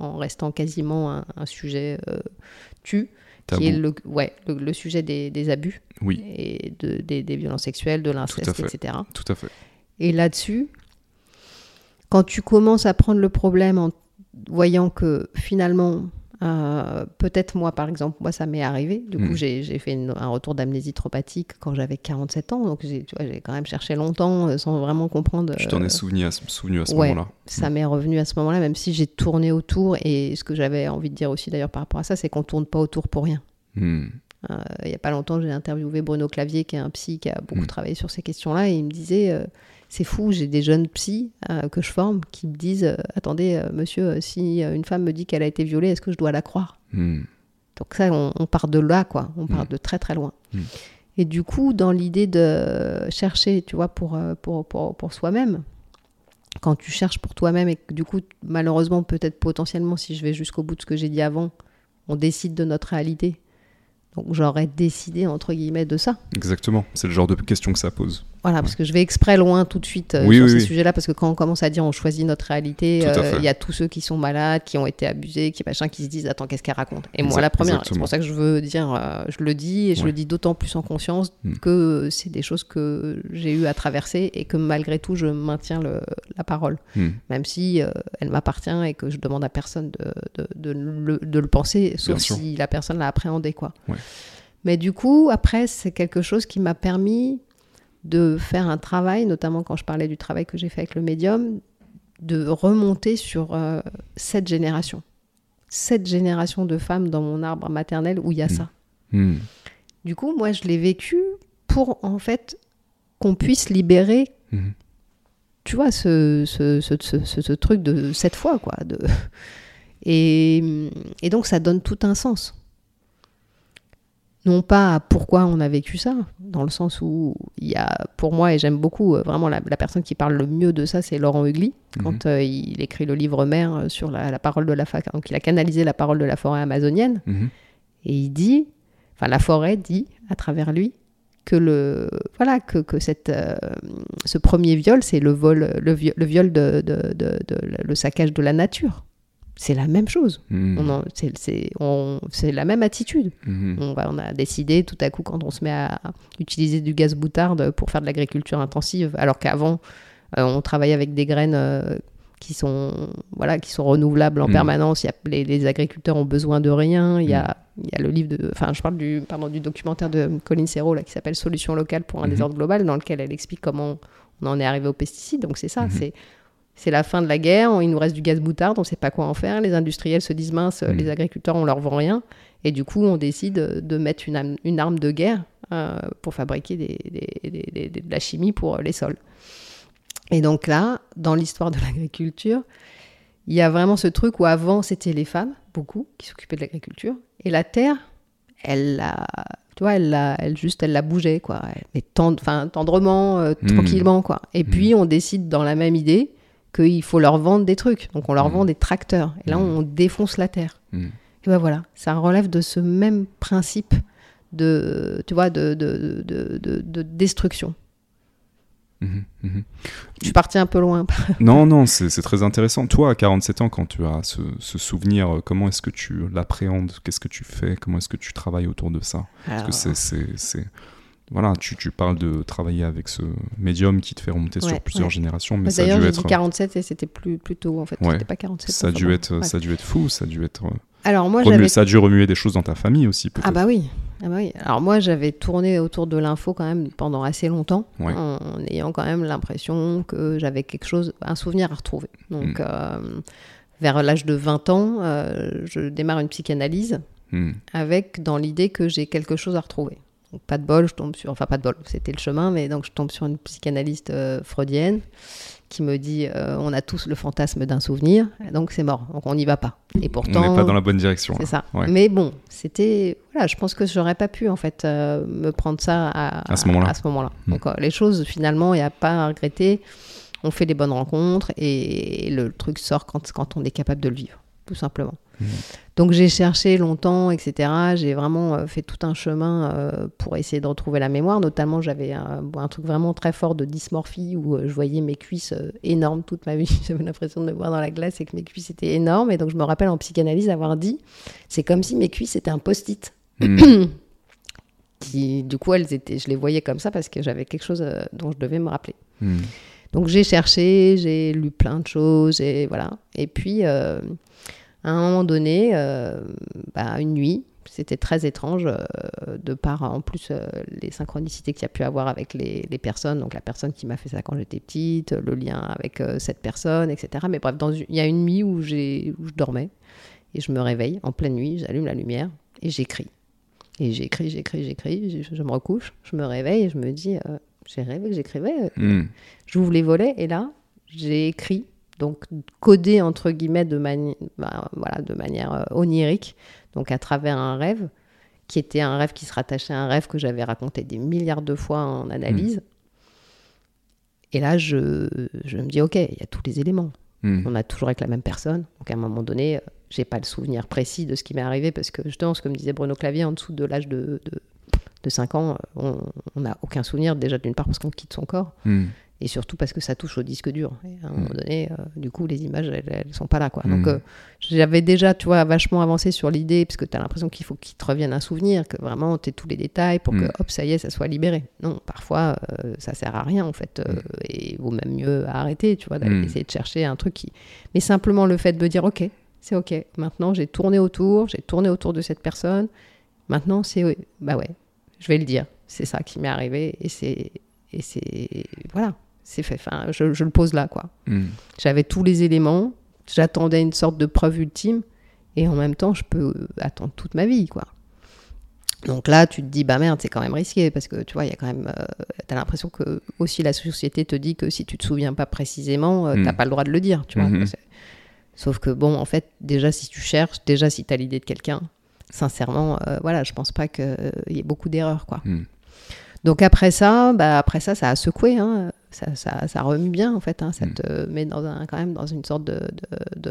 en restant quasiment un, un sujet euh, tu, qui est le, ouais, le, le sujet des, des abus Oui, et de, des, des violences sexuelles, de l'inceste, etc. tout à fait. Et là-dessus, quand tu commences à prendre le problème en voyant que finalement, euh, peut-être moi par exemple, moi ça m'est arrivé, du coup Mm. j'ai fait une- un retour d'amnésie traumatique quand j'avais 47 ans, donc j'ai quand même cherché longtemps euh, sans vraiment comprendre. Tu t'en euh, es souvenu à, ce- souvenu à ce ouais. moment-là. ça m'est revenu à ce moment-là, même si j'ai tourné autour, et ce que j'avais envie de dire aussi d'ailleurs par rapport à ça, c'est qu'on tourne pas autour pour rien. Hmm. Euh, il n'y a pas longtemps, j'ai interviewé Bruno Clavier, qui est un psy qui a beaucoup travaillé sur ces questions-là, et il me disait euh, C'est fou, j'ai des jeunes psys euh, que je forme qui me disent euh, Attendez, euh, monsieur, si une femme me dit qu'elle a été violée, est-ce que je dois la croire? Hmm. Donc ça, on, on part de là, quoi. On part Mm. de très très loin. Mm. Et du coup, dans l'idée de chercher, tu vois, pour, pour, pour, pour soi-même, quand tu cherches pour toi-même et que du coup, malheureusement, peut-être potentiellement, si je vais jusqu'au bout de ce que j'ai dit avant, on décide de notre réalité. Donc j'aurais décidé, entre guillemets, de ça. Exactement. C'est le genre de question que ça pose. Voilà, parce que je vais exprès loin tout de suite euh, Oui, sur oui, ces oui. sujets-là, parce que quand on commence à dire on choisit notre réalité, euh, il y a tous ceux qui sont malades, qui ont été abusés, qui machin, qui se disent attends qu'est-ce qu'elle raconte? Et moi la première, c'est pour ça que je veux dire, euh, je le dis et je Ouais. le dis d'autant plus en conscience Mm. que c'est des choses que j'ai eu à traverser et que malgré tout je maintiens le- la parole, Hmm. même si elle m'appartient et que je demande à personne de, de- de le, de le penser, sauf si la personne l'a appréhendé quoi. Ouais. Mais du coup, après, c'est quelque chose qui m'a permis de faire un travail, notamment quand je parlais du travail que j'ai fait avec le médium, de remonter sur euh, cette génération. Cette génération de femmes dans mon arbre maternel où il y a Mm. ça. Hmm. Du coup, moi, je l'ai vécu pour, en fait, qu'on puisse libérer, Mhm. tu vois, ce, ce, ce, ce- ce- ce truc de cette fois, quoi. De... Et, et donc, ça donne tout un sens. Non pas à pourquoi on a vécu ça, dans le sens où il y a, pour moi, et j'aime beaucoup, euh, vraiment la, la personne qui parle le mieux de ça, c'est Laurent Hugli, Mhm. quand euh, il écrit le livre Mère euh, sur la, la parole de la fa- donc il a canalisé la parole de la forêt amazonienne, Mhm. et il dit, enfin la forêt dit à travers lui que le voilà que, que cette, euh, ce premier viol, c'est le vol, le, viol, le viol de, de- de- de- le saccage de la nature. C'est la même chose. Hmm. On c'est, la même attitude. Mhm. On, va- on a décidé tout à coup quand on se met à utiliser du gaz boutarde pour faire de l'agriculture intensive, alors qu'avant euh, on travaillait avec des graines euh, qui sont voilà qui sont renouvelables en Mm. permanence. Il y a, les, les agriculteurs ont besoin de rien. Il y a il y a le livre de enfin je parle du pardon du documentaire de Colin Serrault là qui s'appelle Solutions locales pour un désordre global dans lequel elle explique comment on en est arrivé aux pesticides. Donc c'est ça, c'est c'est la fin de la guerre, il nous reste du gaz moutarde, on ne sait pas quoi en faire. Les industriels se disent mince, Mhm. les agriculteurs, on leur vend rien. Et du coup, on décide de mettre une, arme de guerre euh, pour fabriquer des- des- des- des- des- de la chimie pour les sols. Et donc là, dans l'histoire de l'agriculture, il y a vraiment ce truc où avant, c'était les femmes, beaucoup, qui s'occupaient de l'agriculture. Et la terre, elle la, tu vois, elle, la, elle juste, elle la bougeait, quoi. Mais tendrement, euh, Mhm. tranquillement, quoi. Et puis, on décide dans la même idée qu'il faut leur vendre des trucs. Donc, on leur Mhm. vend des tracteurs. Et là, Mhm. on défonce la terre. Hmm. Et ben voilà, ça relève de ce même principe de, tu vois, de, de, de, de- de destruction. Je suis partie un peu loin. Non, non, c'est très intéressant. Toi, à 47 ans, quand tu as ce, ce souvenir, euh, comment est-ce que tu l'appréhendes? Qu'est-ce que tu fais? Comment est-ce que tu travailles autour de ça? Parce que c'est- Voilà, tu, tu parles de travailler avec ce médium qui te fait remonter sur plusieurs ouais. générations, mais ça a D'ailleurs, dû j'ai être... dit 47 et c'était plus, plus tôt en fait. Ouais. C'était pas 47. Ça a, dû être, ça a dû être fou, ça a dû être... euh, Alors moi, ça a dû remuer des choses dans ta famille aussi, peut-être. Ah bah oui. Ah bah oui. Alors moi, j'avais tourné autour de l'info quand même pendant assez longtemps, en, en ayant quand même l'impression que j'avais quelque chose, un souvenir à retrouver. Donc, Mm. euh, vers l'âge de 20 ans, euh, je démarre une psychanalyse Hmm. avec dans l'idée que j'ai quelque chose à retrouver. Donc, pas de bol, je tombe sur, enfin pas de bol, c'était le chemin, mais donc je tombe sur une psychanalyste euh, freudienne qui me dit euh, on a tous le fantasme d'un souvenir, donc c'est mort, donc on n'y va pas. Et pourtant, On n'est pas dans la bonne direction. c'est ça. Ouais. Mais bon, c'était, voilà, je pense que j'aurais pas pu en fait euh, me prendre ça à, À ce moment-là. à ce moment-là. Mm. Donc les choses finalement, il n'y a pas à regretter. On fait des bonnes rencontres et le truc sort quand, quand on est capable de le vivre, tout simplement. Mhm. Donc j'ai cherché longtemps, etc. J'ai vraiment euh, fait tout un chemin euh, pour essayer de retrouver la mémoire. Notamment, j'avais un, truc vraiment très fort de dysmorphie où euh, je voyais mes cuisses énormes toute ma vie. J'avais l'impression de me voir dans la glace et que mes cuisses étaient énormes. Et donc je me rappelle en psychanalyse avoir dit, c'est comme si mes cuisses étaient un post-it. Qui, du coup, elles étaient, je les voyais comme ça parce que j'avais quelque chose dont je devais me rappeler. Hmm. Donc j'ai cherché, j'ai lu plein de choses, et voilà. Et puis, euh, à un moment donné, euh, bah, une nuit, c'était très étrange, euh, de par en plus euh, les synchronicités qu'il y a pu avoir avec les, les personnes, donc la personne qui m'a fait ça quand j'étais petite, le lien avec euh, cette personne, etc. Mais bref, dans il y a une nuit où, j'ai, où je dormais, et je me réveille en pleine nuit, j'allume la lumière, et j'écris. Et j'écris, j'écris, j'écris, je, je me recouche, je me réveille, et je me dis, j'ai rêvé que j'écrivais, Hmm. J'ouvre les volets et là, j'ai écrit donc codé entre guillemets de, bah, voilà, de manière euh, onirique, donc à travers un rêve, qui était un rêve qui se rattachait à un rêve que j'avais raconté des milliards de fois en analyse. Hmm. Et là, je, je, me dis, ok, il y a tous les éléments. Hmm. On a toujours avec la même personne. Donc à un moment donné, euh, j'ai pas le souvenir précis de ce qui m'est arrivé parce que justement, comme disait Bruno Clavier, en dessous de l'âge de, de, de, 5 ans, euh, on n'a aucun souvenir déjà d'une part parce qu'on quitte son corps. Hmm et surtout parce que ça touche au disque dur. Et à un moment mm. donné, euh, du coup, les images, elles, ne sont pas là. Quoi. Donc, mm. euh, j'avais déjà, tu vois, vachement avancé sur l'idée, parce que tu as l'impression qu'il faut qu'il te revienne un souvenir, que vraiment, tu tous les détails pour que, mm. hop, ça y est, ça soit libéré. Non, parfois, euh, ça sert à rien, en fait. et il vaut même mieux arrêter, tu vois, d'aller essayer de chercher un truc qui... Mais simplement le fait de dire, OK, c'est OK. Maintenant, j'ai tourné autour, j'ai tourné autour de cette personne. Maintenant, c'est... Bah ouais, je vais le dire. C'est ça qui m'est arrivé. Et c'est... Et c'est... Voilà c'est fait. Enfin, je, le pose là, quoi. Hmm. J'avais tous les éléments, j'attendais une sorte de preuve ultime, et en même temps, je peux attendre toute ma vie, quoi. Donc là, tu te dis, bah merde, c'est quand même risqué, parce que tu vois, il y a quand même. Euh, tu as l'impression que aussi la société te dit que si tu te souviens pas précisément, euh, t'as hmm. pas le droit de le dire, tu vois. Hmm. Sauf que bon, en fait, déjà, si tu cherches, déjà, si tu as l'idée de quelqu'un, sincèrement, euh, voilà, je pense pas qu'il y ait beaucoup d'erreurs, quoi. Donc après ça, bah après ça, ça a secoué. Hein ça, ça, ça, remue bien en fait. Hein, ça mm. te met dans un, quand même dans une sorte de,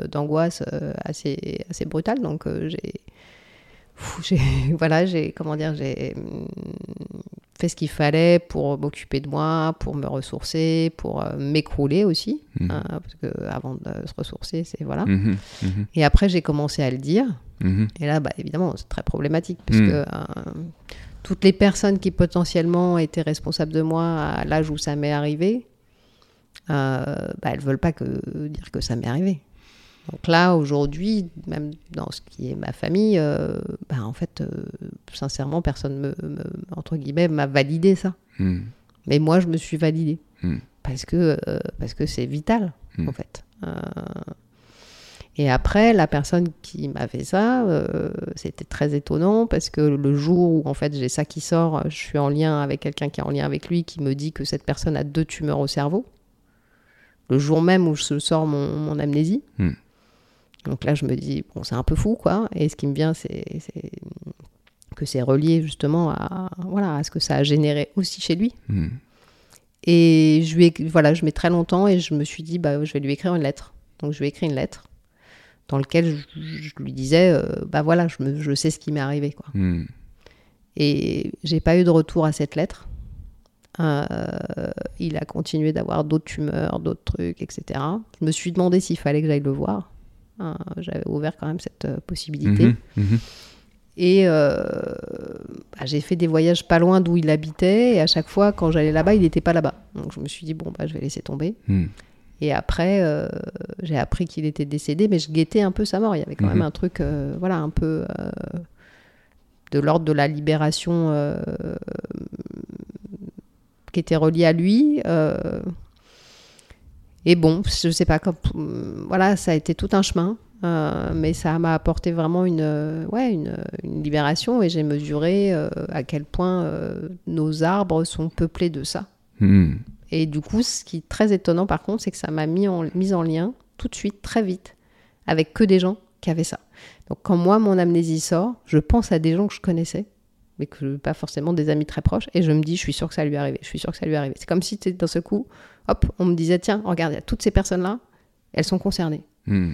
d'angoisse euh, assez, assez brutale. Donc euh, j'ai, voilà, j'ai comment dire, j'ai mm, fait ce qu'il fallait pour m'occuper de moi, pour me ressourcer, pour euh, m'écrouler aussi, mm. hein, parce que avant de se ressourcer, c'est voilà. Mm-hmm. Mm-hmm. Et après j'ai commencé à le dire. Mm-hmm. Et là, bah, évidemment, c'est très problématique parce que toutes les personnes qui potentiellement étaient responsables de moi à l'âge où ça m'est arrivé, euh, bah, elles ne veulent pas que, dire que ça m'est arrivé. Donc là, aujourd'hui, même dans ce qui est ma famille, euh, bah, en fait, euh, sincèrement, personne me, entre guillemets, m'a validé ça. Hmm. Mais moi, je me suis validée. Hmm. Parce que parce que c'est vital, hmm. en fait. Et après, la personne qui m'a fait ça, euh, c'était très étonnant parce que le jour où en fait j'ai ça qui sort, je suis en lien avec quelqu'un qui est en lien avec lui qui me dit que cette personne a deux tumeurs au cerveau. Le jour même où je sors mon, amnésie. Hmm. Donc là, je me dis, bon, c'est un peu fou, quoi. Et ce qui me vient, c'est que c'est relié justement à, voilà, à ce que ça a généré aussi chez lui. Hmm. Et je lui voilà, je mets très longtemps et je me suis dit, bah, je vais lui écrire une lettre. Donc je lui ai écrit une lettre dans lequel je, lui disais, euh, bah voilà, je, me, je, sais ce qui m'est arrivé. Quoi. Hmm. Et j'ai pas eu de retour à cette lettre. Euh, il a continué d'avoir d'autres tumeurs, d'autres trucs, etc. Je me suis demandé s'il fallait que j'aille le voir. Euh, j'avais ouvert quand même cette possibilité. Mhm, mhm. Et bah, j'ai fait des voyages pas loin d'où il habitait. Et à chaque fois, quand j'allais là-bas, il n'était pas là-bas. Donc je me suis dit, bon, bah, je vais laisser tomber. Hmm. Et après, euh, j'ai appris qu'il était décédé, mais je guettais un peu sa mort. Il y avait quand même mhm. un truc, euh, voilà, un peu euh, de l'ordre de la libération qui était relié à lui. et bon, je sais pas, comme, voilà, ça a été tout un chemin. mais ça m'a apporté vraiment une, ouais, une, libération et j'ai mesuré à quel point nos arbres sont peuplés de ça. Mhm. Et du coup, ce qui est très étonnant par contre, c'est que ça m'a mis en, en lien tout de suite, très vite, avec que des gens qui avaient ça. Donc quand moi, mon amnésie sort, je pense à des gens que je connaissais, mais que pas forcément des amis très proches, et je me dis, je suis sûr que ça lui est arrivé, je suis sûr que ça lui est arrivé. C'est comme si d'un ce coup, hop, on me disait, tiens, regarde, il y a toutes ces personnes-là, elles sont concernées. Hmm.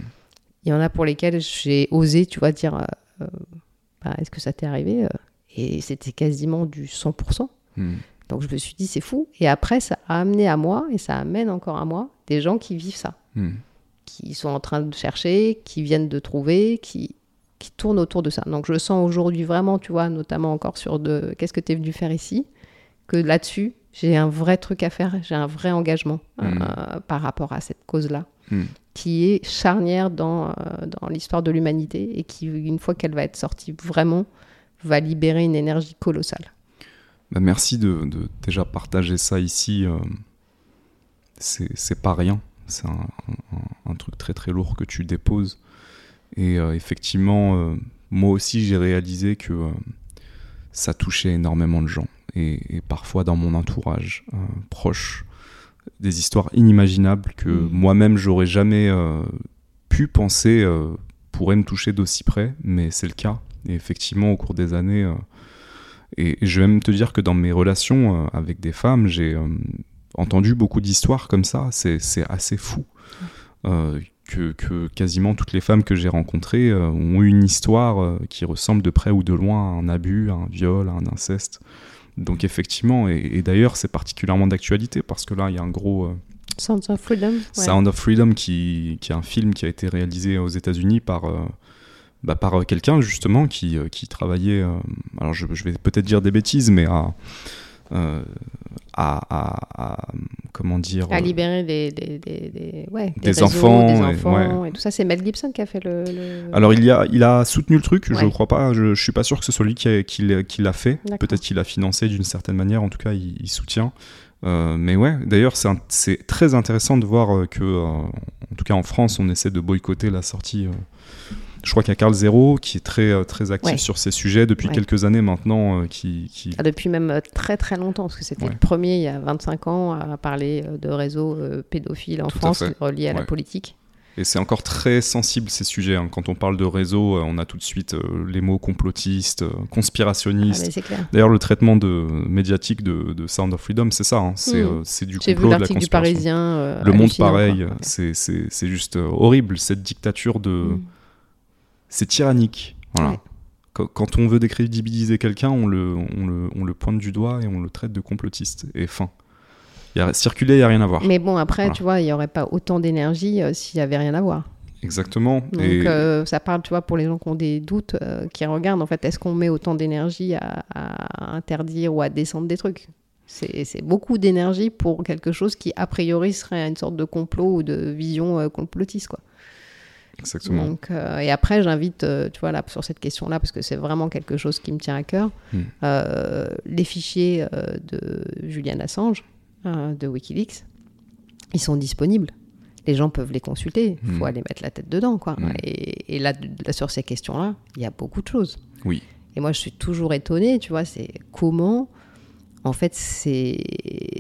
Il y en a pour lesquelles j'ai osé, tu vois, dire, euh, euh, bah, est-ce que ça t'est arrivé Et c'était quasiment du 100%. Donc je me suis dit, c'est fou. Et après, ça a amené à moi, et ça amène encore à moi, des gens qui vivent ça. Hmm. Qui sont en train de chercher, qui viennent de trouver, qui, qui tournent autour de ça. Donc je sens aujourd'hui vraiment, tu vois, notamment encore sur de qu'est-ce que tu es venu faire ici, que là-dessus, j'ai un vrai truc à faire, j'ai un vrai engagement euh, hmm. par rapport à cette cause-là, hmm. qui est charnière dans, euh, dans l'histoire de l'humanité et qui, une fois qu'elle va être sortie vraiment, va libérer une énergie colossale. Bah, merci de, déjà partager ça ici. Euh, c'est pas rien. C'est un, truc très très lourd que tu déposes. Et euh, effectivement, euh, moi aussi j'ai réalisé que ça touchait énormément de gens. Et, parfois dans mon entourage proche, des histoires inimaginables que Mm. moi-même j'aurais jamais pu penser pourraient me toucher d'aussi près, mais c'est le cas. Et effectivement, au cours des années, euh, et, je vais même te dire que dans mes relations euh, avec des femmes, j'ai euh, entendu beaucoup d'histoires comme ça. C'est assez fou. Euh, que, que quasiment toutes les femmes que j'ai rencontrées euh, ont eu une histoire euh, qui ressemble de près ou de loin à un abus, à un viol, à un inceste. Donc effectivement, et, et d'ailleurs c'est particulièrement d'actualité parce que là il y a un gros euh, Sounds of Freedom. ouais. Sound of Freedom qui, qui est un film qui a été réalisé aux États-Unis par, bah, par euh, quelqu'un justement qui, euh, qui travaillait, euh, alors je, je vais peut-être dire des bêtises, mais à, euh, à, à- à- comment dire, À libérer des, des, des, des- ouais, Des réseaux, enfants, des et- enfants et, tout ça. C'est Mel Gibson qui a fait le. le- Alors il, y a, il a soutenu le truc, je Ouais. crois pas, je, je suis pas sûr que ce soit lui qui, a- qui l'a- qui l'a fait. Peut-être qu'il l'a financé d'une certaine manière, en tout cas il, il soutient. Euh, mais ouais, d'ailleurs c'est très intéressant de voir que, euh, en tout cas en France, on essaie de boycotter la sortie. Je crois qu'il y a Carl Zero qui est très, euh, très actif Ouais. sur ces sujets depuis Ouais. quelques années maintenant. euh, qui, qui- Ah, depuis même euh, très très longtemps, parce que c'était Ouais. le premier il y a 25 ans à parler de réseaux pédophiles en Tout France reliés à la politique. Et c'est encore très sensible ces sujets. hein. Quand on parle de réseau, on a tout de suite euh, les mots complotistes, euh, Ah, conspirationnistes. D'ailleurs, le traitement de, médiatique de, de Sound of Freedom, c'est ça. hein. C'est euh, c'est du J'ai vu complot, de la l'article du conspiration. Parisien. le monde pareil, c'est- juste horrible. Cette dictature de. Mm. C'est tyrannique. Voilà. Ouais. Quand, quand on veut décrédibiliser quelqu'un, on le, on, le, on le pointe du doigt et on le traite de complotiste. Et fin. Y a, circuler, il n'y a rien à voir. Mais bon, après, Voilà. tu vois, il n'y aurait pas autant d'énergie euh, s'il n'y avait rien à voir. Exactement. Donc, et euh, ça parle, tu vois, pour les gens qui ont des doutes, euh, qui regardent, en fait, est-ce qu'on met autant d'énergie à, à interdire ou à descendre des trucs? C'est c'est beaucoup d'énergie pour quelque chose qui, a priori, serait une sorte de complot ou de vision euh, complotiste, quoi. Exactement. Donc, euh, et après, j'invite, euh, tu vois, là, sur cette question-là, parce que c'est vraiment quelque chose qui me tient à cœur, Hmm. euh, les fichiers euh, de Julian Assange, de Wikileaks, ils sont disponibles. Les gens peuvent les consulter. Il faut Hmm. aller mettre la tête dedans, quoi. Hmm. Et, et là, là, sur ces questions-là, il y a beaucoup de choses. Oui. Et moi, je suis toujours étonnée, tu vois, c'est comment, en fait, ces,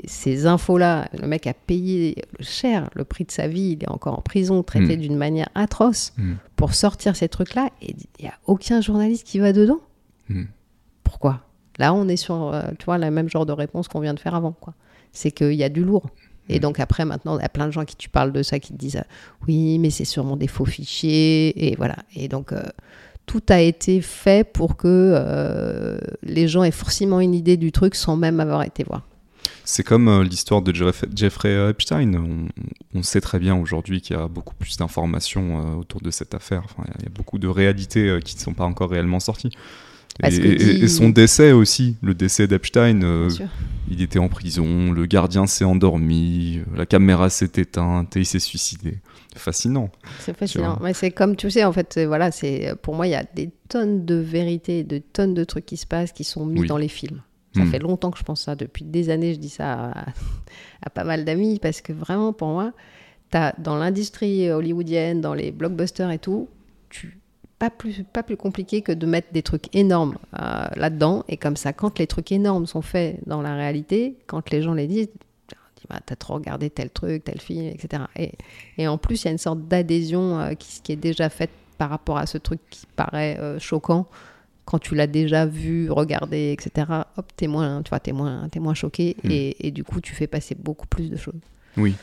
ces infos-là, le mec a payé cher le prix de sa vie, il est encore en prison, traité Mm. d'une manière atroce, Mm. pour sortir ces trucs-là, et il n'y a aucun journaliste qui va dedans. Mm. Pourquoi? Là, on est sur, euh, tu vois, le même genre de réponse qu'on vient de faire avant, quoi. C'est qu'il y a du lourd. Et donc après, maintenant, il y a plein de gens qui tu parles de ça, qui te disent oui, mais c'est sûrement des faux fichiers, et voilà. Et donc euh, tout a été fait pour que euh, les gens aient forcément une idée du truc sans même avoir été voir. C'est comme euh, l'histoire de Jeff- Jeffrey Epstein. On, on sait très bien aujourd'hui qu'il y a beaucoup plus d'informations euh, autour de cette affaire. Enfin, il y a- beaucoup de réalités qui ne sont pas encore réellement sorties. Et, dit- son décès aussi, le décès d'Epstein, euh, il était en prison, le gardien s'est endormi, la caméra s'est éteinte et il s'est suicidé. Fascinant. C'est fascinant. Mais c'est comme tu sais, en fait, voilà, c'est pour moi, il y a des tonnes de vérités, de tonnes de trucs qui se passent, qui sont mis Oui. dans les films. Ça Hmm. fait longtemps que je pense ça. Depuis des années, je dis ça à, à pas mal d'amis parce que vraiment, pour moi, as, dans l'industrie hollywoodienne, dans les blockbusters et tout, tu, pas, plus, pas plus compliqué que de mettre des trucs énormes euh, là-dedans. Et comme ça, quand les trucs énormes sont faits dans la réalité, quand les gens les disent, bah, t'as trop regardé tel truc, tel film, etc. Et, et en plus, il y a une sorte d'adhésion euh, qui, qui est déjà faite par rapport à ce truc qui paraît euh, choquant quand tu l'as déjà vu, regardé, etc. Hop, t'es moins, tu vois, t'es moins, moins choqué Mm. et, et du coup, tu fais passer beaucoup plus de choses. Oui.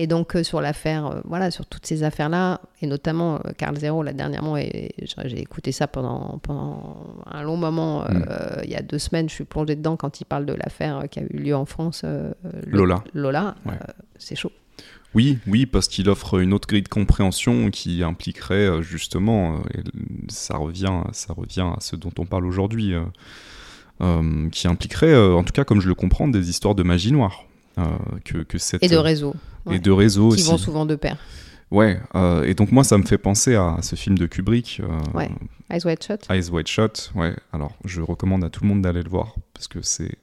Et donc euh, sur l'affaire, euh, voilà, sur toutes ces affaires-là, et notamment euh, Carl Zero, là dernièrement, et, et j'ai écouté ça pendant, pendant un long moment, Mm. il y a deux semaines, je suis plongée dedans quand il parle de l'affaire qui a eu lieu en France. Lola. Lola, Ouais. c'est chaud. Oui, oui, parce qu'il offre une autre grille de compréhension qui impliquerait justement, et ça revient, ça revient à ce dont on parle aujourd'hui, euh, qui impliquerait, en tout cas comme je le comprends, des histoires de magie noire. Euh, que, que cette, Et de réseau, et de réseau qui aussi. vont souvent de pair. Ouais, euh, et donc moi ça me fait penser à ce film de Kubrick, euh, Ouais. Eyes Wide Shut. Eyes Wide Shut. Ouais, alors je recommande à tout le monde d'aller le voir parce que c'est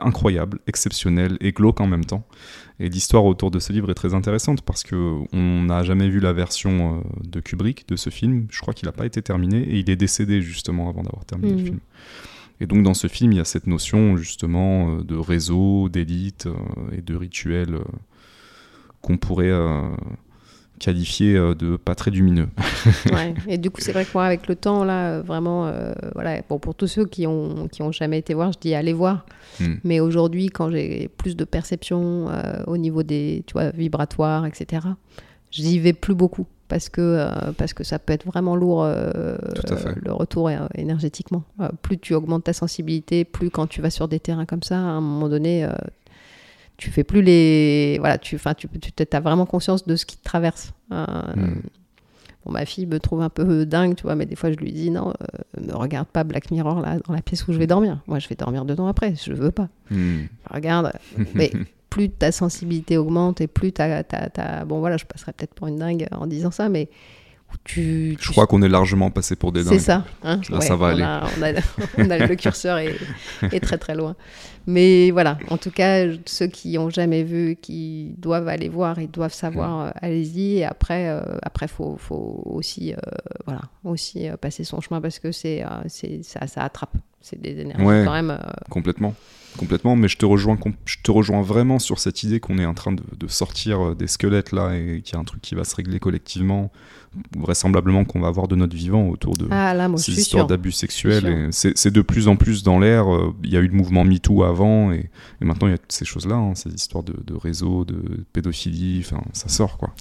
incroyable, exceptionnel et glauque en même temps. Et l'histoire autour de ce livre est très intéressante parce que on n'a jamais vu la version de Kubrick de ce film. Je crois qu'il n'a pas été terminé et il est décédé justement avant d'avoir terminé le Mhm. film. Et donc dans ce film, il y a cette notion justement euh, de réseau, d'élite euh, et de rituel euh, qu'on pourrait qualifier euh, de pas très lumineux. Ouais. Et du coup, c'est vrai que moi, avec le temps, là, vraiment, euh, voilà, bon, pour tous ceux qui ont, qui ont jamais été voir, je dis allez voir. Hmm. Mais aujourd'hui, quand j'ai plus de perception euh, au niveau des, tu vois, vibratoires, etc., j'y vais plus beaucoup parce que, euh, parce que ça peut être vraiment lourd euh, le retour euh, énergétiquement. Plus tu augmentes ta sensibilité, plus quand tu vas sur des terrains comme ça, à un moment donné, tu fais plus les. Voilà, tu, tu, tu as vraiment conscience de ce qui te traverse. Hmm. Bon, ma fille me trouve un peu dingue, tu vois, mais des fois je lui dis non, euh, ne regarde pas Black Mirror là dans la pièce où je vais dormir. Moi, je vais dormir dedans après, je veux pas. Hmm. Regarde, mais plus ta sensibilité augmente et plus ta, bon voilà, je passerai peut-être pour une dingue en disant ça, mais tu, Je tu- crois qu'on est largement passé pour des c'est dingues. ça. hein. Là, ça va on aller. A, on, a, on a- le curseur est, est très très loin. Mais voilà, en tout cas, ceux qui ont jamais vu, qui doivent aller voir, ils doivent savoir, euh, allez-y. Et après, euh, après, faut, faut aussi, euh, voilà, aussi euh, passer son chemin parce que c'est, c'est, ça, ça attrape. C'est des énergies Ouais. quand même. euh, Complètement. Complètement, mais je te rejoins, je te rejoins vraiment sur cette idée qu'on est en train de, de sortir euh, des squelettes là et qu'il y a un truc qui va se régler collectivement, vraisemblablement qu'on va avoir de notre vivant autour de Ah là, moi, ces histoires d'abus sexuels. C'est de plus en plus dans l'air. euh, Il y a eu le mouvement MeToo avant et, et maintenant il y a toutes ces choses-là, hein, ces histoires de, de réseau, de pédophilie, enfin ça sort quoi.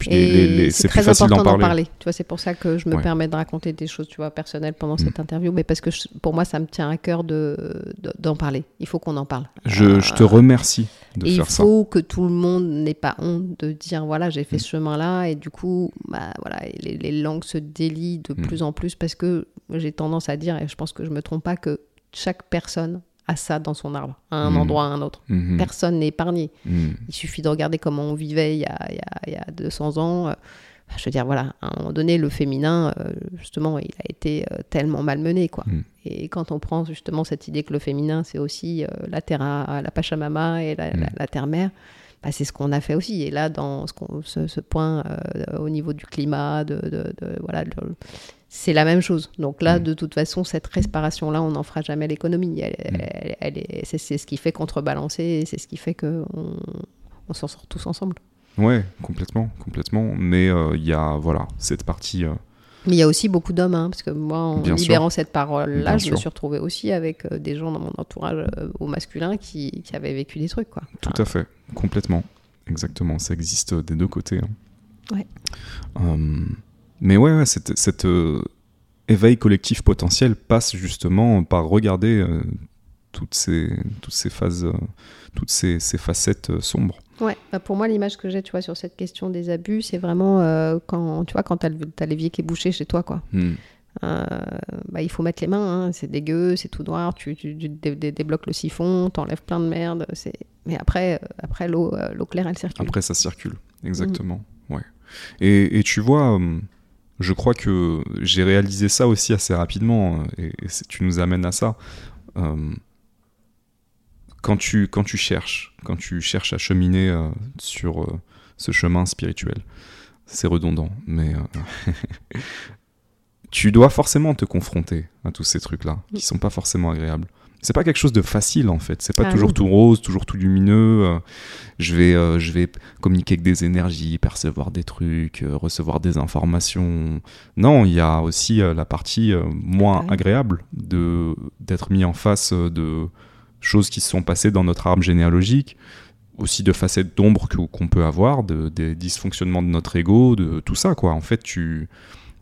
C'est très facile important d'en parler. parler. Tu vois, c'est pour ça que je me Ouais. permets de raconter des choses, tu vois, personnelles pendant Mm. cette interview, mais parce que je- pour moi, ça me tient à cœur de de- d'en parler. Il faut qu'on en parle. Je, Euh, je te remercie de et il faire ça. faut que tout le monde n'ait pas honte de dire voilà j'ai fait Mm. ce chemin-là et du coup bah voilà les, les langues se délient de Mm. plus en plus parce que j'ai tendance à dire et je pense que je me trompe pas que chaque personne a ça dans son arbre à un Mm. endroit à un autre. Mhm. Personne n'est épargné. Mhm. Il suffit de regarder comment on vivait il y a, il y a- il y a 200 ans. Euh, Je veux dire, voilà, à un moment donné, le féminin, euh, justement, il a été euh, tellement malmené, quoi. Et quand on prend justement cette idée que le féminin, c'est aussi la terre, à- la Pachamama et la, la- la terre-mère, bah, c'est ce qu'on a fait aussi. Et là, dans ce, qu'on- ce, ce point euh, au niveau du climat, de, de- de- voilà, le- c'est la même chose. Donc là, Mm. de toute façon, cette respiration-là, on n'en fera jamais l'économie. Elle, Mm. elle- elle est- c'est, ce qui fait contrebalancer, et c'est ce qui fait qu'on on s'en sort tous ensemble. Ouais, complètement, complètement. Mais euh, il y a voilà cette partie. Mais il y a aussi beaucoup d'hommes, hein, parce que moi, en Bien sûr. libérant cette parole-là, Bien je me suis retrouvée aussi avec euh, des gens dans mon entourage euh, au masculin qui, qui avaient vécu des trucs. Quoi. Tout à fait, complètement, exactement. Ça existe des deux côtés. hein. Ouais. Euh, mais ouais, ouais, cette, cette, euh, éveil collectif potentiel passe justement par regarder toutes ces toutes ces phases, toutes ces, ces facettes sombres. Ouais, bah pour moi, l'image que j'ai, tu vois, sur cette question des abus, c'est vraiment euh, quand, tu vois, quand t'as l'évier qui est bouché chez toi, quoi. Hmm. Euh, bah, il faut mettre les mains, hein, c'est dégueu, c'est tout noir, tu, tu- tu dé- dé- débloques le siphon, t'enlèves plein de merde, c'est... Mais après, euh, après l'eau, l'eau claire, elle circule. Après, ça circule, exactement. Ouais. Et, et tu vois, je crois que j'ai réalisé ça aussi assez rapidement, et, tu nous amènes à ça. Euh, quand, tu, quand tu cherches, quand tu cherches à cheminer euh, sur euh, ce chemin spirituel, c'est redondant, mais euh, tu dois forcément te confronter à tous ces trucs-là, qui sont pas forcément agréables. C'est pas quelque chose de facile en fait, c'est pas Ah toujours tout rose, toujours tout lumineux. je vais, je vais communiquer avec des énergies, percevoir des trucs, recevoir des informations. Non, il y a aussi la partie moins agréable de d'être mis en face de choses qui se sont passées dans notre arbre généalogique, aussi de facettes d'ombre qu'on peut avoir, de, des dysfonctionnements de notre ego, de tout ça quoi. En fait, tu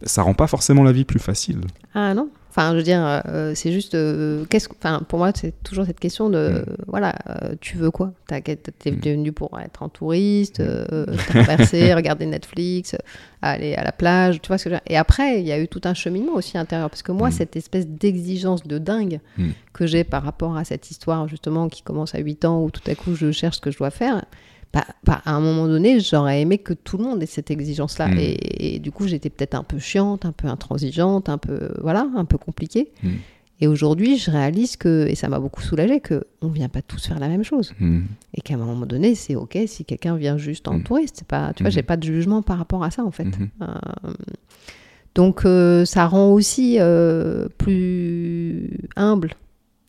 ça rend pas forcément la vie plus facile. Ah non Enfin, je veux dire, euh, c'est juste. euh, qu'est-ce enfin, pour moi, c'est toujours cette question de. Mm. Voilà, euh, tu veux quoi? T'as- T'es t'es Mm. venu pour être en touriste, euh, traverser, regarder Netflix, euh, aller à la plage, tu vois ce que je veux dire? Et après, il y a eu tout un cheminement aussi intérieur. Parce que moi, Mm. cette espèce d'exigence de dingue Mm. que j'ai par rapport à cette histoire, justement, qui commence à 8 ans, où tout à coup, je cherche ce que je dois faire. Bah, bah, à un moment donné, j'aurais aimé que tout le monde ait cette exigence-là. Mm. Et, et du coup, j'étais peut-être un peu chiante, un peu intransigeante, un peu, voilà, un peu compliquée. Mm. Et aujourd'hui, je réalise que, et ça m'a beaucoup soulagée, que on vient pas tous faire la même chose. Hmm. Et qu'à un moment donné, c'est OK si quelqu'un vient juste en Mm. touriste. Pas, tu vois, j'ai pas de jugement par rapport à ça, en fait. Mhm. Euh, donc, euh, ça rend aussi euh, plus humble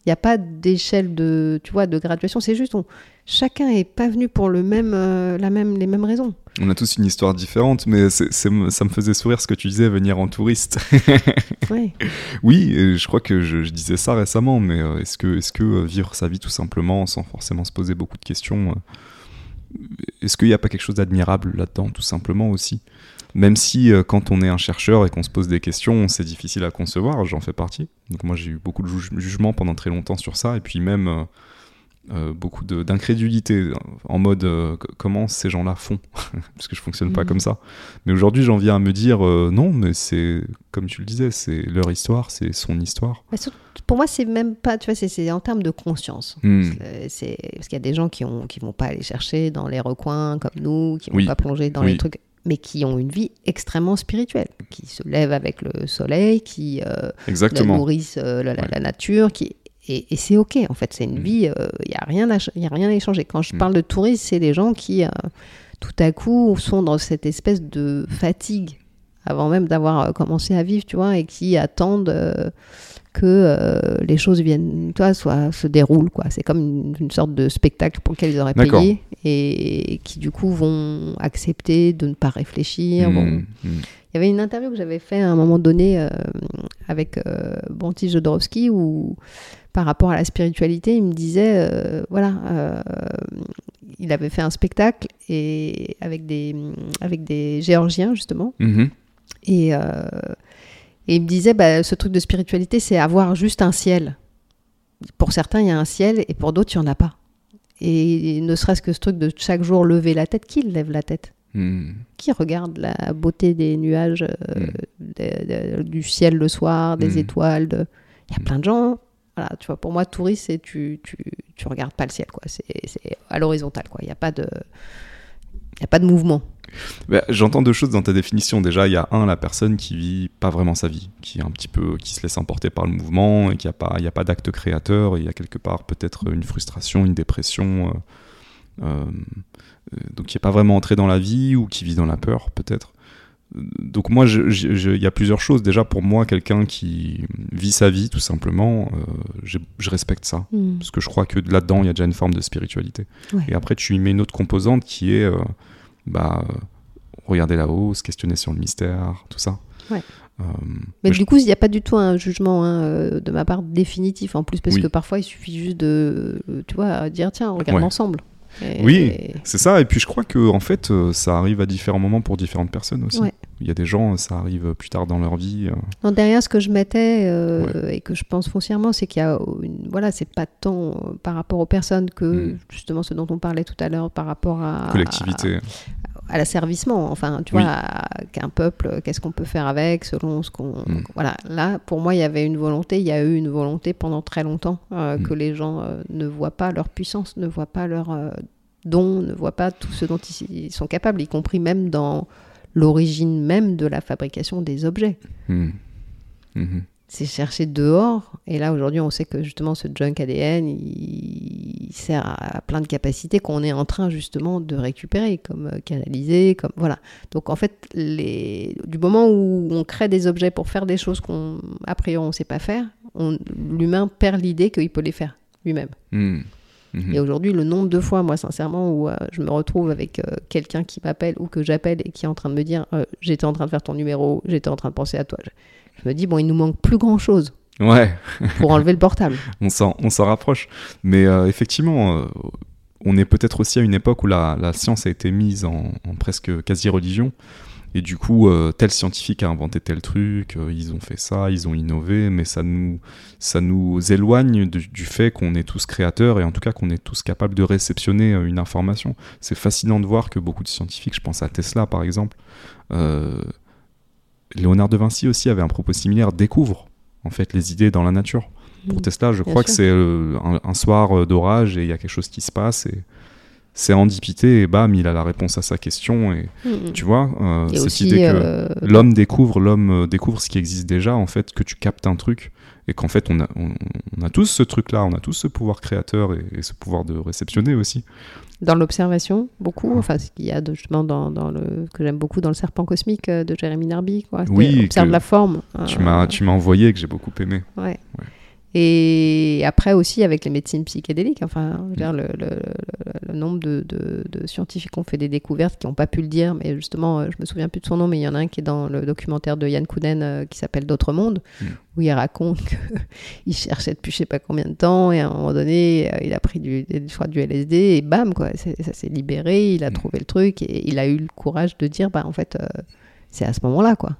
Il n'y a pas d'échelle de, tu vois, de graduation. C'est juste, on, chacun est pas venu pour le même, euh, la même, les mêmes raisons. On a tous une histoire différente, mais ça me faisait sourire ce que tu disais, venir en touriste. Ouais. oui, je crois que je, je disais ça récemment, mais euh, est-ce que, est que euh, vivre sa vie tout simplement, sans forcément se poser beaucoup de questions, est-ce qu'il n'y a pas quelque chose d'admirable là-dedans, tout simplement aussi? Même si euh, quand on est un chercheur et qu'on se pose des questions, c'est difficile à concevoir, j'en fais partie. Donc moi j'ai eu beaucoup de juge- jugements pendant très longtemps sur ça, et puis même euh, euh, beaucoup d'incrédulité, en mode euh, comment ces gens-là font, parce que je fonctionne pas Mhm. comme ça. Mais aujourd'hui j'en viens à me dire euh, non, mais c'est comme tu le disais, c'est leur histoire, c'est son histoire. Mais surtout, pour moi, c'est même pas, tu vois, c'est- en termes de conscience. Hmm. C'est- parce qu'il y a des gens qui ont qui vont pas aller chercher dans les recoins comme nous, qui vont Oui. pas plonger dans Oui. les trucs, mais qui ont une vie extrêmement spirituelle, qui se lèvent avec le soleil, qui euh, Exactement. nourrissent euh, la, la- Ouais. la nature, qui et, et c'est ok en fait, c'est une Mm. vie, il y a rien à y a rien à échanger. Quand je Mm. parle de tourisme, c'est des gens qui euh, tout à coup sont dans cette espèce de fatigue avant même d'avoir euh, commencé à vivre, tu vois, et qui attendent euh, que euh, les choses viennent, toi, soit se déroulent, quoi. C'est comme une, une sorte de spectacle pour lequel ils auraient payé et, qui du coup vont accepter de ne pas réfléchir. hmm. Il y avait une interview que j'avais fait à un moment donné euh, avec euh, Bonti Jodorowsky où par rapport à la spiritualité, il me disait, euh, voilà, euh, il avait fait un spectacle et avec des, avec des Géorgiens justement, Mhm. et, euh, et il me disait, bah, ce truc de spiritualité, c'est avoir juste un ciel. Pour certains, il y a un ciel, et pour d'autres, il n'y en a pas. Et ne serait-ce que ce truc de chaque jour lever la tête, qui lève la tête? Hmm. Qui regarde la beauté des nuages, euh, de- de- du ciel le soir, des étoiles de- Il y a plein de gens. Pour moi, touriste, c'est tu, tu, tu regardes pas le ciel, quoi. C'est à l'horizontale, quoi. Il n'y a pas de... A pas de mouvement. Bah, J'entends deux choses dans ta définition. Déjà, il y a un, la personne qui vit pas vraiment sa vie, qui est un petit peu, qui se laisse emporter par le mouvement et qui a pas, il a pas d'acte créateur. Il y a quelque part peut-être une frustration, une dépression, euh, euh, euh, donc qui est pas vraiment entré dans la vie ou qui vit dans la peur peut-être. Donc moi, il y a plusieurs choses. Déjà pour moi, quelqu'un qui vit sa vie tout simplement, euh, je, je respecte ça. Parce que je crois que là-dedans, il y a déjà une forme de spiritualité. Ouais. Et après, tu y mets une autre composante qui est euh, bah, euh, regarder là-haut, se questionner sur le mystère, tout ça. Ouais. Euh, Mais mais du coup, il n'y a pas du tout un jugement hein, de ma part définitif en plus, parce Oui. que parfois il suffit juste de, tu vois, dire tiens, on regarde Ouais. ensemble. Et- Oui. C'est ça, et puis je crois que en fait, euh, ça arrive à différents moments pour différentes personnes aussi. Ouais. Il y a des gens, ça arrive plus tard dans leur vie. euh, Non, derrière ce que je mettais euh, et que je pense foncièrement, c'est qu'il y a une, voilà, c'est pas tant euh, par rapport aux personnes que Mm. justement ce dont on parlait tout à l'heure par rapport à collectivité. À, l'asservissement. Enfin, tu Oui. vois, qu'un peuple, qu'est-ce qu'on peut faire avec selon ce qu'on. Mm. Voilà. Là, pour moi, il y avait une volonté. Il y a eu une volonté pendant très longtemps euh, Mm. que les gens euh, ne voient pas leur puissance, ne voient pas leur euh, don, ne voient pas tout ce dont ils, sont capables, y compris même dans l'origine même de la fabrication des objets. Hmm. C'est chercher dehors. Et là, aujourd'hui, on sait que justement, ce junk ADN, il, sert à plein de capacités qu'on est en train justement de récupérer, comme euh, canaliser, comme voilà. Donc en fait, les... du moment où on crée des objets pour faire des choses qu'on, a priori, on ne sait pas faire, on... l'humain perd l'idée qu'il peut les faire lui-même. Hmm. Mhm. Et aujourd'hui, le nombre de fois, moi, sincèrement, où euh, je me retrouve avec euh, quelqu'un qui m'appelle ou que j'appelle et qui est en train de me dire euh, J'étais en train de faire ton numéro, j'étais en train de penser à toi. Je, je me dis Bon, il nous manque plus grand-chose Ouais, pour enlever le portable. on s'en, on s'en rapproche. Mais euh, effectivement, euh, on est peut-être aussi à une époque où la, la science a été mise en, en presque quasi-religion. Et du coup, euh, tel scientifique a inventé tel truc, ils ont fait ça, ils ont innové, mais ça nous, ça nous éloigne du, du fait qu'on est tous créateurs et en tout cas qu'on est tous capables de réceptionner une information. C'est fascinant de voir que beaucoup de scientifiques, je pense à Tesla par exemple, Léonard de Vinci aussi avait un propos similaire, découvre en fait les idées dans la nature. Pour Mm. Tesla, je crois que c'est euh, un, un soir euh, d'orage et il y a quelque chose qui se passe et c'est endipité et bam, il a la réponse à sa question et Mm. tu vois euh, Et cette aussi, idée que euh, l'homme découvre, l'homme découvre ce qui existe déjà en fait, que tu captes un truc et qu'en fait on a, on, on a tous ce truc-là, on a tous ce pouvoir créateur et, et ce pouvoir de réceptionner aussi. Dans l'observation, beaucoup. Enfin, ce qu'il y a de, justement dans, dans le que j'aime beaucoup dans le serpent cosmique euh, de Jérémy Narby. Quoi. Oui, C'était observe la forme. Tu Euh, m'as tu m'as envoyé que j'ai beaucoup aimé. Ouais. Ouais. Et après aussi avec les médecines psychédéliques, enfin, je veux dire, le, le- le- le nombre de, de- de scientifiques qui ont fait des découvertes qui n'ont pas pu le dire, mais justement, euh, je me souviens plus de son nom, mais il y en a un qui est dans le documentaire de Yann Kounen euh, qui s'appelle D'autres mondes, Mm. où il raconte qu'il cherchait depuis je sais pas combien de temps, et à un moment donné, euh, il a pris du, je crois, du LSD, et bam, quoi, ça s'est libéré, il a Mm. trouvé le truc, et il a eu le courage de dire, bah en fait, euh, c'est à ce moment-là, quoi.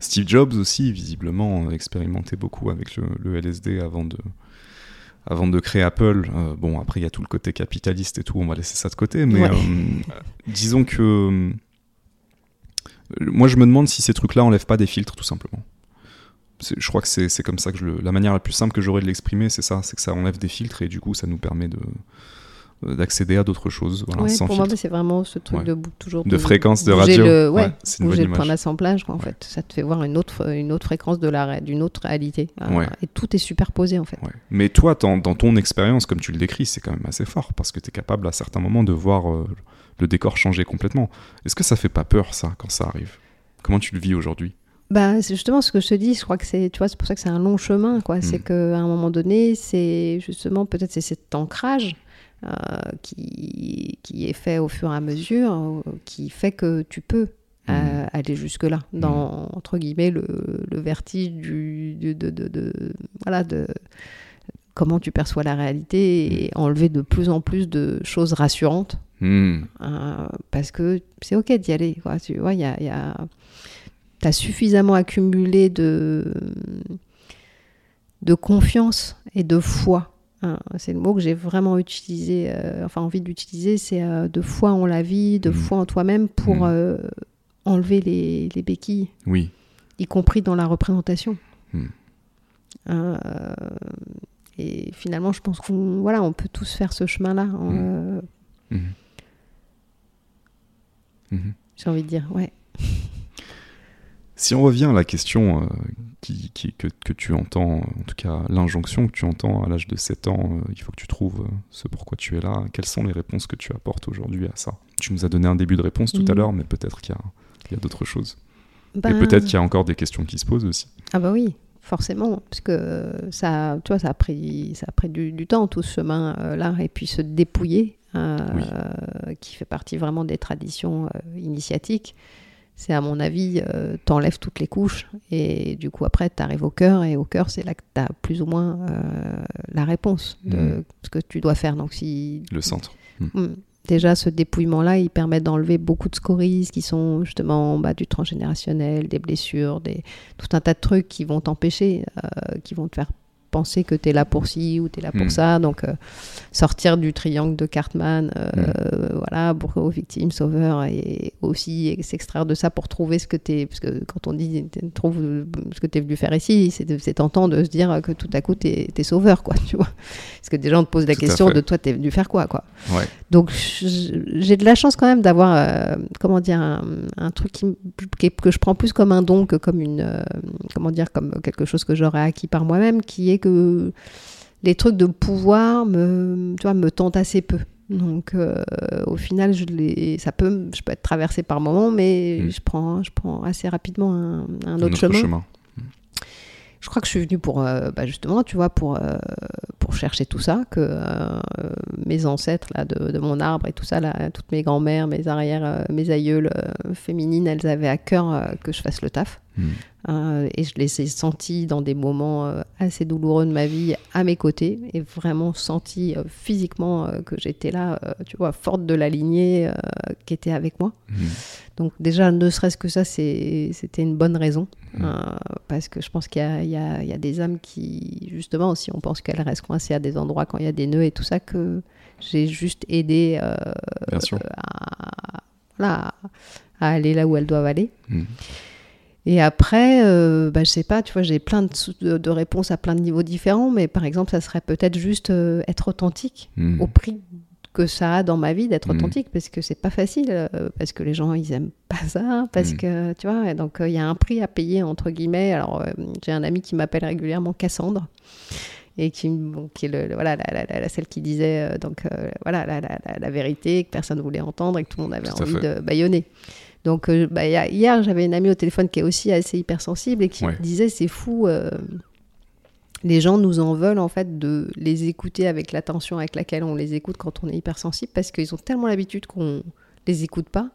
Steve Jobs aussi, visiblement, expérimentait beaucoup avec le, le LSD avant de, avant de créer Apple. Euh, bon, après, il y a tout le côté capitaliste et tout, on va laisser ça de côté, mais Ouais. euh, disons que. euh, moi, je me demande si ces trucs-là enlèvent pas des filtres, tout simplement. Je crois que c'est comme ça que je le- la manière la plus simple que j'aurais de l'exprimer, c'est ça, c'est que ça enlève des filtres et du coup, ça nous permet de d'accéder à d'autres choses, voilà, Ouais, sans pour moi, filtre. c'est vraiment ce truc Ouais. de toujours De fréquence de radio. le- ouais, Ouais, c'est une bonne le point d'assemblage, en fait. Ça te fait voir une autre, une autre fréquence de la, d'une autre réalité. Euh. Et tout est superposé, en fait. Mais toi, dans, dans ton expérience, comme tu le décris, c'est quand même assez fort parce que tu es capable à certains moments de voir euh, le décor changer complètement. Est-ce que ça fait pas peur, ça, quand ça arrive? Comment tu le vis aujourd'hui? Bah, c'est justement ce que je te dis. Je crois que c'est, tu vois, c'est pour ça que c'est un long chemin, quoi. C'est Mm. qu'à un moment donné, c'est justement peut-être c'est cet ancrage euh, qui, qui est fait au fur et à mesure, euh, qui fait que tu peux euh, aller jusque-là, dans, entre guillemets, le, le vertige du, du- de, de- de- voilà, de comment tu perçois la réalité et enlever de plus en plus de choses rassurantes euh, parce que c'est ok d'y aller. Quoi. Tu vois, y a, y a... as suffisamment accumulé de, de confiance et de foi. Hein. C'est le mot que j'ai vraiment utilisé, euh, enfin envie d'utiliser, c'est euh, de foi en la vie, de Mhm. foi en toi-même pour Mhm. euh, enlever les, les béquilles, Oui. y compris dans la représentation. Mhm. Euh, et finalement, je pense qu'on voilà, on peut tous faire ce chemin-là. hein, Mhm. Mhm. J'ai envie de dire, ouais. Si on revient à la question euh, qui, qui- que, que tu entends, en tout cas l'injonction que tu entends à l'âge de 7 ans, euh, il faut que tu trouves euh, ce pourquoi tu es là, quelles sont les réponses que tu apportes aujourd'hui à ça? Tu nous as donné un début de réponse tout à Mhm. l'heure, mais peut-être qu'il y a, d'autres choses. Et Ben, peut-être qu'il y a encore des questions qui se posent aussi. Ah bah oui, forcément, parce que ça, tu vois, ça a pris, ça a pris du, du temps tout ce chemin-là, et puis se dépouiller, qui fait partie vraiment des traditions initiatiques. C'est à mon avis, euh, t'enlèves toutes les couches et du coup après t'arrives au cœur et au cœur c'est là que t'as plus ou moins euh, la réponse de Mhm. ce que tu dois faire. Donc si Le centre. Mm. Déjà, ce dépouillement-là, il permet d'enlever beaucoup de scories qui sont justement bah, du transgénérationnel, des blessures, des... tout un tas de trucs qui vont t'empêcher, euh, qui vont te faire penser que tu es là pour ci ou tu es là pour Mm. ça. Donc, euh, sortir du triangle de Cartman, euh, voilà, bourreau, victime, sauveur, et aussi s'extraire de ça pour trouver ce que tu es. Parce que quand on dit trouve ce que tu es venu faire ici, c'est tentant de se dire que tout à coup tu es, sauveur, quoi, tu vois. Parce que des gens te posent la Tout question de toi, tu es venu faire quoi, quoi. Ouais. Donc j'ai de la chance quand même d'avoir, euh, comment dire, un, un truc qui, que je prends plus comme un don que comme une, euh, comment dire, comme quelque chose que j'aurais acquis par moi-même, qui est que les trucs de pouvoir me, tu vois, me tentent assez peu. Donc euh, au final, je les, ça peut, m- je peux être traversée par moments, mais Mm. je prends, je prends assez rapidement un, un autre, Un autre chemin. chemin. Je crois que je suis venue pour, euh, bah, justement, tu vois, pour, euh, pour chercher tout ça, que euh, mes ancêtres là, de, de mon arbre et tout ça, là, toutes mes grand-mères, mes arrières, mes aïeules féminines, elles avaient à cœur que je fasse le taf. Mm. Euh, et je les ai senties dans des moments assez douloureux de ma vie à mes côtés et vraiment senti physiquement que j'étais là, tu vois, forte de la lignée qui était avec moi. Mm. Donc déjà, ne serait-ce que ça, c'était une bonne raison. Mm. euh, parce que je pense qu'il y a, y y des âmes qui, justement, si on pense qu'elles restent coincées à des endroits quand il y a des nœuds et tout ça, que j'ai juste aidé euh, à, voilà, à aller là où elles doivent aller. Mm. Et après, euh, bah, je sais pas, tu vois, j'ai plein de, réponses à plein de niveaux différents, mais par exemple, ça serait peut-être juste euh, être authentique Mm. au prix que ça a dans ma vie d'être Mhm. authentique parce que c'est pas facile euh, parce que les gens ils aiment pas ça parce Mhm. que tu vois et donc euh, il y a un prix à payer entre guillemets alors euh, j'ai un ami qui m'appelle régulièrement Cassandre et qui, bon, qui est le, le- voilà la, la- la- celle qui disait donc euh, voilà la, la- la- la vérité que personne ne voulait entendre et que tout le monde avait Tout envie de baïonner donc bah, hier j'avais une amie au téléphone qui est aussi assez hypersensible et qui Ouais. me disait c'est fou euh, les gens nous en veulent en fait de les écouter avec l'attention avec laquelle on les écoute quand on est hypersensible parce qu'ils ont tellement l'habitude qu'on les écoute pas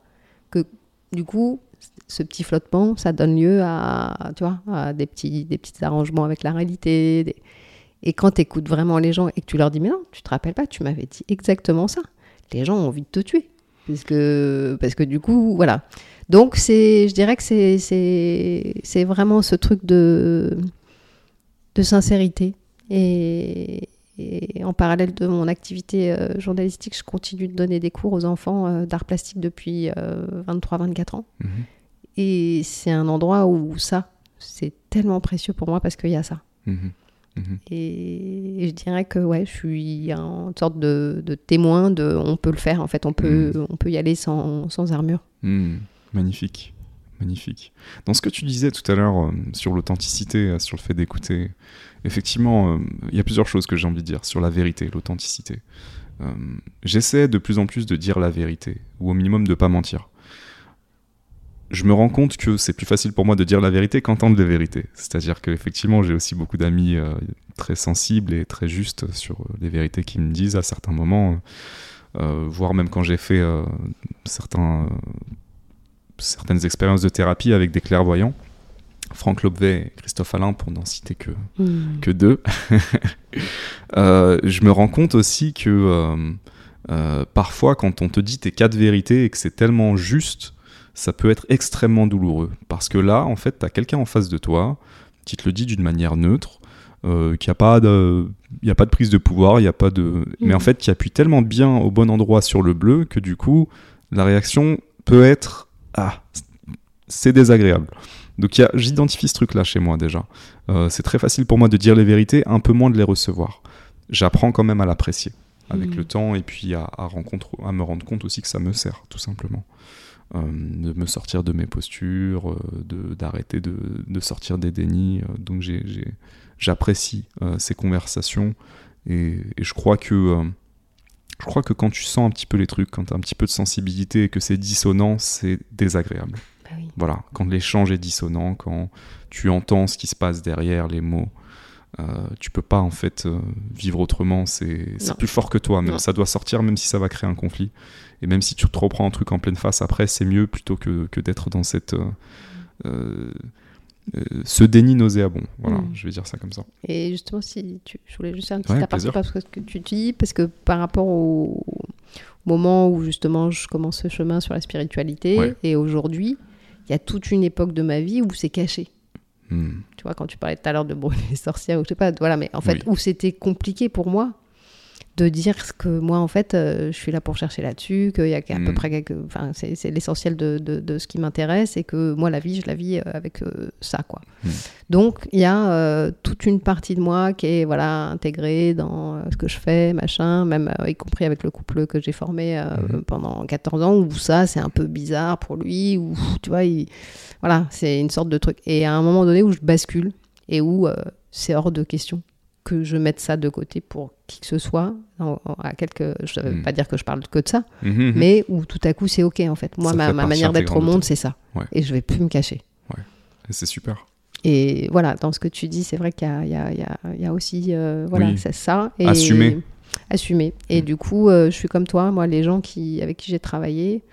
que du coup ce petit flottement ça donne lieu à tu vois à des petits des petits arrangements avec la réalité et quand tu écoutes vraiment les gens et que tu leur dis mais non tu te rappelles pas tu m'avais dit exactement ça. Les gens ont envie de te tuer parce que parce que du coup voilà. Donc c'est je dirais que c'est c'est vraiment ce truc de de sincérité. Et, en parallèle de mon activité euh, journalistique, je continue de donner des cours aux enfants euh, d'art plastique depuis 23-24 euh, ans. Mhm. Et c'est un endroit où ça, c'est tellement précieux pour moi parce qu'il y a ça. Mhm. Mhm. Et, je dirais que ouais, je suis une sorte de, témoin de on peut le faire, en fait, on peut, on peut y aller sans, sans armure. Magnifique. Magnifique. Dans ce que tu disais tout à l'heure sur l'authenticité, sur le fait d'écouter effectivement, euh, il y a plusieurs choses que j'ai envie de dire sur la vérité, l'authenticité. Euh, j'essaie de plus en plus de dire la vérité, ou au minimum de pas mentir. Je me rends compte que c'est plus facile pour moi de dire la vérité qu'entendre la vérité. C'est-à-dire qu'effectivement, j'ai aussi beaucoup d'amis euh, très sensibles et très justes sur les vérités qu'ils me disent à certains moments, voire même quand j'ai fait certains, certaines expériences de thérapie avec des clairvoyants Franck Lobvet et Christophe Alain, pour n'en citer que, hmm. que deux, euh, je me rends compte aussi que euh, euh, parfois, quand on te dit tes quatre vérités et que c'est tellement juste, ça peut être extrêmement douloureux. Parce que là, en fait, tu as quelqu'un en face de toi qui te le dit d'une manière neutre, euh, qu'il n'y a, pas de, y a pas de prise de pouvoir, il a pas de... mais en hmm. fait qui appuie tellement bien au bon endroit sur le bleu que du coup, la réaction peut être Ah, c'est désagréable. Donc j'identifie ce truc-là chez moi déjà. Euh, c'est très facile pour moi de dire les vérités, un peu moins de les recevoir. J'apprends quand même à l'apprécier avec mm. le temps et puis à, rencontre, à me rendre compte aussi que ça me sert, tout simplement. Euh, de me sortir de mes postures, euh, d'arrêter de, de, sortir des dénis. donc j'apprécie ces conversations et, et, je crois que je crois que quand tu sens un petit peu les trucs, quand tu as un petit peu de sensibilité et que c'est dissonant, c'est désagréable. Bah voilà, quand l'échange est dissonant, quand tu entends ce qui se passe derrière les mots, euh, tu peux pas en fait euh, vivre autrement. C'est plus fort que toi, mais ça doit sortir même si ça va créer un conflit. Et même si tu te reprends un truc en pleine face après, c'est mieux plutôt que, que d'être dans cette euh, euh, ce déni nauséabond. Voilà, mm. je vais dire ça comme ça. Et justement, si tu, je voulais juste un petit aparté parce que tu dis, parce que par rapport au moment où justement je commence ce chemin sur la spiritualité et aujourd'hui, il y a toute une époque de ma vie où c'est caché. Hmm. Tu vois, quand tu parlais tout à l'heure de brûler les sorcières, ou je sais pas, voilà, mais en fait, où c'était compliqué pour moi de dire que moi, en fait, euh, je suis là pour chercher là-dessus, qu'il y a à peu mm. près Enfin, c'est l'essentiel de, de, ce qui m'intéresse et que moi, la vie, je la vis euh, avec euh, ça, quoi. Mm. Donc, il y a toute une partie de moi qui est, voilà, intégrée dans ce que je fais, machin, même y compris avec le couple que j'ai formé mm. pendant 14 ans, où ça, c'est un peu bizarre pour lui, où, tu vois, il... voilà, c'est une sorte de truc. Et à un moment donné où je bascule et où c'est hors de question que je mette ça de côté pour qui que ce soit. à quelques, je ne veux hmm. pas dire que je parle que de ça, hmm, hmm, mais où tout à coup c'est ok en fait. Moi, ma, manière d'être au monde, c'est ça. Et je vais plus me cacher. Ouais. C'est super. Et voilà, dans ce que tu dis, c'est vrai qu'il y, y, a, aussi euh, voilà, ça. Et assumer. Assumer. Et du coup, euh, je suis comme toi, moi, les gens qui, avec qui j'ai travaillé,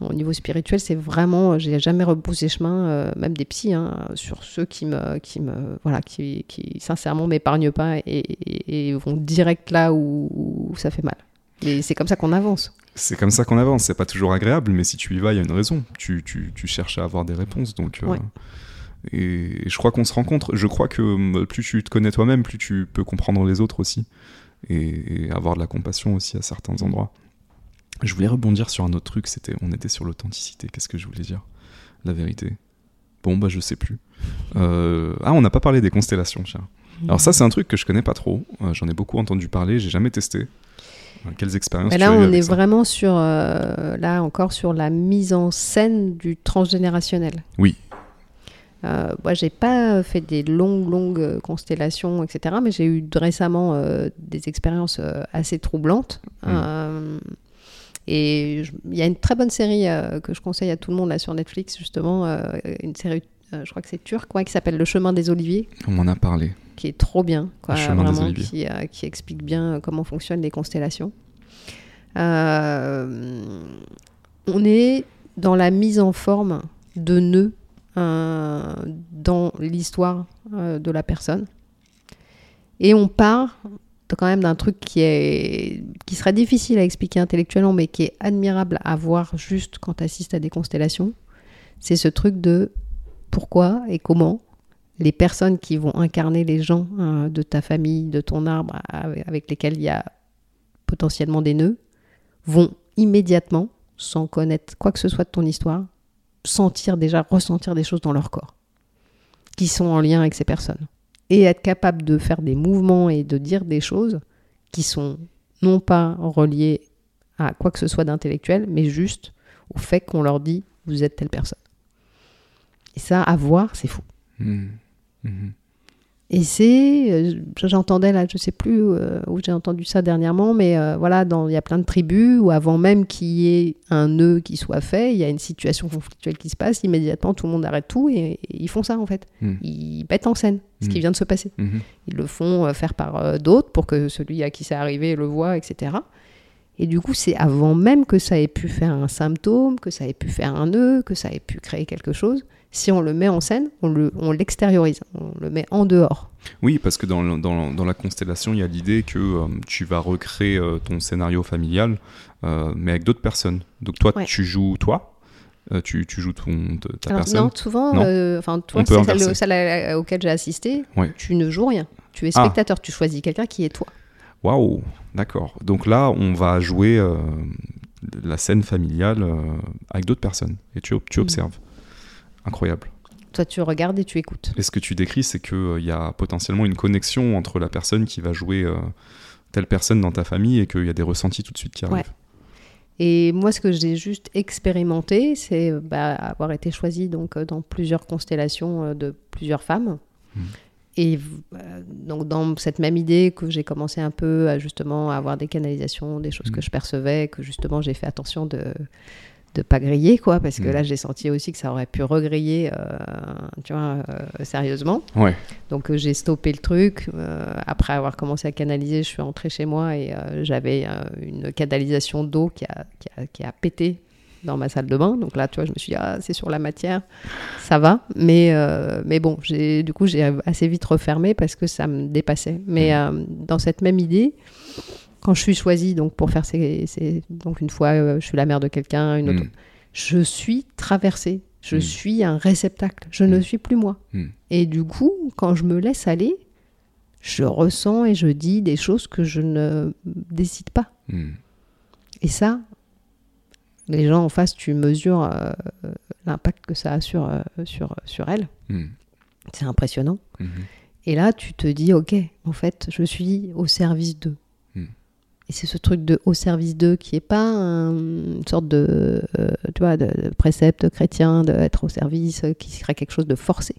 au niveau spirituel, c'est vraiment, j'ai jamais repoussé chemin, euh, même des psys, hein, sur ceux qui me, qui me, voilà, qui, qui sincèrement m'épargnent pas et, vont direct là où, ça fait mal. Et c'est comme ça qu'on avance. C'est comme ça qu'on avance. C'est pas toujours agréable, mais si tu y vas, il y a une raison. Tu, tu, tu cherches à avoir des réponses, donc. Euh, et, je crois qu'on se rencontre. Je crois que plus tu te connais toi-même, plus tu peux comprendre les autres aussi, et avoir de la compassion aussi à certains endroits. Je voulais rebondir sur un autre truc, c'était on était sur l'authenticité. Qu'est-ce que je voulais dire? La vérité. Bon, bah je sais plus. Euh, ah, on n'a pas parlé des constellations, tiens. Alors ça, c'est un truc que je connais pas trop. Euh, j'en ai beaucoup entendu parler, j'ai jamais testé. Euh, quelles expériences Là, on est vraiment sur, là encore, sur la mise en scène du transgénérationnel. Oui. moi, j'ai pas fait des longues, longues constellations, etc. Mais j'ai eu récemment des expériences assez troublantes. Mmh. Et il y a une très bonne série euh, que je conseille à tout le monde là sur Netflix, justement, euh, une série, euh, je crois que c'est turc, quoi, qui s'appelle Le chemin des oliviers. On m'en a parlé. qui est trop bien, quoi, Le chemin des vraiment, Oliviers. qui, qui explique bien comment fonctionnent les constellations. On est dans la mise en forme de nœuds euh, dans l'histoire euh, de la personne. Et on part quand même d'un truc qui, est, qui serait difficile à expliquer intellectuellement, mais qui est admirable à voir juste quand tu assistes à des constellations. C'est ce truc de pourquoi et comment les personnes qui vont incarner les gens euh, de ta famille, de ton arbre, avec lesquels il y a potentiellement des nœuds, vont immédiatement, sans connaître quoi que ce soit de ton histoire, sentir déjà, ressentir des choses dans leur corps qui sont en lien avec ces personnes. Et être capable de faire des mouvements et de dire des choses qui sont non pas reliées à quoi que ce soit d'intellectuel, mais juste au fait qu'on leur dit vous êtes telle personne. Et ça, à voir, c'est fou. Mhm. Mhm. Et c'est, euh, j'entendais là, je sais plus euh, où j'ai entendu ça dernièrement, mais euh, voilà, dans- il y a plein de tribus où avant même qu'il y ait un nœud qui soit fait, il y a une situation conflictuelle qui se passe, immédiatement tout le monde arrête tout et, et ils font ça en fait. Mm. Ils mettent en scène ce qui Mm. vient de se passer. Mhm. Ils le font faire par d'autres pour que celui à qui c'est arrivé le voit, etc. Et du coup, c'est avant même que ça ait pu faire un symptôme, que ça ait pu faire un nœud, que ça ait pu créer quelque chose. Si on le met en scène, on le- on l'extériorise, on le met en dehors. Oui, parce que dans, le- dans, dans la constellation, il y a l'idée que euh, tu vas recréer euh, ton scénario familial, euh, mais avec d'autres personnes. Donc toi, Ouais. tu joues toi, euh, tu, tu joues ton, ta Alors personne. non, souvent, Non. euh, enfin toi, c'est celle, celle à- auquel j'ai assisté, Ouais. tu ne joues rien. Tu es Ah. spectateur, tu choisis quelqu'un qui est toi. Waouh, d'accord. Donc là, on va jouer euh, la scène familiale avec d'autres personnes et tu, tu Mhm. observes. Incroyable. Toi, tu regardes et tu écoutes. Et ce que tu décris, c'est qu'il y a potentiellement une connexion entre la personne qui va jouer euh, telle personne dans ta famille et qu'il y a des ressentis tout de suite qui arrivent. Ouais. Et moi, ce que j'ai juste expérimenté, c'est euh, bah, avoir été choisie donc, euh, dans plusieurs constellations euh, de plusieurs femmes. Mhm. Et euh, donc, dans cette même idée que j'ai commencé un peu à justement avoir des canalisations, des choses que je percevais, que justement j'ai fait attention de de pas griller, quoi, parce que Mhm. là, j'ai senti aussi que ça aurait pu regriller, euh, tu vois, euh, sérieusement. Ouais. Donc euh, j'ai stoppé le truc. Après avoir commencé à canaliser, je suis rentrée chez moi et j'avais une canalisation d'eau qui a, qui, a, qui a pété dans ma salle de bain. Donc là, tu vois, je me suis dit, ah, c'est sur la matière, ça va. Mais, mais bon, j'ai, du coup, j'ai assez vite refermé parce que ça me dépassait. Mais euh, dans cette même idée, quand je suis choisie donc, pour faire ces... ces- donc une fois, euh, je suis la mère de quelqu'un, une autre Mm. je suis traversée. Je Mm. suis un réceptacle. Je ne Mm. suis plus moi. Et du coup, quand je me laisse aller, je ressens et je dis des choses que je ne décide pas. Et ça, les gens en face, tu mesures euh, l'impact que ça a sur, euh, sur, sur elles. C'est impressionnant. Mhm. Et là, tu te dis, ok, en fait, je suis au service d'eux. Hmm. Et c'est ce truc de au service d'eux qui est pas un- une sorte de, euh, tu vois, de, de précepte chrétien d'être au service, euh, qui serait quelque chose de forcé.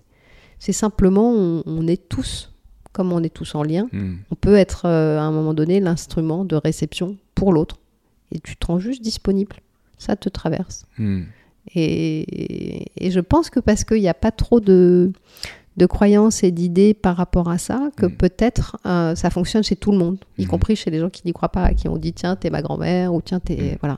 C'est simplement, on, on est tous, comme on est tous en lien, Mhm. on peut être euh, à un moment donné l'instrument de réception pour l'autre. Et tu te rends juste disponible. Ça te traverse. Mhm. Et, et je pense que parce qu'il n'y a pas trop de, de croyances et d'idées par rapport à ça, que Mm. peut-être euh, ça fonctionne chez tout le monde, y Mhm. compris chez les gens qui n'y croient pas, qui ont dit tiens, t'es ma grand-mère ou tiens, t'es. Mm. Voilà.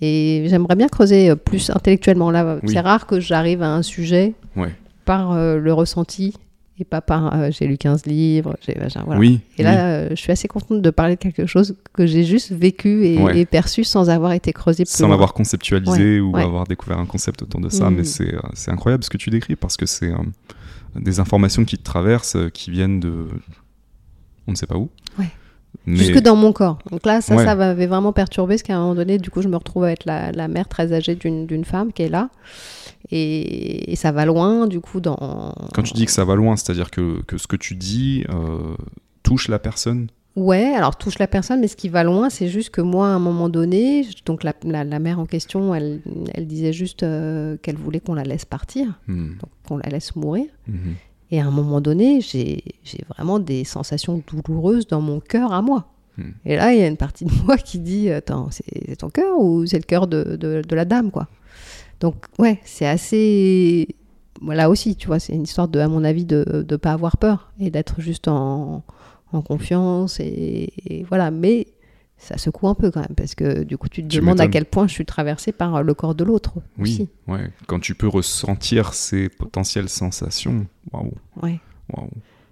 Et j'aimerais bien creuser euh, plus intellectuellement. Là, Oui. c'est rare que j'arrive à un sujet Ouais. par euh, le ressenti et pas par euh, j'ai lu 15 livres. j'ai machin, voilà. Oui. Et là, euh, je suis assez contente de parler de quelque chose que j'ai juste vécu et, Ouais. et perçu sans avoir été creusé plus sans loin. l'avoir conceptualisé Ouais, ou ouais. avoir découvert un concept autour de ça, mais c'est euh, c'est incroyable ce que tu décris parce que c'est euh, des informations qui te traversent, qui viennent de on ne sait pas où. Mais Jusque dans mon corps. Donc là, ça, Ouais. ça m'avait vraiment perturbé, parce qu'à un moment donné, du coup, je me retrouve à être la, la mère très âgée d'une femme qui est là. Et, et ça va loin, du coup, dans... quand tu dis que ça va loin, c'est-à-dire que, que ce que tu dis euh, touche la personne? Ouais, alors touche la personne, mais ce qui va loin, c'est juste que moi, à un moment donné, donc la, la- la mère en question, elle, elle disait juste euh, qu'elle voulait qu'on la laisse partir, donc qu'on la laisse mourir. Mhm. Et à un moment donné, j'ai vraiment des sensations douloureuses dans mon cœur à moi. Hmm. Et là, il y a une partie de moi qui dit Attends, c'est ton cœur ou c'est le cœur de, de- de la dame, quoi? Donc, ouais, c'est assez là aussi, tu vois, c'est une histoire de, à mon avis, de ne pas avoir peur et d'être juste en, en confiance et, et voilà. Mais ça secoue un peu quand même parce que du coup tu te Tu demandes à quel point je suis traversée par le corps de l'autre Oui, aussi. ouais. Quand tu peux ressentir ces potentielles sensations, waouh, Ouais. waouh.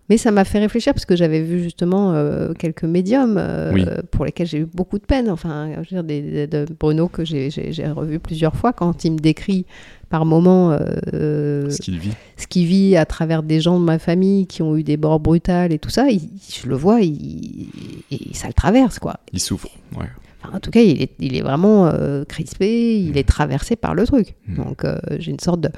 Mais ça m'a fait réfléchir parce que j'avais vu justement euh, quelques médiums euh, Oui. pour lesquels j'ai eu beaucoup de peine. Enfin, je veux dire, des, des- de Bruno que j'ai- revu plusieurs fois quand il me décrit par moments euh, Ce qu'il vit. qu'il vit à travers des gens de ma famille qui ont eu des morts brutales et tout ça. il- je le vois, il, il- ça le traverse quoi. Il souffre. Ouais. Enfin, en tout cas, il est, il est vraiment euh, crispé, il est traversé par le truc. Mm. Donc, euh, j'ai une sorte de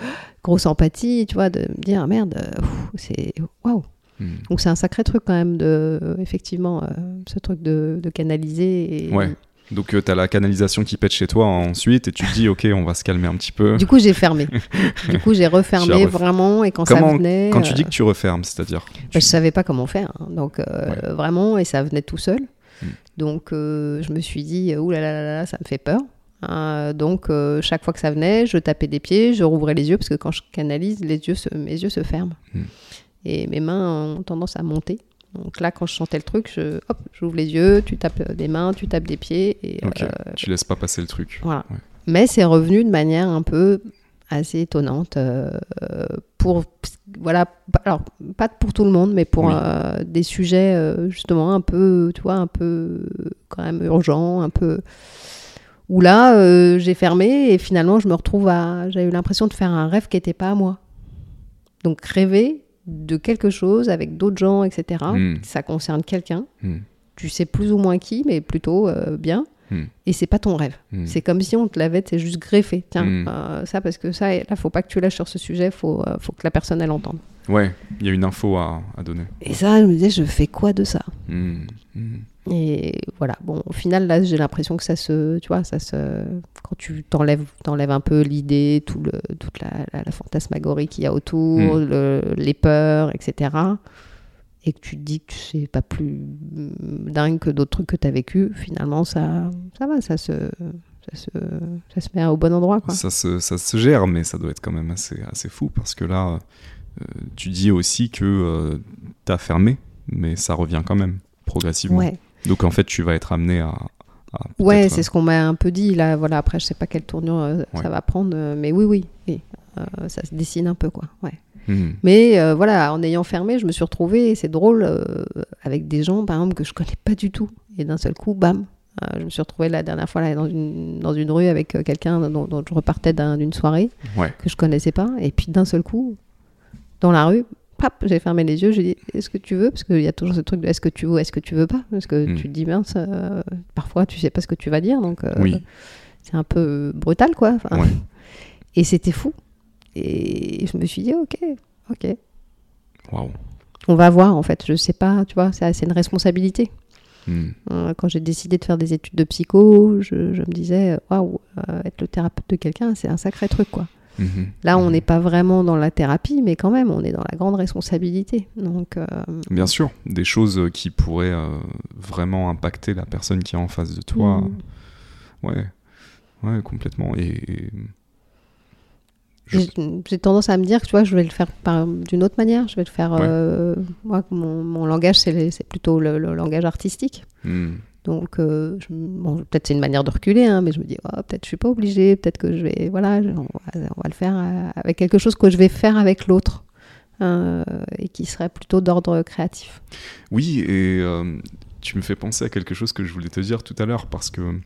grosse empathie, tu vois, de me dire, merde, euh, pff, c'est waouh. Hmm. Donc, c'est un sacré truc quand même, de, euh, effectivement, euh, ce truc de, de canaliser. Et... Ouais. Donc tu as la canalisation qui pète chez toi ensuite et tu te dis ok on va se calmer un petit peu. Du coup, j'ai fermé. du coup, j'ai refermé ref- vraiment, et quand ça venait. Quand tu euh, dis que tu refermes, c'est-à-dire bah, je savais pas comment faire. hein. Donc, euh, vraiment, et ça venait tout seul. Mm. Donc, euh, je me suis dit, ouh là là là là, ça me fait peur. Euh, donc, euh, chaque fois que ça venait, je tapais des pieds, je rouvrais les yeux, parce que quand je canalise, les yeux se- mes yeux se ferment. Mm. Et mes mains ont tendance à monter. Donc là, quand je sentais le truc, je, hop, j'ouvre les yeux, tu tapes des mains, tu tapes des pieds. Et, euh, tu laisses pas passer le truc. voilà. Ouais. Mais c'est revenu de manière un peu assez étonnante euh, pour voilà alors pas pour tout le monde mais pour Oui. euh, des sujets euh, justement un peu tu vois un peu quand même urgents un peu où là euh, j'ai fermé et finalement je me retrouve à j'ai eu l'impression de faire un rêve qui n'était pas à moi donc rêver de quelque chose avec d'autres gens etc Mm. ça concerne quelqu'un Mm. tu sais plus ou moins qui mais plutôt euh, bien Mm. et c'est pas ton rêve Mm. c'est comme si on te l'avait, c'est juste greffé. Tiens, euh, ça parce que ça, là, faut pas que tu lâches sur ce sujet, faut, euh, faut que la personne elle entende. Ouais, il y a une info à, à donner. Et ça, je me disais, je fais quoi de ça? Et voilà. Bon, au final, là, j'ai l'impression que ça se, tu vois, ça se, quand tu t'enlèves, t'enlèves un peu l'idée, tout le, toute la, la, la fantasmagorie qu'il y a autour, Mm. le- les peurs, etc. Et que tu te dis que c'est pas plus dingue que d'autres trucs que tu as vécu, finalement, ça, ça va, ça se, ça se, ça se met au bon endroit, quoi. Ça, se, ça se gère, mais ça doit être quand même assez, assez fou parce que là, euh, tu dis aussi que tu as fermé, mais ça revient quand même progressivement. Ouais. Donc en fait, tu vas être amené à. à Ouais, c'est ce qu'on m'a un peu dit là. Voilà, après, je sais pas quelle tournure euh, Ouais. ça va prendre, euh, mais oui, oui, oui. Euh, ça se dessine un peu, quoi. Ouais. Hmm. Mais voilà, en ayant fermé, je me suis retrouvée, et c'est drôle, avec des gens, par exemple, que je connais pas du tout. Et d'un seul coup, bam, je me suis retrouvée la dernière fois là, dans, une, dans une rue avec quelqu'un dont, dont je repartais d'un- d'une soirée Ouais. que je connaissais pas. Et puis d'un seul coup, dans la rue, pap, j'ai fermé les yeux, j'ai dit est-ce que tu veux? Parce qu'il y a toujours ce truc de est-ce que tu veux, est-ce que tu veux pas? Parce que Mm. tu te dis mince, euh, parfois tu sais pas ce que tu vas dire, donc euh, Oui. c'est un peu brutal quoi. Enfin, Ouais. Et c'était fou. Et je me suis dit ok, ok. Waouh. On va voir en fait, je sais pas, tu vois, c'est c'est une responsabilité. Hmm. Euh, Quand j'ai décidé de faire des études de psycho, je, je me disais, waouh, euh, être le thérapeute de quelqu'un, c'est un sacré truc, quoi. Mhm. Là, on Mhm. n'est pas vraiment dans la thérapie, mais quand même, on est dans la grande responsabilité. Donc, euh, Bien sûr, des choses qui pourraient euh, vraiment impacter la personne qui est en face de toi. mm. Ouais, ouais, complètement. Et, et- je- j'ai tendance à me dire que tu vois, je vais le faire par- d'une autre manière. Je vais le faire. Ouais. euh, moi, mon, mon langage, c'est les- plutôt le, le langage artistique. Hmm. Donc, euh, bon, peut-être c'est une manière de reculer, hein, mais je me dis, oh, peut-être je suis pas obligée, peut-être que je vais, voilà, on va, on va le faire euh, avec quelque chose que je vais faire avec l'autre euh, et qui serait plutôt d'ordre créatif. Oui, et tu me fais penser à quelque chose que je voulais te dire tout à l'heure parce que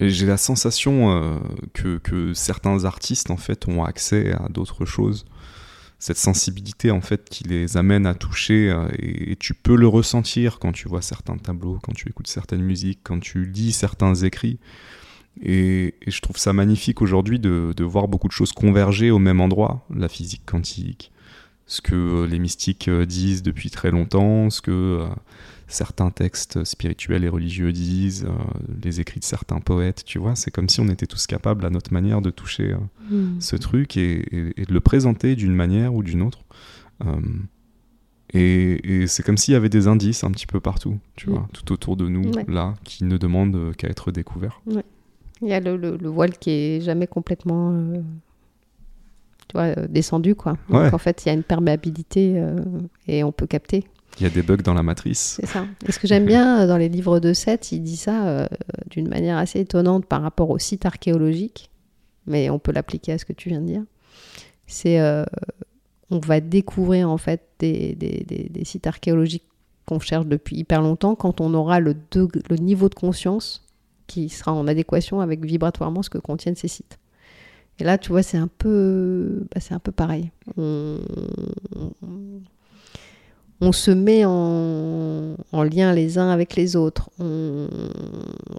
j'ai la sensation que, que certains artistes en fait ont accès à d'autres choses. Cette sensibilité en fait qui les amène à toucher euh, et, tu peux le ressentir quand tu vois certains tableaux, quand tu écoutes certaines musiques, quand tu lis certains écrits. Et, je trouve ça magnifique aujourd'hui de, de voir beaucoup de choses converger au même endroit, la physique quantique, ce que euh, les mystiques euh, disent depuis très longtemps, ce que certains textes spirituels et religieux disent, euh, les écrits de certains poètes, tu vois, c'est comme si on était tous capables à notre manière de toucher euh, ce truc et, et- et de le présenter d'une manière ou d'une autre. Euh, et et c'est comme s'il y avait des indices un petit peu partout, tu vois, tout autour de nous, Ouais. là, qui ne demandent qu'à être découverts. Il y a le, le- le voile qui est jamais complètement euh, descendu. Quoi. Donc en fait, il y a une perméabilité et on peut capter. Il y a des bugs dans la matrice. C'est ça. Et ce que j'aime bien dans les livres de Seth, il dit ça d'une manière assez étonnante par rapport au site archéologique, mais on peut l'appliquer à ce que tu viens de dire. C'est on va découvrir en fait des, sites archéologiques qu'on cherche depuis hyper longtemps quand on aura le, le niveau de conscience qui sera en adéquation avec vibratoirement ce que contiennent ces sites. Et là, tu vois, c'est un peu, bah, c'est un peu pareil. On, on, se met en, en, lien les uns avec les autres. On,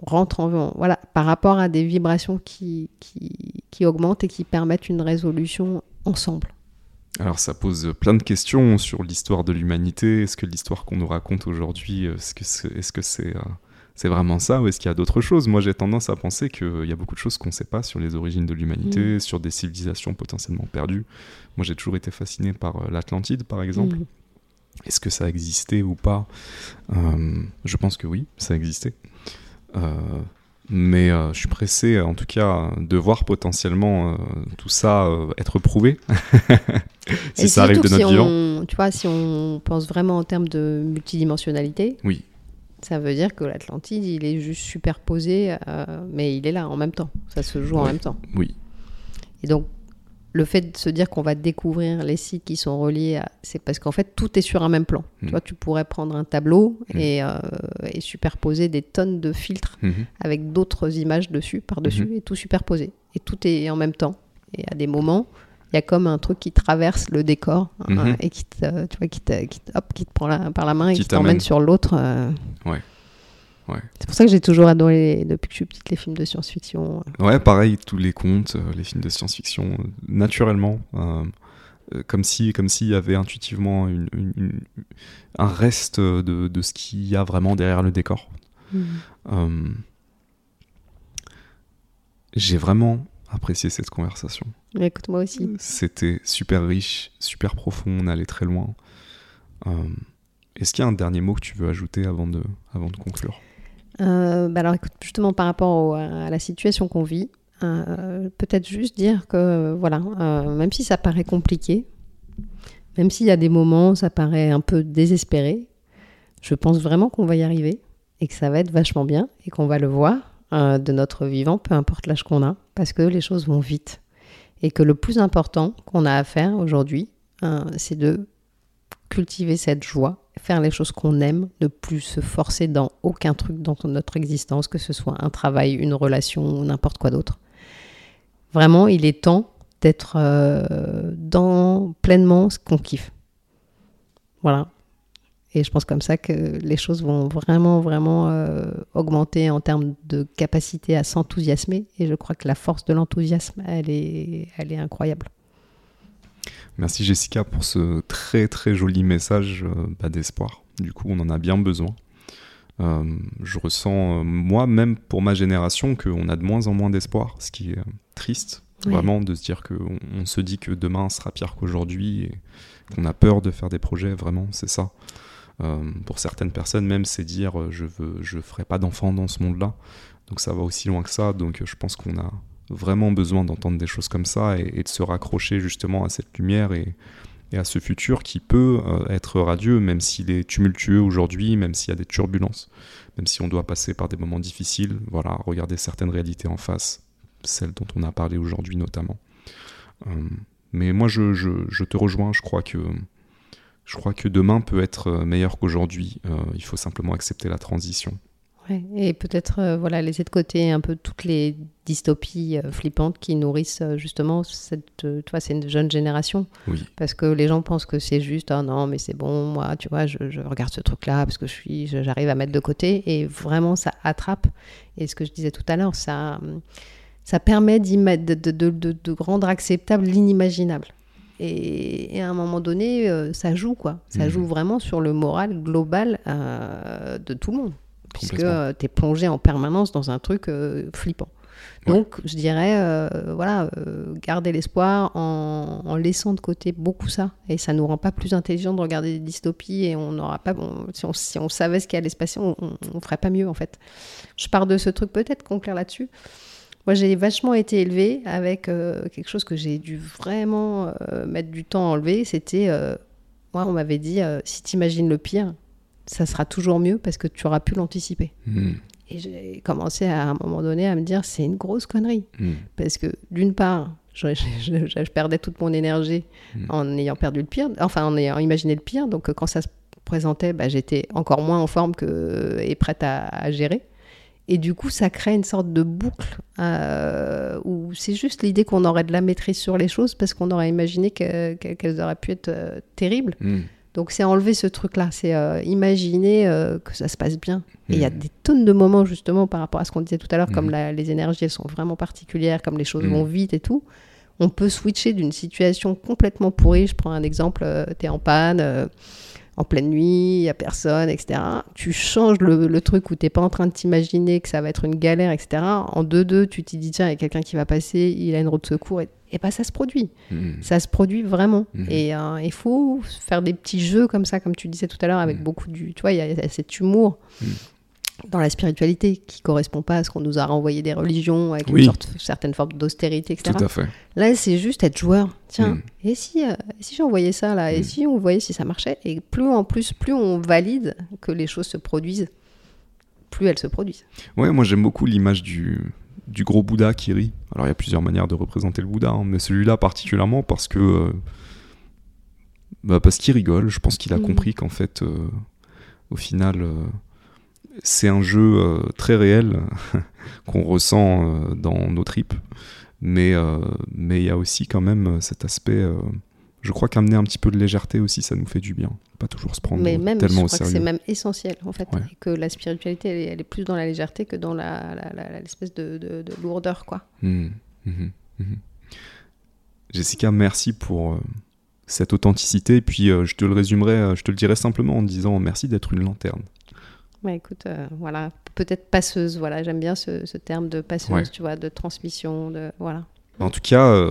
rentre en, voilà, par rapport à des vibrations qui, qui, qui augmentent et qui permettent une résolution ensemble. Alors ça pose plein de questions sur l'histoire de l'humanité. Est-ce que l'histoire qu'on nous raconte aujourd'hui, est-ce que c'est est -ce euh, vraiment ça ou est-ce qu'il y a d'autres choses? Moi j'ai tendance à penser qu'il y a beaucoup de choses qu'on ne sait pas sur les origines de l'humanité, mm. sur des civilisations potentiellement perdues. Moi j'ai toujours été fasciné par euh, l'Atlantide par exemple. Mm. Est-ce que ça existait ou pas? Euh, Je pense que oui, ça existait. Mais euh, je suis pressé, en tout cas, de voir potentiellement euh, tout ça euh, être prouvé. si ça arrive de notre vivant. Tu vois, si on pense vraiment en termes de multidimensionnalité, oui. ça veut dire que l'Atlantide, il est juste superposé, mais il est là en même temps. Ça se joue en même temps. Oui. Et donc, le fait de se dire qu'on va découvrir les sites qui sont reliés, c'est parce qu'en fait tout est sur un même plan. Tu mm. vois, tu pourrais prendre un tableau mm. euh, et, superposer des tonnes de filtres mm-hmm. avec d'autres images dessus, par-dessus, et tout superposer. Et tout est en même temps. Et à des moments, il y a comme un truc qui traverse le décor hein, et qui te, tu vois, qui te, qui hop, qui te prend par la main et qui, t'emmène sur l'autre. Euh. Ouais. C'est pour ça que j'ai toujours adoré, depuis que je suis petite, les films de science-fiction. Ouais, pareil, tous les contes, euh, les films de science-fiction, euh, naturellement. Euh, comme si comme s'il y avait intuitivement un reste de, de ce qu'il y a vraiment derrière le décor. Mm. j'ai vraiment apprécié cette conversation. Écoute, moi aussi. C'était super riche, super profond, on allait très loin. Est-ce qu'il y a un dernier mot que tu veux ajouter avant de, avant de conclure? Euh, bah alors justement par rapport à la situation qu'on vit, euh, peut-être juste dire que voilà, euh, même si ça paraît compliqué, même s'il y a des moments où ça paraît un peu désespéré, je pense vraiment qu'on va y arriver et que ça va être vachement bien et qu'on va le voir de notre vivant, peu importe l'âge qu'on a, parce que les choses vont vite. Et que le plus important qu'on a à faire aujourd'hui, c'est de cultiver cette joie faire les choses qu'on aime, ne plus se forcer dans aucun truc dans notre existence, que ce soit un travail, une relation ou n'importe quoi d'autre. Vraiment, il est temps d'être euh, dans pleinement ce qu'on kiffe. Voilà. Et je pense comme ça que les choses vont vraiment, vraiment euh, augmenter en termes de capacité à s'enthousiasmer. Et je crois que la force de l'enthousiasme, elle est, elle est incroyable. Merci Jessica pour ce très très joli message euh, bah, d'espoir. Du coup, on en a bien besoin. Euh, je ressens, euh, moi-même pour ma génération, qu'on a de moins en moins d'espoir, ce qui est triste, vraiment, de se dire qu'on on se dit que demain sera pire qu'aujourd'hui et qu'on a peur de faire des projets, vraiment, c'est ça. pour certaines personnes, même, c'est dire je veux, je ferai pas d'enfant dans ce monde-là. Donc ça va aussi loin que ça. Donc je pense qu'on a vraiment besoin d'entendre des choses comme ça et, de se raccrocher justement à cette lumière et, à ce futur qui peut euh, être radieux, même s'il est tumultueux aujourd'hui, même s'il y a des turbulences, même si on doit passer par des moments difficiles, voilà, regarder certaines réalités en face, celles dont on a parlé aujourd'hui notamment. Euh, mais moi, je, te rejoins, je crois que je crois que demain peut être meilleur qu'aujourd'hui. Euh, il faut simplement accepter la transition et peut-être euh, voilà laisser de côté un peu toutes les dystopies euh, flippantes qui nourrissent euh, justement cette toi c'est une jeune génération. Parce que les gens pensent que c'est juste ah non mais c'est bon moi tu vois je, regarde ce truc là parce que je suis j'arrive à mettre de côté. Et vraiment ça attrape. Et ce que je disais tout à l'heure ça ça permet de, de, de, de, rendre acceptable l'inimaginable. Et, à un moment donné, ça joue, quoi. Ça mmh. joue vraiment sur le moral global de tout le monde puisque euh, tu es plongé en permanence dans un truc euh, flippant. Donc, je dirais, euh, voilà, garder l'espoir en, laissant de côté beaucoup ça. Et ça nous rend pas plus intelligents de regarder des dystopies et on n'aura pas. si, on, si, on, savait ce qui allait se passer, on, ne ferait pas mieux en fait. Je pars de ce truc peut-être conclure là-dessus. Moi, j'ai vachement été élevée avec euh, quelque chose que j'ai dû vraiment euh, mettre du temps à enlever. C'était, euh, moi, on m'avait dit, euh, si tu imagines le pire, ça sera toujours mieux parce que tu auras pu l'anticiper. Hmm. Et j'ai commencé à, un moment donné à me dire, c'est une grosse connerie. Hmm. Parce que d'une part, je, je- je- je perdais toute mon énergie Mm. en ayant perdu le pire, enfin en ayant imaginé le pire. Donc quand ça se présentait, bah, j'étais encore moins en forme que, et prête à, à gérer. Et du coup, ça crée une sorte de boucle euh, où c'est juste l'idée qu'on aurait de la maîtrise sur les choses parce qu'on aurait imaginé que- que- qu'elles auraient pu être euh, terribles. Donc c'est enlever ce truc-là, c'est euh, imaginer euh, que ça se passe bien. Et il y a Mhm. des tonnes de moments justement par rapport à ce qu'on disait tout à l'heure, comme la- les énergies elles sont vraiment particulières, comme les choses Mhm. vont vite et tout. On peut switcher d'une situation complètement pourrie. Je prends un exemple, tu es en panne, euh, en pleine nuit, il n'y a personne, etc. Tu changes le, le truc où tu n'es pas en train de t'imaginer que ça va être une galère, etc. En 2-2, tu t'y dis, tiens, il y a quelqu'un qui va passer, il a une roue de secours, et, et bah, ça se produit. Hmm. Ça se produit vraiment. Mhm. Et euh, il faut faire des petits jeux comme ça, comme tu disais tout à l'heure, avec Mhm. beaucoup du. Tu vois, il y, a- il y a cet humour dans la spiritualité qui correspond pas à ce qu'on nous a renvoyé des religions, avec Oui. une sorte, certaine forme d'austérité, etc. Tout à fait. Là, c'est juste être joueur. Tiens, et si, euh, si j'envoyais ça là Et si on voyait si ça marchait Et plus en plus, plus on valide que les choses se produisent, plus elles se produisent. Ouais, moi j'aime beaucoup l'image du, du gros Bouddha qui rit. Alors il y a plusieurs manières de représenter le Bouddha, hein, mais celui-là particulièrement parce que. euh, bah, parce qu'il rigole. Je pense qu'il a Mhm. compris qu'en fait, euh, au final, euh, c'est un jeu très réel qu'on ressent dans nos tripes. Mais mais il y a aussi quand même cet aspect. Je crois qu'amener un petit peu de légèreté aussi, ça nous fait du bien. Pas toujours se prendre Mais même, je tellement au crois que c'est même essentiel, en fait. Ouais. Et que la spiritualité, elle est, elle est plus dans la légèreté que dans la- la- la- l'espèce de, de- de lourdeur, quoi. Mhm, mhm, mhm. Jessica, merci pour euh, cette authenticité. Et puis, euh, je te le résumerai, euh, je te le dirai simplement en disant merci d'être une lanterne. Ouais, écoute, euh, voilà, peut-être passeuse, voilà, j'aime bien ce, ce terme de passeuse, Ouais. tu vois, de transmission, de... Voilà, En tout cas,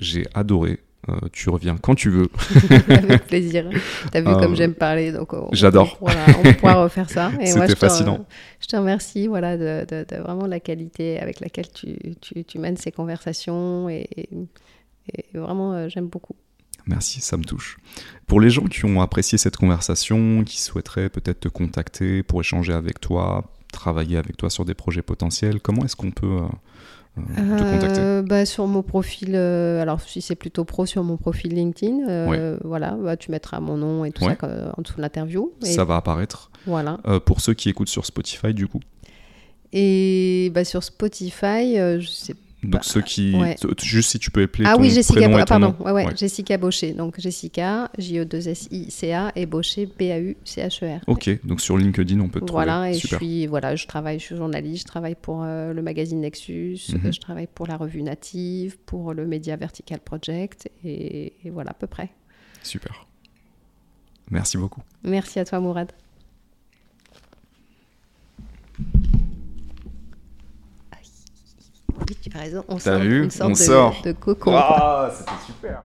j'ai adoré. Euh, tu reviens quand tu veux. avec plaisir. T'as vu Euh, comme j'aime parler, donc on, j'adore. on, on pourra refaire ça. Et C'était te, fascinant. Je te remercie, voilà, de, de- de vraiment la qualité avec laquelle tu, tu, tu mènes ces conversations et, et vraiment, euh, j'aime beaucoup. Merci, ça me touche. Pour les gens qui ont apprécié cette conversation, qui souhaiteraient peut-être te contacter pour échanger avec toi, travailler avec toi sur des projets potentiels, comment est-ce qu'on peut euh, bah, sur mon profil, euh, alors si c'est plutôt pro, sur mon profil LinkedIn, euh, voilà, bah, tu mettras mon nom et tout Ouais. ça euh, en dessous de l'interview. Et Ça va apparaître. Voilà. Pour ceux qui écoutent sur Spotify, du coup. Et bah, sur Spotify, je sais Donc Bah, ceux qui... ouais. Juste si tu peux appeler Ah ton oui, Jessica, prénom et ton pardon, nom. ouais, ouais. Jessica Baucher. Donc Jessica, J-E-2-S-I-C-A et Baucher, B-A-U-C-H-E-R. Ok, donc sur LinkedIn, on peut te Voilà, trouver. et je Super. suis, voilà, je travaille, je suis journaliste, je travaille pour euh, le magazine Nexus, Mhm. je travaille pour la revue Native, pour le Media Vertical Project, et, et voilà à peu près. Super. Merci beaucoup. Merci à toi, Mourad. Oui, tu as raison, on T'as sort vu une sorte On de, sort. de cocon. Ah, c'était super.